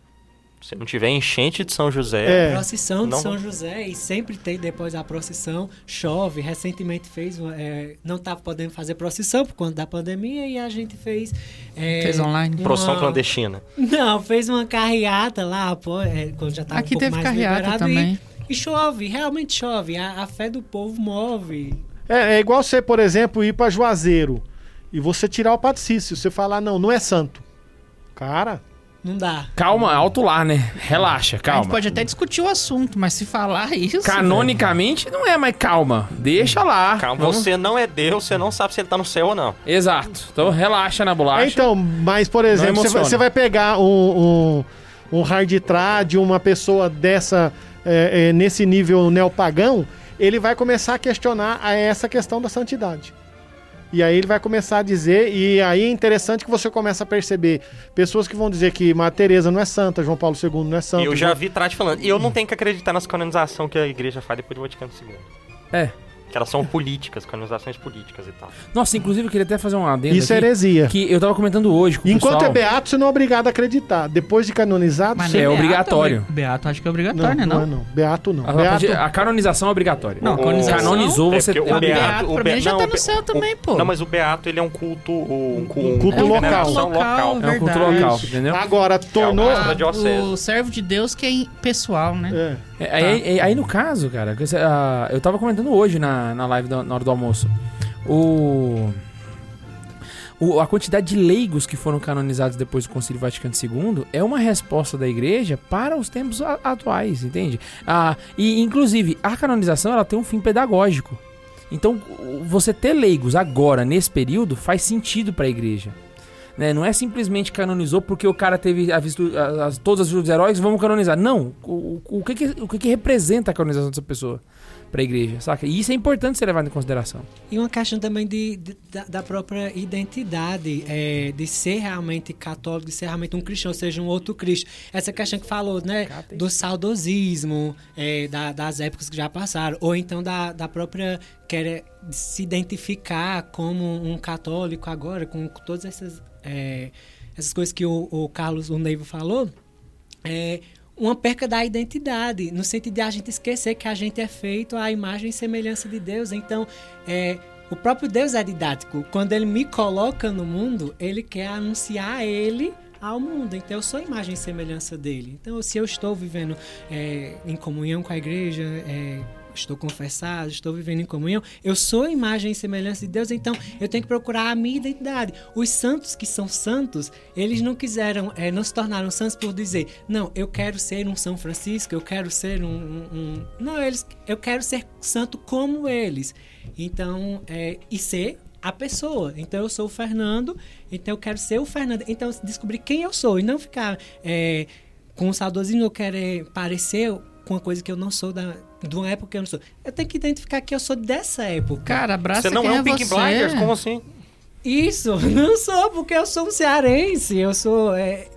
[SPEAKER 2] Se não tiver enchente de São José,
[SPEAKER 4] É.
[SPEAKER 6] Procissão de
[SPEAKER 2] Não-
[SPEAKER 6] São José e sempre tem depois da procissão, chove. Recentemente fez, é, não estava podendo fazer procissão por conta da pandemia e a gente fez. é,
[SPEAKER 3] Fez online.
[SPEAKER 6] uma-
[SPEAKER 2] procissão clandestina.
[SPEAKER 6] Não, fez uma carreata lá, pô, é, quando já estava um
[SPEAKER 3] Aqui
[SPEAKER 6] pouco
[SPEAKER 3] teve
[SPEAKER 6] mais
[SPEAKER 3] carreata
[SPEAKER 6] liberado
[SPEAKER 3] também.
[SPEAKER 6] E, e chove, realmente chove. A, a fé do povo move.
[SPEAKER 4] É, é igual você, por exemplo, ir para Juazeiro e você tirar o patricício. Você falar, não, não é santo. Cara,
[SPEAKER 6] Não dá.
[SPEAKER 1] Calma, alto lá, né? Relaxa,
[SPEAKER 3] A gente
[SPEAKER 1] calma.
[SPEAKER 3] pode até discutir o assunto, mas se falar isso.
[SPEAKER 1] Canonicamente não é, mas calma. Deixa lá.
[SPEAKER 2] Calma,
[SPEAKER 1] Vamos-
[SPEAKER 2] você não é Deus, você não sabe se ele tá no céu ou não.
[SPEAKER 1] Exato. Então relaxa na bolacha.
[SPEAKER 4] Então, mas por exemplo, você vai,
[SPEAKER 1] emociona.
[SPEAKER 4] você vai pegar um, um, um hard trad, uma pessoa dessa, é, é, nesse nível neopagão, ele vai começar a questionar a essa questão da santidade. E aí ele vai começar a dizer, e aí é interessante que você começa a perceber pessoas que vão dizer que Madre Teresa não é santa, João Paulo II não é santo.
[SPEAKER 2] eu já
[SPEAKER 4] João-
[SPEAKER 2] vi Trate falando. E eu não tenho que acreditar nas canonizações que a igreja faz depois do Vaticano II.
[SPEAKER 1] É.
[SPEAKER 2] Que elas são políticas, canonizações políticas e tal.
[SPEAKER 1] Nossa, inclusive eu queria até fazer um adendo
[SPEAKER 4] Isso é
[SPEAKER 1] aqui,
[SPEAKER 4] heresia.
[SPEAKER 1] que eu tava comentando hoje com o
[SPEAKER 4] Enquanto
[SPEAKER 1] pessoal.
[SPEAKER 4] é beato, você não é obrigado a acreditar. Depois de canonizado,
[SPEAKER 3] Mas
[SPEAKER 4] você...
[SPEAKER 1] É
[SPEAKER 3] Beato
[SPEAKER 1] obrigatório.
[SPEAKER 3] obri- Beato acho que é
[SPEAKER 4] Não,
[SPEAKER 3] obrigatório, né?
[SPEAKER 4] não,
[SPEAKER 3] Não,
[SPEAKER 4] é não. Beato não.
[SPEAKER 1] A,
[SPEAKER 4] Beato...
[SPEAKER 1] a canonização é obrigatória.
[SPEAKER 3] Não, canonização-
[SPEAKER 1] Canonizou,
[SPEAKER 2] É
[SPEAKER 1] você
[SPEAKER 2] porque
[SPEAKER 3] o
[SPEAKER 2] o
[SPEAKER 3] Beato,
[SPEAKER 2] Beato,
[SPEAKER 3] pra
[SPEAKER 2] o Be-
[SPEAKER 3] mim, já
[SPEAKER 2] não,
[SPEAKER 3] tá no céu
[SPEAKER 2] o-
[SPEAKER 3] também, pô.
[SPEAKER 2] Não, mas o Beato, ele é um culto... Um, cu-
[SPEAKER 4] Um culto
[SPEAKER 3] É um
[SPEAKER 4] local.
[SPEAKER 3] local,
[SPEAKER 1] É um culto
[SPEAKER 3] verdade.
[SPEAKER 1] local, entendeu?
[SPEAKER 4] Agora, tornou...
[SPEAKER 2] É o-
[SPEAKER 3] servo de Deus que é pessoal, né?
[SPEAKER 4] É.
[SPEAKER 1] É, aí, aí- aí, no caso, cara, ah, eu tava comentando hoje na, na live da- na hora do almoço. O, o- A quantidade de leigos que foram canonizados depois do Concílio Vaticano II é uma resposta da igreja para os tempos a- atuais, entende? Ah, e, inclusive, a canonização ela tem um fim pedagógico. Então, você ter leigos agora, nesse período, faz sentido para a igreja. Né? Não é simplesmente canonizou porque o cara teve a visto, a- as- todas as virtudes heróicas, vamos canonizar. Não. O, o, o que, que, o que, que representa a canonização dessa pessoa para a igreja, saca? E isso é importante ser levado em consideração.
[SPEAKER 6] E uma questão também de, de- da, da própria identidade, é, de ser realmente católico, de ser realmente um cristão, ou seja, um outro Cristo. Essa questão que falou, né, do saudosismo, é, da- das épocas que já passaram, ou então da, da própria querer se identificar como um católico agora, com todas essas, é, essas coisas que o, o Carlos, o Neiva falou, é uma perca da identidade, no sentido de a gente esquecer que a gente é feito à imagem e semelhança de Deus. Então, é, o próprio Deus é didático. Quando ele me coloca no mundo, ele quer anunciar ele ao mundo. Então, eu sou a imagem e semelhança dele. Então, se eu estou vivendo é, em comunhão com a igreja, é, estou confessado, estou vivendo em comunhão, eu sou imagem e semelhança de Deus, então eu tenho que procurar a minha identidade. Os santos que são santos, eles não quiseram, eh, não se tornaram santos por dizer, não, eu quero ser um São Francisco, eu quero ser um. um- um-" Não, eles, eu quero ser santo como eles. Então, eh, e ser a pessoa. Então eu sou o Fernando, então eu quero ser o Fernando. Então descobrir quem eu sou e não ficar eh, com o saudosismo eu querer parecer com uma coisa que eu não sou da de uma época que eu não sou. Eu tenho que identificar que eu sou dessa época.
[SPEAKER 3] Cara, abraça
[SPEAKER 2] Você não
[SPEAKER 3] quem
[SPEAKER 2] é um Pink
[SPEAKER 3] você.
[SPEAKER 2] Blinders? Como assim?
[SPEAKER 6] Isso, não sou, porque eu sou um cearense, eu sou. é,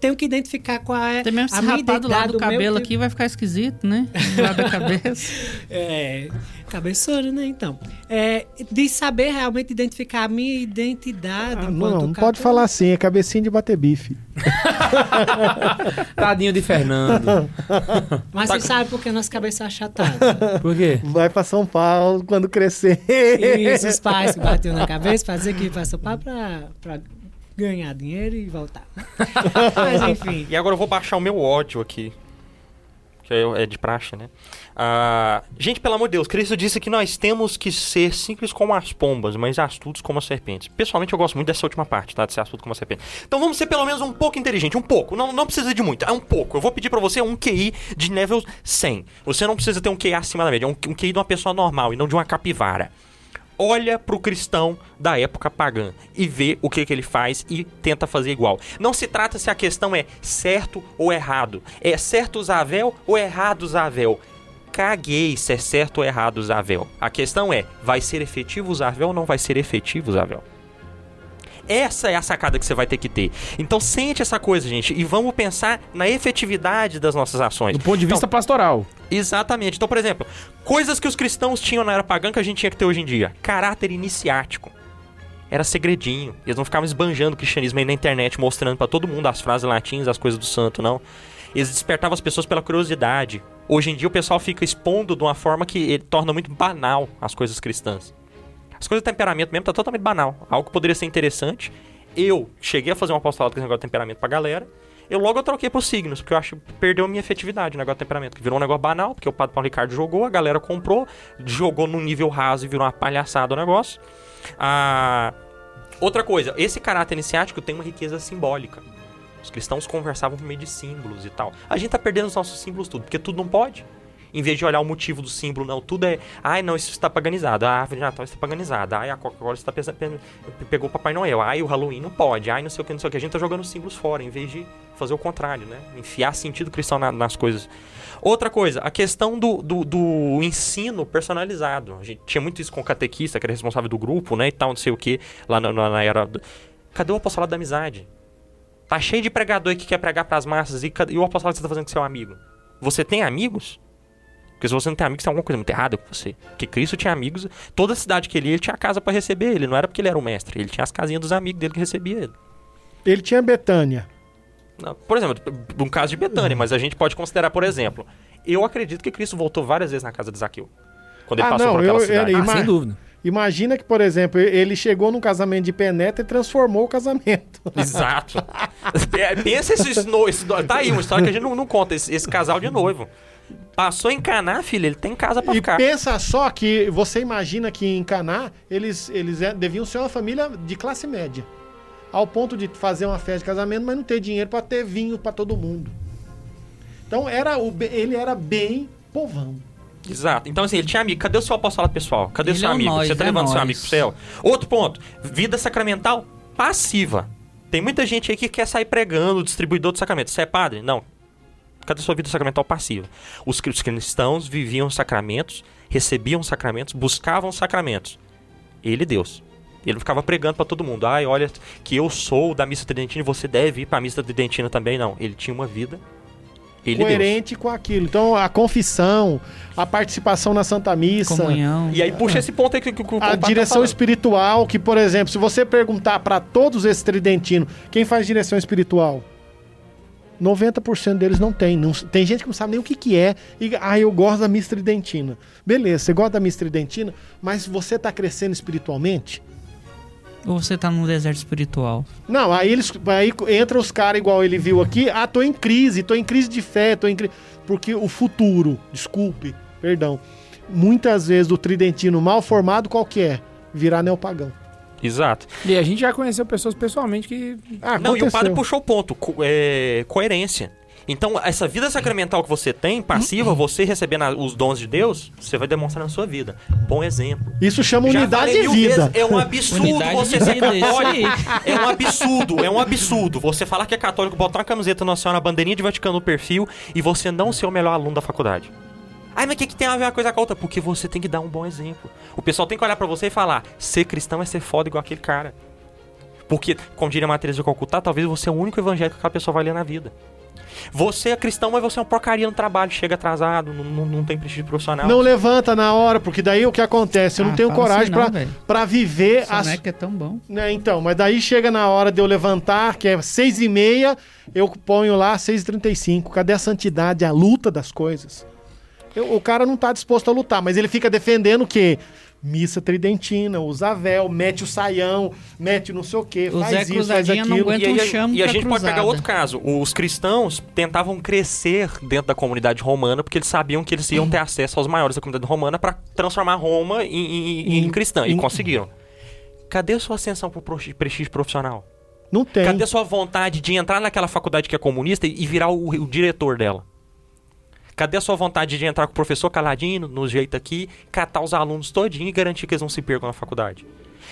[SPEAKER 6] tenho que identificar qual é
[SPEAKER 3] Até mesmo se
[SPEAKER 6] a minha
[SPEAKER 3] rapar do lado
[SPEAKER 6] identidade,
[SPEAKER 3] do
[SPEAKER 6] meu
[SPEAKER 3] cabelo
[SPEAKER 6] tipo-
[SPEAKER 3] aqui vai ficar esquisito, né? Do lado da cabeça.
[SPEAKER 6] É, Cabeçona, né? Então. É, de saber realmente identificar a minha identidade.
[SPEAKER 4] Ah, não, não pode falar assim, é cabecinha de bater bife.
[SPEAKER 1] Tadinho de Fernando.
[SPEAKER 6] Mas
[SPEAKER 1] Tá-
[SPEAKER 6] você sabe por que nossa cabeça é achatada.
[SPEAKER 1] Por quê?
[SPEAKER 4] Vai pra São Paulo quando crescer.
[SPEAKER 6] Isso, os pais que batiam na cabeça, fazer que pra São Paulo pra, pra ganhar dinheiro e voltar. Mas enfim.
[SPEAKER 2] E agora eu vou baixar o meu ódio aqui. Que é é de praxe, né? Ah, gente, pelo amor de Deus, Cristo disse que nós temos que ser simples como as pombas, mas astutos como as serpentes. Pessoalmente, eu gosto muito dessa última parte, tá? De ser astuto como a serpente. Então vamos ser pelo menos um pouco inteligente, um pouco. Não, não precisa de muito, é um pouco. Eu vou pedir pra você um QI de nível 100. Você não precisa ter um QI acima da média, é um, um QI de uma pessoa normal e não de uma capivara olha pro cristão da época pagã e vê o que, que ele faz e tenta fazer igual. Não se trata se a questão é certo ou errado. É certo véu ou errado véu. Caguei se é certo ou errado véu. A questão é, vai ser efetivo véu ou não vai ser efetivo véu? Essa é a sacada que você vai ter que ter. Então sente essa coisa, gente, e vamos pensar na efetividade das nossas ações.
[SPEAKER 1] Do ponto de
[SPEAKER 2] Então,
[SPEAKER 1] vista pastoral.
[SPEAKER 2] Exatamente. Então, por exemplo, coisas que os cristãos tinham na era pagã que a gente tinha que ter hoje em dia. Caráter iniciático. Era segredinho. Eles não ficavam esbanjando o cristianismo aí na internet, mostrando pra todo mundo as frases latinas, as coisas do santo, não. Eles despertavam as pessoas pela curiosidade. Hoje em dia o pessoal fica expondo de uma forma que ele torna muito banal as coisas cristãs. As coisas de temperamento mesmo tá totalmente banal. Algo que poderia ser interessante. Eu cheguei a fazer um apostolado com esse negócio de temperamento pra galera. Eu logo troquei pros signos, porque eu acho que perdeu a minha efetividade o negócio de temperamento. Que virou um negócio banal, porque o Padre Paulo Ricardo jogou, a galera comprou, jogou num nível raso e virou uma palhaçada o negócio. Ah, outra coisa, esse caráter iniciático tem uma riqueza simbólica. Os cristãos conversavam por meio de símbolos e tal. A gente tá perdendo os nossos símbolos tudo, porque tudo não pode. Em vez de olhar o motivo do símbolo, não, tudo é. Ai, não, isso está paganizado. A árvore de Natal está paganizada. Ai, a Coca-Cola está pe- pegou o Papai Noel. Ai, o Halloween não pode. Ai, não sei o que, não sei o que. A gente tá jogando os símbolos fora, em vez de fazer o contrário, né? Enfiar sentido cristão na- nas coisas. Outra coisa, a questão do, do, do ensino personalizado. A gente tinha muito isso com o catequista, que era responsável do grupo, né? E tal, não sei o que, lá na, na- era. do- Cadê o apostolado da amizade? Tá cheio de pregador que quer pregar pras massas. E, e o apostolado que você tá fazendo com seu amigo? Você tem amigos? Porque se você não tem amigos, tem alguma coisa muito errada com você. Porque Cristo tinha amigos. Toda cidade que ele ia, ele tinha casa pra receber ele. Não era porque ele era o mestre. Ele tinha as casinhas dos amigos dele que recebia ele.
[SPEAKER 4] Ele tinha Betânia.
[SPEAKER 2] Não, Por exemplo, um caso de Betânia, mas a gente pode considerar, por exemplo, eu acredito que Cristo voltou várias vezes na casa de Zaqueu. Quando ele
[SPEAKER 4] Ah,
[SPEAKER 2] passou
[SPEAKER 4] não,
[SPEAKER 2] por aquela
[SPEAKER 4] eu-
[SPEAKER 2] cidade.
[SPEAKER 4] ele-
[SPEAKER 1] Ah, sem dúvida.
[SPEAKER 4] Imagina que, por exemplo, ele chegou num casamento de penetra e transformou o casamento.
[SPEAKER 2] Exato. É, Pensa esse, esse, esse- Tá aí uma história que a gente não, não conta. Esse, esse casal de noivo. Passou em Caná, filho, ele tem casa pra
[SPEAKER 4] E
[SPEAKER 2] ficar.
[SPEAKER 4] pensa só que você imagina que em Caná eles, eles é- deviam ser uma família de classe média. Ao ponto de fazer uma festa de casamento, mas não ter dinheiro pra ter vinho pra todo mundo. Então era o, ele era bem povão.
[SPEAKER 2] Exato. Então, assim, ele tinha amigo. Cadê o seu apostolado pessoal? Cadê o
[SPEAKER 3] Ele
[SPEAKER 2] seu
[SPEAKER 3] é o
[SPEAKER 2] amigo?
[SPEAKER 3] nós,
[SPEAKER 2] Você tá
[SPEAKER 3] é
[SPEAKER 2] levando seu
[SPEAKER 3] nós.
[SPEAKER 2] amigo pro céu? Outro ponto. Vida sacramental passiva. Tem muita gente aí que quer sair pregando, distribuidor de sacramento. Você é padre? Não. Cadê sua vida sacramental passiva? Os cri- os cristãos viviam os sacramentos, recebiam os sacramentos, buscavam os sacramentos. Ele, Deus. Ele não ficava pregando pra todo mundo. Ai, olha, que eu sou da missa tridentina e você deve ir pra missa tridentina também. Não. Ele tinha uma vida. Ele, Deus.
[SPEAKER 4] coerente com aquilo. Então a confissão, a participação na Santa Missa,
[SPEAKER 3] Comunhão.
[SPEAKER 2] E aí puxa esse ponto aí que, que, que o
[SPEAKER 4] a
[SPEAKER 2] tá
[SPEAKER 4] direção
[SPEAKER 2] falando.
[SPEAKER 4] espiritual, que por exemplo, se você perguntar pra todos esses tridentinos, quem faz direção espiritual? 90% deles não tem. Não- tem gente que não sabe nem o que, que é. E, ah, eu gosto da missa tridentina. Beleza, você gosta da missa tridentina, mas você tá crescendo espiritualmente?
[SPEAKER 3] Ou você tá num deserto espiritual?
[SPEAKER 4] Não, aí eles aí entra os caras igual ele viu aqui, ah, tô em crise, tô em crise de fé, tô em crise. Porque o futuro, desculpe, perdão, muitas vezes do tridentino mal formado, qual que é? Virar neopagão.
[SPEAKER 2] Exato.
[SPEAKER 1] E a gente já conheceu pessoas pessoalmente que.
[SPEAKER 4] Ah,
[SPEAKER 2] Não, e o padre
[SPEAKER 4] aconteceu.
[SPEAKER 2] puxou o ponto, co- é, coerência. Então, essa vida sacramental que você tem, passiva, você recebendo a- os dons de Deus, você vai demonstrar na sua vida. Bom exemplo.
[SPEAKER 4] Isso chama
[SPEAKER 2] Já
[SPEAKER 4] unidade de vida.
[SPEAKER 2] vezes, é um absurdo
[SPEAKER 3] Unidade
[SPEAKER 2] você ser católico. É um absurdo, é um absurdo. Você falar que é católico, botar uma camiseta Nossa Senhora, bandeirinha de Vaticano no perfil e você não ser o melhor aluno da faculdade. Ai, mas o que, que tem a ver uma coisa com a outra? Porque você tem que dar um bom exemplo. O pessoal tem que olhar pra você e falar: ser cristão é ser foda igual aquele cara. Porque, como diria Matheus de Calcutá, talvez você é o único evangélico que a pessoa vai ler na vida. Você é cristão, mas você é uma porcaria no trabalho, chega atrasado, não, não, não tem prestígio profissional.
[SPEAKER 4] Não levanta na hora, porque daí o que acontece? Eu não
[SPEAKER 3] Ah,
[SPEAKER 4] tenho
[SPEAKER 3] fala
[SPEAKER 4] coragem
[SPEAKER 3] assim não,
[SPEAKER 4] pra viver as.
[SPEAKER 3] Soneca é tão bom.
[SPEAKER 4] Né, então, mas daí chega na hora de eu levantar, que é seis e meia, eu ponho lá seis e trinta e cinco. Cadê a santidade, a luta das coisas? Eu- o cara não tá disposto a lutar, mas ele fica defendendo o quê? Missa tridentina, usa véu, mete o saião, mete não sei o quê,
[SPEAKER 3] O
[SPEAKER 4] faz
[SPEAKER 3] Zé
[SPEAKER 4] isso, faz
[SPEAKER 3] Cruzadinha não
[SPEAKER 4] aquilo.
[SPEAKER 3] aguenta
[SPEAKER 2] E, aí,
[SPEAKER 3] um chamo
[SPEAKER 2] e a gente pode pegar
[SPEAKER 3] cruzada.
[SPEAKER 2] outro caso. Os cristãos tentavam crescer dentro da comunidade romana porque eles sabiam que eles iam ter acesso aos maiores da comunidade romana para transformar Roma em, em- em
[SPEAKER 4] Em-
[SPEAKER 2] cristã. E conseguiram. Cadê a sua ascensão pro pro- prestígio profissional?
[SPEAKER 4] Não tem.
[SPEAKER 2] Cadê a sua vontade de entrar naquela faculdade que é comunista e virar o, o diretor dela? Cadê a sua vontade de entrar com o professor caladinho, no jeito aqui, catar os alunos todinho e garantir que eles não se percam na faculdade?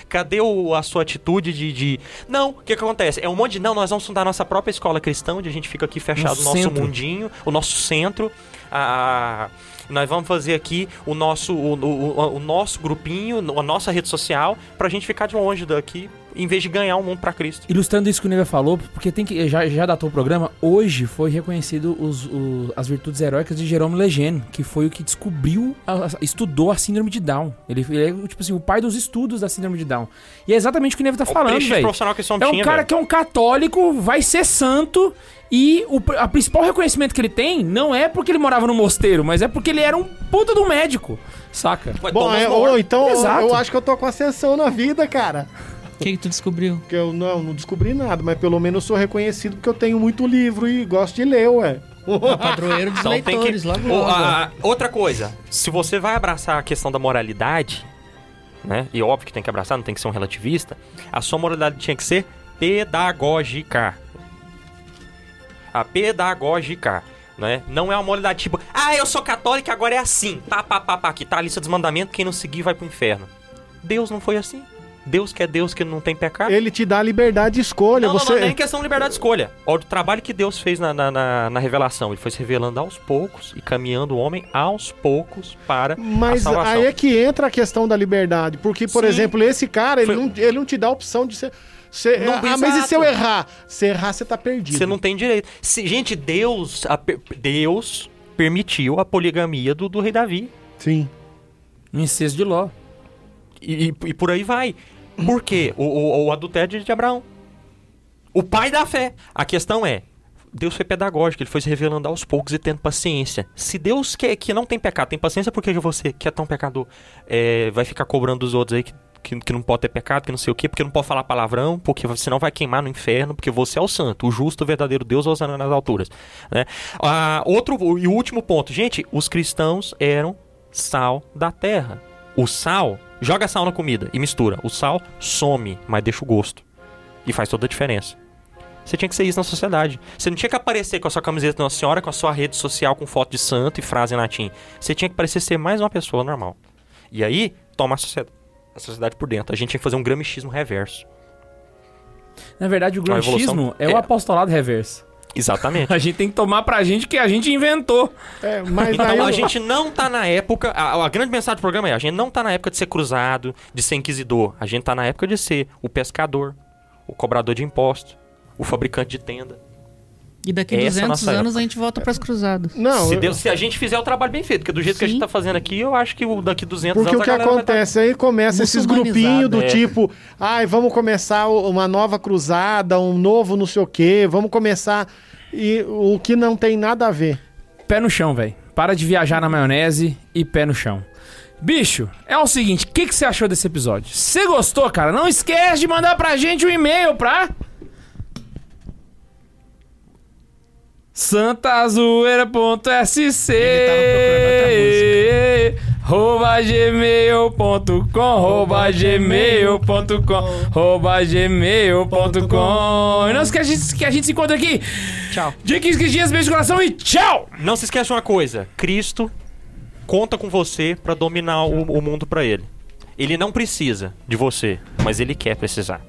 [SPEAKER 2] Cadê o- a sua atitude de, de- Não, o que, que acontece? É um monte de. Não, nós vamos fundar nossa própria escola cristã, onde a gente fica aqui fechado no nosso
[SPEAKER 1] centro.
[SPEAKER 2] mundinho, o nosso centro. a- nós vamos fazer aqui o nosso, o, o- o nosso grupinho, a nossa rede social, pra gente ficar de longe daqui, em vez de ganhar o mundo pra Cristo.
[SPEAKER 1] Ilustrando isso que o Neiva falou, porque tem que. Já, já datou o programa, hoje foi reconhecido os, o- as virtudes heróicas de Jerome Lejeune, que foi o que descobriu, a- a- estudou a síndrome de Down. Ele, ele é, tipo assim, o pai dos estudos da síndrome de Down. E é exatamente o que o Neiva tá
[SPEAKER 2] o
[SPEAKER 1] falando, velho. É um
[SPEAKER 2] tinha,
[SPEAKER 1] cara
[SPEAKER 2] velho.
[SPEAKER 1] que é um católico, vai ser santo. E o a principal reconhecimento que ele tem não é porque ele morava no mosteiro, mas é porque ele era um puta do médico, saca?
[SPEAKER 4] Bom, é, ou então
[SPEAKER 1] Exato.
[SPEAKER 4] eu acho que eu tô com ascensão na vida, cara.
[SPEAKER 3] O que, que tu descobriu?
[SPEAKER 4] Porque eu não, não descobri nada, mas pelo menos eu sou reconhecido porque eu tenho muito livro e gosto de ler, ué.
[SPEAKER 3] Padroeiro dos
[SPEAKER 2] Então
[SPEAKER 3] leitores,
[SPEAKER 2] que...
[SPEAKER 3] logo logo.
[SPEAKER 2] outra coisa, se você vai abraçar a questão da moralidade, né? E óbvio que tem que abraçar, não tem que ser um relativista. A sua moralidade tinha que ser pedagógica. A pedagógica, né? Não é uma moralidade tipo, ah, eu sou católico, agora é assim. Pá, pá, pá, pá, aqui tá a lista dos mandamentos, quem não seguir vai pro inferno. Deus não foi assim. Deus que é Deus que não tem pecado.
[SPEAKER 4] Ele te dá liberdade de escolha.
[SPEAKER 2] Não, não,
[SPEAKER 4] você...
[SPEAKER 2] não, nem questão de liberdade de escolha. Olha o trabalho que Deus fez na, na, na- na revelação. Ele foi se revelando aos poucos e caminhando o homem aos poucos para a
[SPEAKER 4] Mas
[SPEAKER 2] salvação.
[SPEAKER 4] aí é que entra a questão da liberdade. Porque, por
[SPEAKER 2] Sim.
[SPEAKER 4] exemplo, esse cara, ele,
[SPEAKER 2] Foi-
[SPEAKER 4] não, ele não te dá a opção de ser. ser-
[SPEAKER 2] Não,
[SPEAKER 4] ah, mas e se eu errar? Se errar, você tá perdido.
[SPEAKER 2] Você não tem direito. Se- gente, Deus, a Deus permitiu a poligamia do, do rei Davi.
[SPEAKER 4] Sim.
[SPEAKER 1] Um incesto de Ló.
[SPEAKER 2] E, e- e por aí vai. Por quê? O, o, o adultério de Abraão. O pai da fé. A questão é, Deus foi pedagógico, ele foi se revelando aos poucos e tendo paciência. Se Deus quer que não tem pecado, tem paciência, por que você, que é tão pecador, é, vai ficar cobrando dos outros aí que, que, que não pode ter pecado, que não sei o quê, porque não pode falar palavrão, porque senão vai queimar no inferno, porque você é o santo, o justo, o verdadeiro Deus, ousando nas alturas. Né? Ah, outro e último ponto. Gente, os cristãos eram sal da terra. O sal, joga sal na comida e mistura. O sal some, mas deixa o gosto. E faz toda a diferença. Você tinha que ser isso na sociedade. Você não tinha que aparecer com a sua camiseta de Nossa Senhora, com a sua rede social com foto de santo e frase em latim. Você tinha que parecer ser mais uma pessoa normal. E aí, toma a sociedade, a sociedade por dentro. A gente tinha que fazer um gramichismo reverso.
[SPEAKER 1] Na verdade, o granchismo é o
[SPEAKER 2] é.
[SPEAKER 1] apostolado reverso.
[SPEAKER 2] Exatamente.
[SPEAKER 1] A gente tem que tomar pra gente que a gente inventou.
[SPEAKER 4] É, mas
[SPEAKER 2] Então
[SPEAKER 4] eu-
[SPEAKER 2] a gente não tá na época. A, a grande mensagem do programa é: a gente não tá na época de ser cruzado, de ser inquisidor. A gente tá na época de ser o pescador, o cobrador de impostos, o fabricante de tenda.
[SPEAKER 3] E daqui
[SPEAKER 2] é a
[SPEAKER 3] 200
[SPEAKER 2] nossa
[SPEAKER 3] anos
[SPEAKER 2] época.
[SPEAKER 3] a gente volta pras cruzadas.
[SPEAKER 4] Não,
[SPEAKER 2] se,
[SPEAKER 4] eu-
[SPEAKER 2] Deus- se a gente fizer o trabalho bem feito, porque do jeito que a gente
[SPEAKER 3] Sim.
[SPEAKER 2] tá fazendo aqui, eu acho que o daqui 200
[SPEAKER 4] Porque
[SPEAKER 2] anos
[SPEAKER 4] o que
[SPEAKER 2] tá-
[SPEAKER 4] acontece aí começa esses grupinhos do
[SPEAKER 2] é.
[SPEAKER 4] tipo, ai, vamos começar uma nova cruzada, um novo não sei o quê, vamos começar e o que não tem nada a ver.
[SPEAKER 1] Pé no chão, velho. Para de viajar na maionese e pé no chão. Bicho, é o seguinte, o que, que você achou desse episódio? Se gostou, cara, não esquece de mandar pra gente um e-mail pra... santazoeira.sc Rouba gmail.com Rouba gmail.com Rouba gmail.com E não esquece que a gente se encontra aqui
[SPEAKER 3] Tchau.
[SPEAKER 1] Dia 15 dias, beijo de coração e tchau!
[SPEAKER 2] Não se esqueça uma coisa: Cristo conta com você pra dominar o, o mundo pra ele. Ele não precisa de você, mas ele quer precisar.